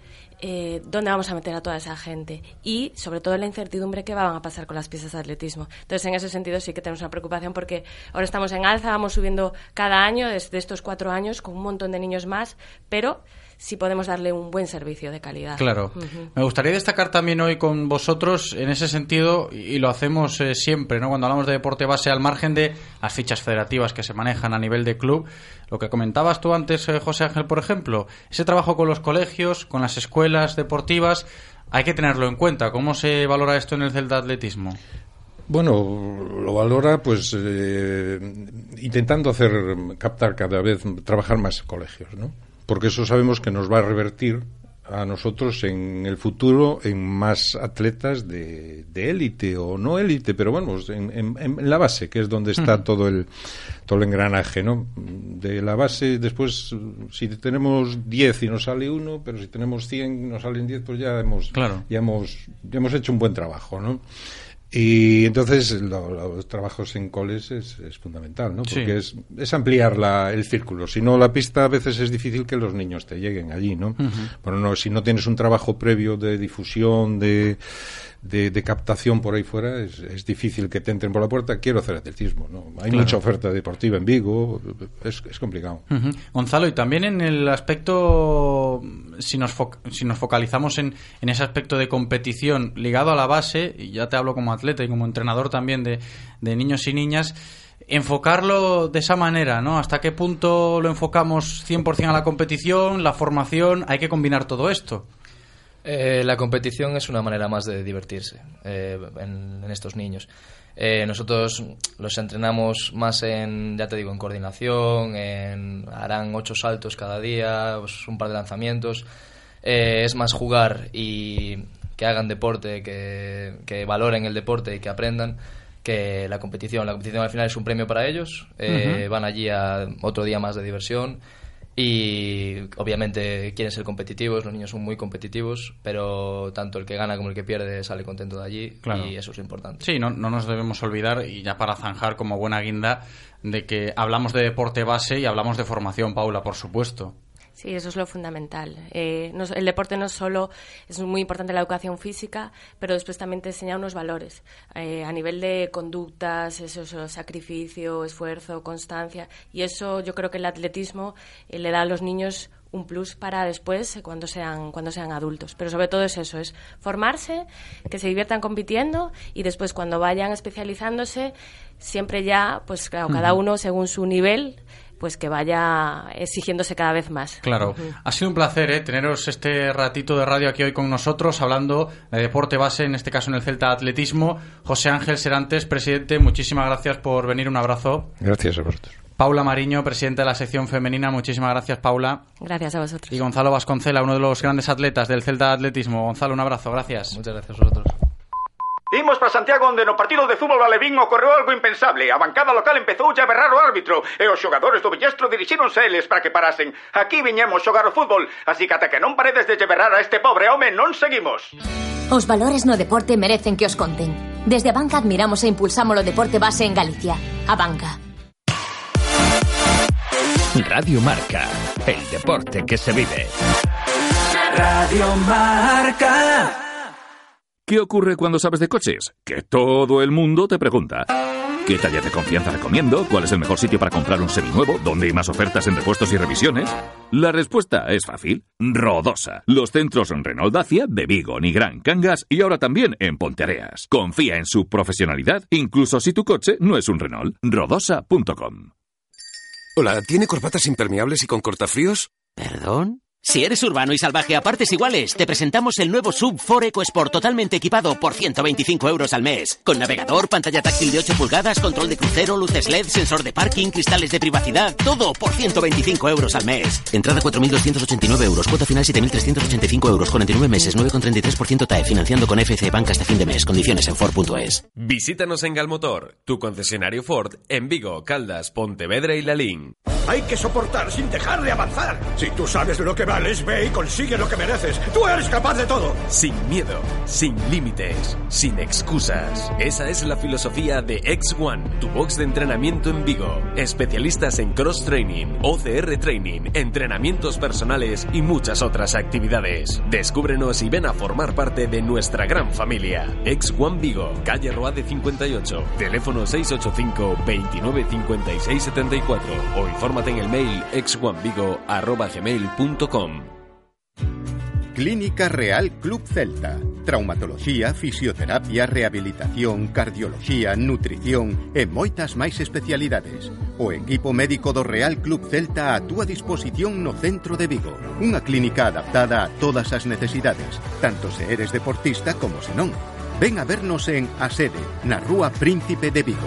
eh, dónde vamos a meter a toda esa gente y sobre todo la incertidumbre que van a pasar con las piezas de atletismo. Entonces, en ese sentido sí que tenemos una preocupación porque ahora estamos en alza, vamos subiendo cada año desde estos cuatro años con un montón de niños más, pero sí podemos darle un buen servicio de calidad. Claro. Me gustaría destacar también hoy con vosotros en ese sentido, y lo hacemos eh, siempre, ¿no? Cuando hablamos de deporte base, al margen de las fichas federativas que se manejan a nivel de club, lo que comentabas tú antes, eh, José Ángel, por ejemplo, ese trabajo con los colegios, con las escuelas deportivas, hay que tenerlo en cuenta. ¿Cómo se valora esto en el Celta Atletismo? Bueno, lo valora pues eh, intentando hacer captar cada vez trabajar más colegios, ¿no? Porque eso sabemos que nos va a revertir a nosotros en el futuro en más atletas de de élite o no élite, pero bueno, en, en- en la base, que es donde está todo el todo el engranaje, ¿no? De la base, después, si tenemos 10 y nos sale uno, pero si tenemos 100 y nos salen 10, pues ya hemos, Claro. ya hemos, ya hemos hecho un buen trabajo, ¿no? Y entonces lo- lo- los trabajos en coles es, es fundamental, ¿no? Sí. Porque es, es ampliar la, el círculo. Si no, la pista a veces es difícil que los niños te lleguen allí, ¿no? Bueno, no, si no tienes un trabajo previo de difusión, de, de, de captación por ahí fuera, es, es difícil que te entren por la puerta. Quiero hacer atletismo, ¿no? Hay Claro. mucha oferta deportiva en Vigo, es, es complicado. Gonzalo, y también en el aspecto, si nos, fo- si nos focalizamos en, en ese aspecto de competición ligado a la base, y ya te hablo como atleta y como entrenador también de, de niños y niñas, enfocarlo de esa manera, ¿no? ¿Hasta qué punto lo enfocamos 100% a la competición, la formación? Hay que combinar todo esto. Eh, la competición es una manera más de divertirse eh, en, en estos niños. Eh, nosotros los entrenamos más en, ya te digo, en coordinación, en, harán ocho saltos cada día, pues, un par de lanzamientos. Eh, es más jugar y que hagan deporte, que, que valoren el deporte y que aprendan que la competición. La competición al final es un premio para ellos. Eh. Van allí a otro día más de diversión y obviamente quieren ser competitivos, los niños son muy competitivos, pero tanto el que gana como el que pierde sale contento de allí Claro. y eso es lo importante. Sí, no, no nos debemos olvidar, y ya para zanjar como buena guinda, de que hablamos de deporte base y hablamos de formación, Paula, por supuesto. Sí, eso es lo fundamental. Eh, no- el deporte no solo es muy importante la educación física, pero después también te enseña unos valores eh, a nivel de conductas, eso, eso, sacrificio, esfuerzo, constancia. Y eso yo creo que el atletismo eh, le da a los niños un plus para después eh, cuando sean cuando sean adultos pero sobre todo es eso es formarse que se diviertan compitiendo y después cuando vayan especializándose siempre ya pues claro cada uno según su nivel pues que vaya exigiéndose cada vez más Claro, ha sido un placer ¿eh? teneros este ratito de radio aquí hoy con nosotros, hablando de deporte base, en este caso en el Celta Atletismo. José Ángel Serantes, presidente, muchísimas gracias por venir, un abrazo. Gracias a vosotros. Paula Mariño, presidenta de la sección femenina, muchísimas gracias, Paula. Gracias a vosotros. Y Gonzalo Vasconcela, uno de los grandes atletas del Celta Atletismo. Gonzalo, un abrazo, gracias. Muchas gracias a vosotros. Imos para Santiago onde no partido de fútbol alevín ocorreu algo impensable. A bancada local empezou a berrar o árbitro e os xogadores do Villestro dirixíronse a eles para que parasen. Aquí viñemos xogar o fútbol, así que ata que non paredes de berrar a este pobre home non seguimos. Os valores no deporte merecen que os conten. Desde a banca admiramos e impulsamos o deporte base en Galicia. A banca. Radio Marca, el deporte que se vive. Radio Marca. ¿Qué ocurre cuando sabes de coches? Que todo el mundo te pregunta. ¿Qué talla de confianza recomiendo? ¿Cuál es el mejor sitio para comprar un seminuevo? ¿Dónde hay más ofertas en repuestos y revisiones? La respuesta es fácil. Rodosa. Los centros Renault Dacia de Vigo, Nigrán, Cangas y ahora también en Ponteareas. Confía en su profesionalidad, incluso si tu coche no es un Renault. Rodosa.com. Hola, ¿tiene corbatas impermeables y con cortafríos? ¿Perdón? Si eres urbano y salvaje a partes iguales, te presentamos el nuevo Sub 4 EcoSport totalmente equipado por 125 euros al mes. Con navegador, pantalla táctil de 8 pulgadas, control de crucero, luces LED, sensor de parking, cristales de privacidad, todo por 125 euros al mes. Entrada 4.289 euros, cuota final 7.385 euros, 49 meses, 9,33% TAE, financiando con FC Banca hasta fin de mes. Condiciones en Ford.es. Visítanos en Galmotor, tu concesionario Ford, en Vigo, Caldas, Pontevedra y Lalín. Hay que soportar sin dejar de avanzar. Si tú sabes lo que vales, ve y consigue lo que mereces. Tú eres capaz de todo. Sin miedo, sin límites, sin excusas. Esa es la filosofía de X1, tu box de entrenamiento en Vigo. Especialistas en cross training, OCR training, entrenamientos personales y muchas otras actividades. Descúbrenos y ven a formar parte de nuestra gran familia. X1 Vigo, calle Roade 58, teléfono 685 29 56 74 o infórmate en el mail x1vigo@gmail.com. Clínica Real Club Celta. Traumatología, fisioterapia, rehabilitación, cardiología, nutrición e moitas máis especialidades. O equipo médico do Real Club Celta a túa disposición no centro de Vigo. Unha clínica adaptada a todas as necesidades, tanto se eres deportista como se non. Ven a vernos en A Sede, na Rúa Príncipe de Vigo.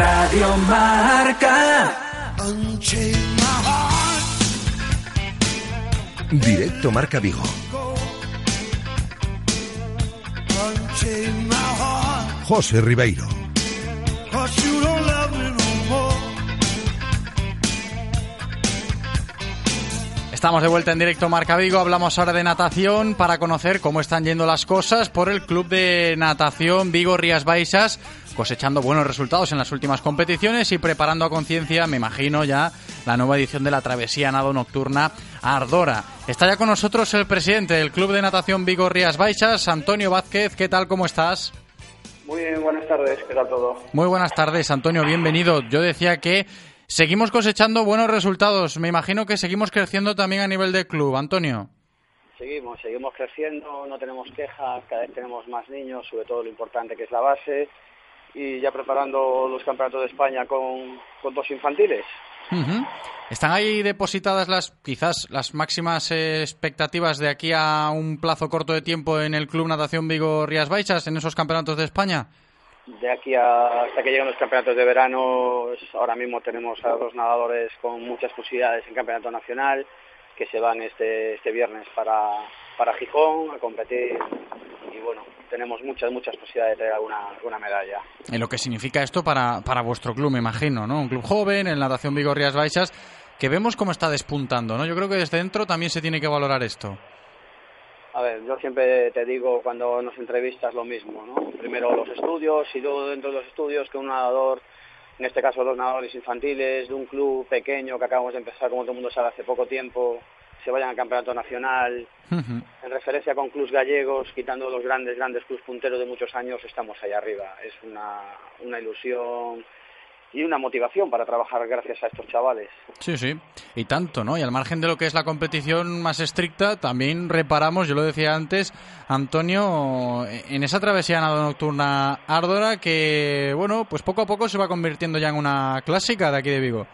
Radio Marca. Directo Marca Vigo. José Ribeiro. Estamos de vuelta en directo Marca Vigo, hablamos ahora de natación para conocer cómo están yendo las cosas por el Club de Natación Vigo Rías Baixas, cosechando buenos resultados en las últimas competiciones y preparando a conciencia, me imagino ya, la nueva edición de la Travesía Nado Nocturna Ardora. Está ya con nosotros el presidente del Club de Natación Vigo Rías Baixas, Antonio Vázquez, ¿qué tal, cómo estás? Muy bien, buenas tardes, ¿qué tal todo? Muy buenas tardes, Antonio, bienvenido. Yo decía que Seguimos cosechando buenos resultados. Me imagino que seguimos creciendo también a nivel de club. Antonio. Seguimos, seguimos creciendo, no tenemos quejas, cada vez tenemos más niños, sobre todo lo importante que es la base, y ya preparando los campeonatos de España con, con dos infantiles. Ujú. ¿Están ahí depositadas las quizás las máximas eh, expectativas de aquí a un plazo corto de tiempo en el Club Natación Vigo Rías Baixas en esos campeonatos de España? De aquí a- hasta que lleguen los campeonatos de verano, ahora mismo tenemos a dos nadadores con muchas posibilidades en campeonato nacional que se van este, este viernes para, para Gijón a competir y bueno, tenemos muchas, muchas posibilidades de tener alguna, alguna medalla. Y lo que significa esto para, para vuestro club, me imagino, ¿no? Un club joven, el Natación Vigo Rías Baixas, que vemos cómo está despuntando, ¿no? Yo creo que desde dentro también se tiene que valorar esto. A ver, yo siempre te digo cuando nos entrevistas lo mismo, ¿no? Primero los estudios y luego dentro de los estudios que un nadador, en este caso dos nadadores infantiles de un club pequeño que acabamos de empezar, como todo el mundo sabe, hace poco tiempo, se vayan al campeonato nacional, en referencia con clubs gallegos, quitando los grandes, grandes clubs punteros de muchos años, estamos ahí arriba. Es una, una ilusión y una motivación para trabajar gracias a estos chavales. Sí, sí. Y tanto, ¿no? Y al margen de lo que es la competición más estricta, también reparamos, yo lo decía antes, Antonio, en esa travesía nado nocturna árdora que, bueno, pues poco a poco se va convirtiendo ya en una clásica de aquí de Vigo.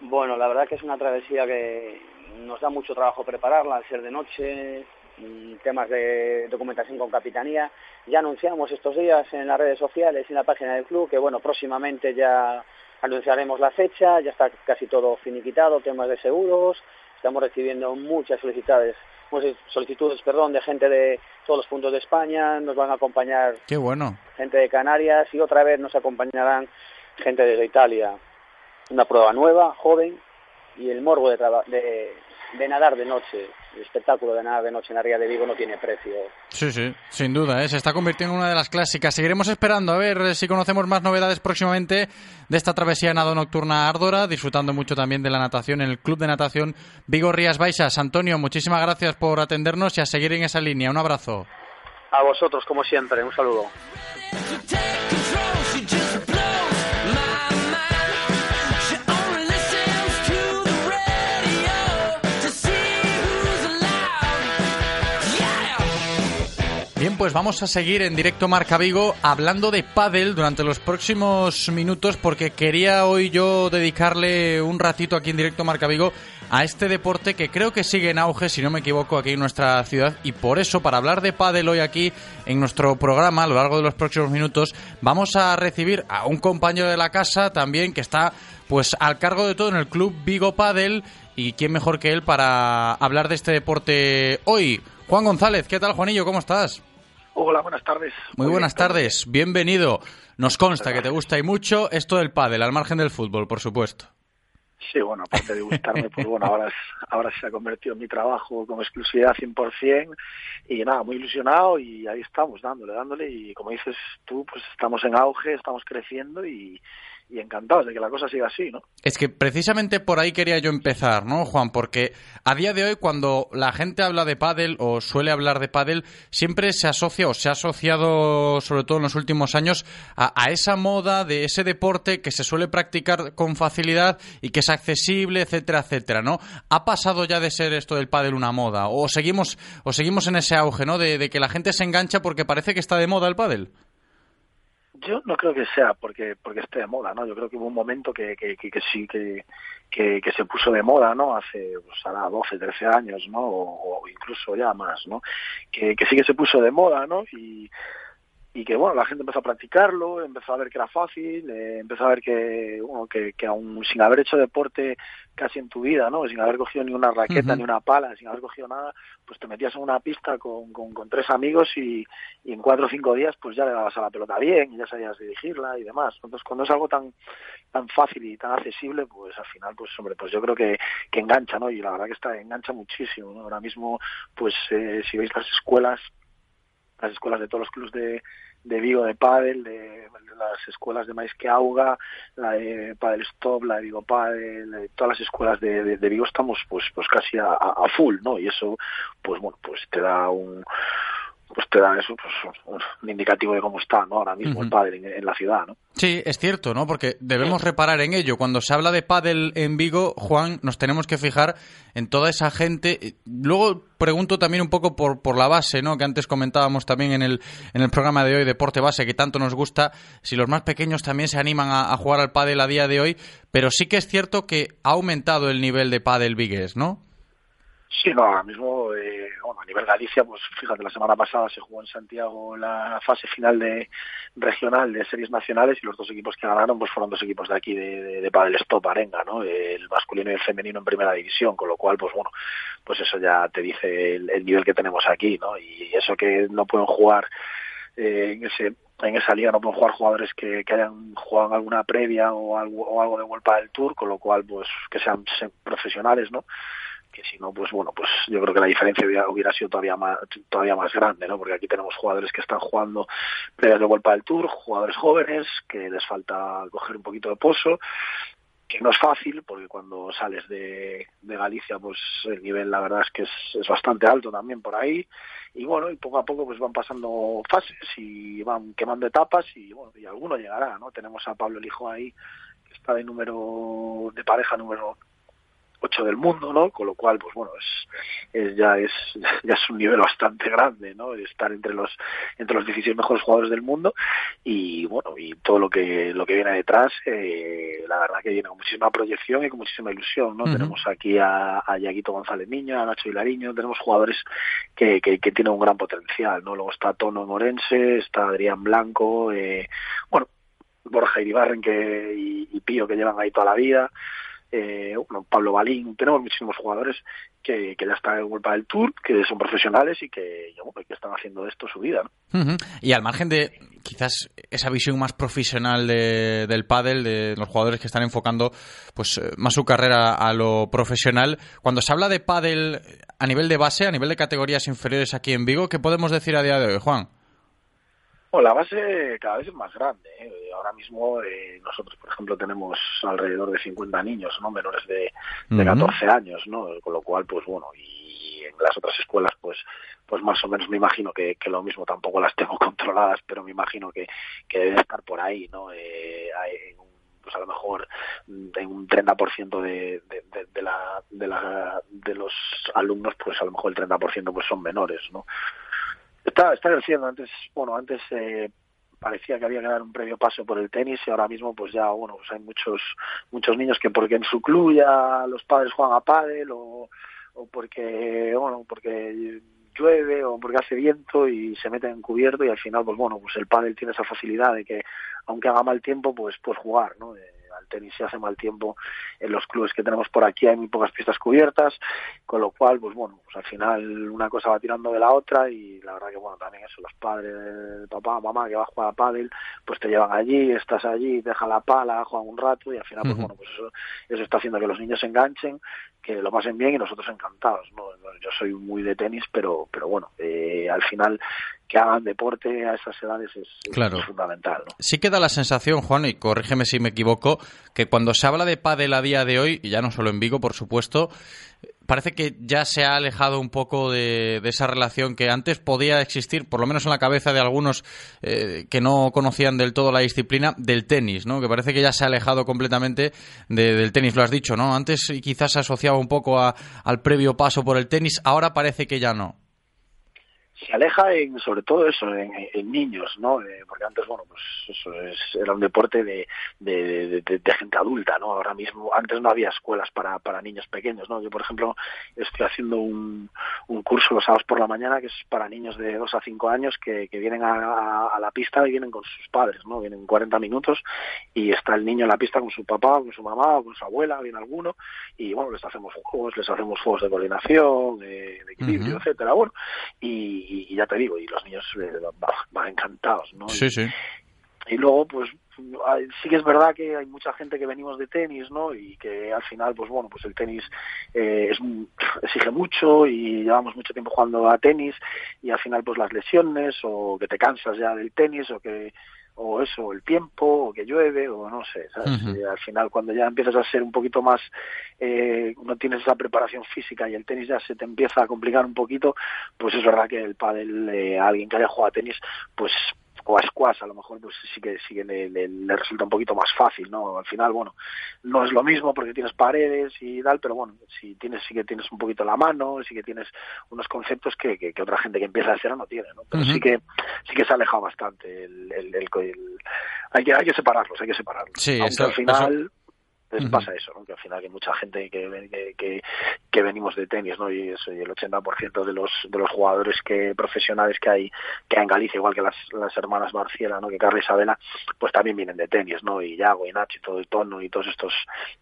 Bueno, la verdad que es una travesía que nos da mucho trabajo prepararla, al ser de noche, mm, temas de documentación con capitanía. Ya anunciamos estos días en las redes sociales y en la página del club que, bueno, próximamente ya anunciaremos la fecha, ya está casi todo finiquitado, temas de seguros, estamos recibiendo muchas solicitudes, solicitudes, perdón, de gente de todos los puntos de España, nos van a acompañar Qué bueno. gente de Canarias y otra vez nos acompañarán gente desde Italia. Una prueba nueva, joven, y el morbo de, de, de nadar de noche. El espectáculo de nadar de noche en la Ría de Vigo no tiene precio. Sí, sí, sin duda, ¿eh? se está convirtiendo en una de las clásicas. Seguiremos esperando a ver si conocemos más novedades próximamente de esta travesía de nado nocturna Árdora, disfrutando mucho también de la natación en el Club de Natación Vigo Rías Baixas. Antonio, muchísimas gracias por atendernos y a seguir en esa línea. Un abrazo. A vosotros, como siempre, un saludo. Pues vamos a seguir en directo Marca Vigo hablando de pádel durante los próximos minutos porque quería hoy yo dedicarle un ratito aquí en directo Marca Vigo a este deporte que creo que sigue en auge, si no me equivoco, aquí en nuestra ciudad y por eso para hablar de pádel hoy aquí en nuestro programa a lo largo de los próximos minutos vamos a recibir a un compañero de la casa también que está pues al cargo de todo en el club Vigo Padel y quién mejor que él para hablar de este deporte hoy. Juan González, ¿qué tal Juanillo? ¿Cómo estás? Hola, buenas tardes. Muy, buenas tardes, bienvenido. Nos consta que te gusta y mucho esto del pádel, al margen del fútbol, por supuesto. Sí, bueno, aparte de gustarme, pues bueno, ahora, ahora se ha convertido en mi trabajo con exclusividad 100% y nada, muy ilusionado y ahí estamos, dándole, dándole y como dices tú, pues estamos en auge, estamos creciendo y, y encantados de que la cosa siga así, ¿no? Es que precisamente por ahí quería yo empezar, ¿no, Juan? Porque a día de hoy cuando la gente habla de pádel o suele hablar de pádel, siempre se asocia o se ha asociado, sobre todo en los últimos años, a, esa moda de ese deporte que se suele practicar con facilidad y que es accesible, etcétera, etcétera, ¿no? ¿Ha pasado ya de ser esto del pádel una moda? ¿O seguimos, o seguimos en ese auge, ¿no? De, de que la gente se engancha porque parece que está de moda el pádel. Yo no creo que sea porque porque esté de moda, ¿no? Yo creo que hubo un momento que, que, que, que sí que, que, se puso de moda, ¿no? Hace, pues ahora 12, 13 años, ¿no? O, incluso ya más, ¿no? Que, que sí que se puso de moda, ¿no? Y, y que bueno la gente empezó a practicarlo empezó a ver que era fácil eh, empezó a ver que bueno que, que aún sin haber hecho deporte casi en tu vida no sin haber cogido ni una raqueta uh -huh. ni una pala sin haber cogido nada pues te metías en una pista con, con, con tres amigos y, y, en cuatro o cinco días pues ya le dabas a la pelota bien y ya sabías dirigirla y demás entonces cuando es algo tan tan fácil y tan accesible pues al final pues hombre pues yo creo que, que engancha no y la verdad que está engancha muchísimo ¿no? ahora mismo pues eh, si veis las escuelas las escuelas de todos los clubes de, de Vigo de pádel, de, las escuelas de Maíz que Auga, la de Padel Stop, la de Vigo Padel, de todas las escuelas de, de, de Vigo estamos pues pues casi a, a, full, ¿no? Y eso pues bueno, pues te da un pues te da eso pues, un indicativo de cómo está ¿no? ahora mismo uh -huh. el pádel en, en, la ciudad ¿no? Sí, es cierto, ¿no? Porque debemos reparar en ello. Cuando se habla de pádel en Vigo, Juan, nos tenemos que fijar en toda esa gente. Luego pregunto también un poco por, por la base, ¿no? Que antes comentábamos también en el, en el programa de hoy, Deporte Base, que tanto nos gusta. Si los más pequeños también se animan a, a jugar al pádel a día de hoy, pero sí que es cierto que ha aumentado el nivel de pádel vigués, ¿no? Sí, no, ahora mismo, eh, bueno, a nivel Galicia, pues fíjate, la semana pasada se jugó en Santiago la fase final de regional de series nacionales y los dos equipos que ganaron pues fueron dos equipos de aquí de, de, de Padel Stop Arenga, ¿no? El masculino y el femenino en primera división, con lo cual, pues bueno, pues eso ya te dice el, el nivel que tenemos aquí, ¿no? Y eso que no pueden jugar eh, en ese en esa liga no pueden jugar jugadores que, que hayan jugado en alguna previa o algo, o algo de vuelta del Tour, con lo cual, pues que sean profesionales, ¿no? Que si no, pues bueno, pues yo creo que la diferencia hubiera, sido todavía más, todavía más grande, ¿no? Porque aquí tenemos jugadores que están jugando previas de del Tour, jugadores jóvenes, que les falta coger un poquito de pozo, que no es fácil, porque cuando sales de, de Galicia, pues el nivel la verdad es que es, es bastante alto también por ahí, y bueno, y poco a poco pues van pasando fases y van quemando etapas y bueno, y alguno llegará, ¿no? Tenemos a Pablo Elijo ahí, que está de número, de pareja número ocho del mundo, ¿no? Con lo cual, pues bueno, es, es, ya es ya es un nivel bastante grande, ¿no? Estar entre los entre los 16 mejores jugadores del mundo y bueno, y todo lo que lo que viene detrás, eh, la verdad que viene con muchísima proyección y con muchísima ilusión, ¿no? Uh -huh. Tenemos aquí a, a Yaguito González Niño, a Nacho Hilariño, tenemos jugadores que, que, que tienen un gran potencial, ¿no? Luego está Tono Morense, está Adrián Blanco, eh, bueno, Borja Iribarren que, y, y Pío que llevan ahí toda la vida eh, Pablo Balín, tenemos muchísimos jugadores que, ya están en World del Tour, que son profesionales y que, están haciendo esto su vida. ¿no? Y al margen de quizás esa visión más profesional de, del pádel, de los jugadores que están enfocando pues eh, más su carrera a lo profesional, cuando se habla de pádel a nivel de base, a nivel de categorías inferiores aquí en Vigo, ¿qué podemos decir a día de hoy, Juan? Bueno, la base cada vez es más grande. ¿eh? Ahora mismo eh, nosotros, por ejemplo, tenemos alrededor de 50 niños, ¿no? Menores de, de 14 años, ¿no? Con lo cual, pues bueno, y en las otras escuelas, pues pues más o menos me imagino que, que lo mismo tampoco las tengo controladas, pero me imagino que, que debe estar por ahí, ¿no? Eh, hay pues a lo mejor en un 30% de, de, de, de, la, de, la, de los alumnos, pues a lo mejor el 30% pues son menores, ¿no? Está, está creciendo. Antes, bueno, antes eh, parecía que había que dar un previo paso por el tenis y ahora mismo pues ya, bueno, pues hay muchos muchos niños que porque en su club ya los padres juegan a pádel o, o porque, bueno, porque llueve o porque hace viento y se meten en cubierto y al final pues bueno pues el pádel tiene esa facilidad de que aunque haga mal tiempo pues pues jugar no al tenis se hace mal tiempo en los clubes que tenemos por aquí hay muy pocas pistas cubiertas con lo cual pues bueno pues al final una cosa va tirando de la otra y la verdad que bueno también eso los padres papá mamá que va a jugar a pádel pues te llevan allí estás allí dejan la pala juegan un rato y al final pues bueno pues eso eso está haciendo que los niños se enganchen que lo pasen bien y nosotros encantados no yo soy muy de tenis pero pero bueno eh, al final que hagan deporte a esas edades es, claro. es fundamental. ¿no? Sí que da la sensación, Juan, y corrígeme si me equivoco, que cuando se habla de pádel a día de hoy, y ya no solo en Vigo, por supuesto, parece que ya se ha alejado un poco de, de, esa relación que antes podía existir, por lo menos en la cabeza de algunos eh, que no conocían del todo la disciplina, del tenis, ¿no? Que parece que ya se ha alejado completamente de, del tenis, lo has dicho, ¿no? Antes quizás se asociaba un poco a, al previo paso por el tenis, ahora parece que ya no se aleja en sobre todo eso en, en niños no eh, porque antes bueno pues eso es, era un deporte de, de, de, de, gente adulta no ahora mismo antes no había escuelas para, para niños pequeños no yo por ejemplo estoy haciendo un, un curso los sábados por la mañana que es para niños de 2 a 5 años que, que vienen a, a, la pista y vienen con sus padres no vienen 40 minutos y está el niño en la pista con su papá con su mamá con su abuela viene alguno y bueno les hacemos juegos les hacemos juegos de coordinación de, de equilibrio uh -huh. etcétera bueno y y, ya te digo, y los niños eh, van encantados, ¿no? Sí, sí. Y, y luego, pues, sí que es verdad que hay mucha gente que venimos de tenis, ¿no? Y que al final, pues bueno, pues el tenis eh, es, exige mucho y llevamos mucho tiempo jugando a tenis y al final, pues las lesiones o que te cansas ya del tenis o que o eso, el tiempo, o que llueve, o no sé, ¿sabes? Uh -huh. al final cuando ya empiezas a ser un poquito más, eh, no tienes esa preparación física y el tenis ya se te empieza a complicar un poquito, pues es verdad que el pádel, eh, alguien que haya jugado a tenis, pues o a squash a lo mejor pues sí que sí que le, le, le, resulta un poquito más fácil no al final bueno no es lo mismo porque tienes paredes y tal pero bueno si tienes sí que tienes un poquito la mano sí que tienes unos conceptos que, que, que otra gente que empieza a cero no tiene no pero uh -huh. sí que sí que se ha alejado bastante el, el, el, hay que hay que separarlos hay que separarlos. Sí, aunque eso, al final eso pasa eso, ¿no? que al final hay mucha gente que, que, que, que venimos de tenis, ¿no? Y, eso, y el 80% de los de los jugadores que profesionales que hay que hay en Galicia, igual que las, las hermanas Marciela, ¿no? Que Carla y Isabela, pues también vienen de tenis, ¿no? Y Yago y Nacho y todo el tono y todos estos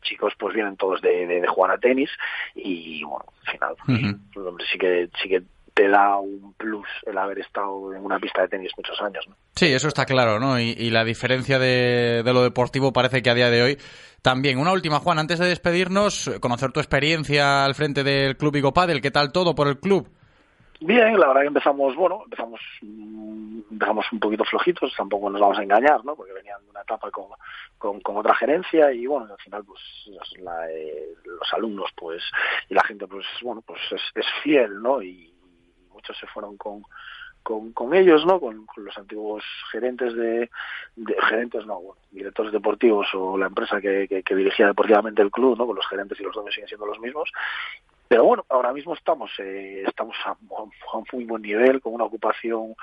chicos pues vienen todos de, de, de jugar a tenis y bueno, al final uh -huh. sí que sí que te da un plus el haber estado en una pista de tenis muchos años. ¿no? Sí, eso está claro, ¿no? Y, y la diferencia de, de, lo deportivo parece que a día de hoy también. Una última, Juan, antes de despedirnos, conocer tu experiencia al frente del Club Vigo Padel, ¿qué tal todo por el club? Bien, la verdad que empezamos, bueno, empezamos, empezamos un poquito flojitos, tampoco nos vamos a engañar, ¿no? Porque venían de una etapa con, con, con otra gerencia y bueno, al final pues la, eh, los alumnos pues y la gente pues bueno, pues es, es fiel, ¿no? Y, muchos se fueron con, con, con ellos, ¿no? Con, con, los antiguos gerentes de, gerentes, no, bueno, directores deportivos o la empresa que, que, dirigía deportivamente el club, ¿no? Con los gerentes y los dueños siguen siendo los mismos. Pero bueno, ahora mismo estamos eh, estamos a, un muy buen nivel, con una ocupación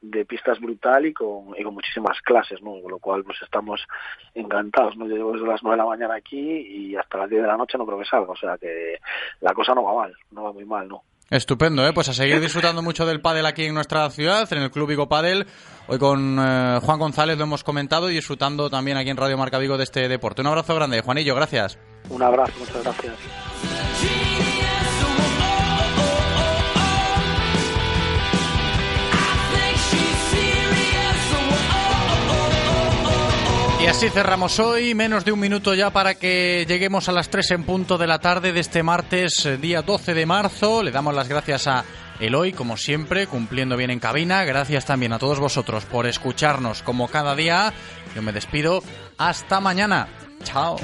de pistas brutal y con, y con muchísimas clases, ¿no? Con lo cual, pues estamos encantados, ¿no? Yo llevo desde las nueve de la mañana aquí y hasta las diez de la noche no creo que salga, o sea que la cosa no va mal, no va muy mal, ¿no? Estupendo, ¿eh? Pues a seguir disfrutando mucho del pádel aquí en nuestra ciudad, en el Club Vigo Padel. Hoy con eh, Juan González lo hemos comentado y disfrutando también aquí en Radio Marca Vigo de este deporte. Un abrazo grande, Juanillo, gracias. Un abrazo, muchas gracias. Y así cerramos hoy, menos de un minuto ya para que lleguemos a las 3 en punto de la tarde de este martes, eh, día 12 de marzo. Le damos las gracias a Eloy, como siempre, cumpliendo bien en cabina. Gracias también a todos vosotros por escucharnos como cada día. Yo me despido. Hasta mañana. Chao.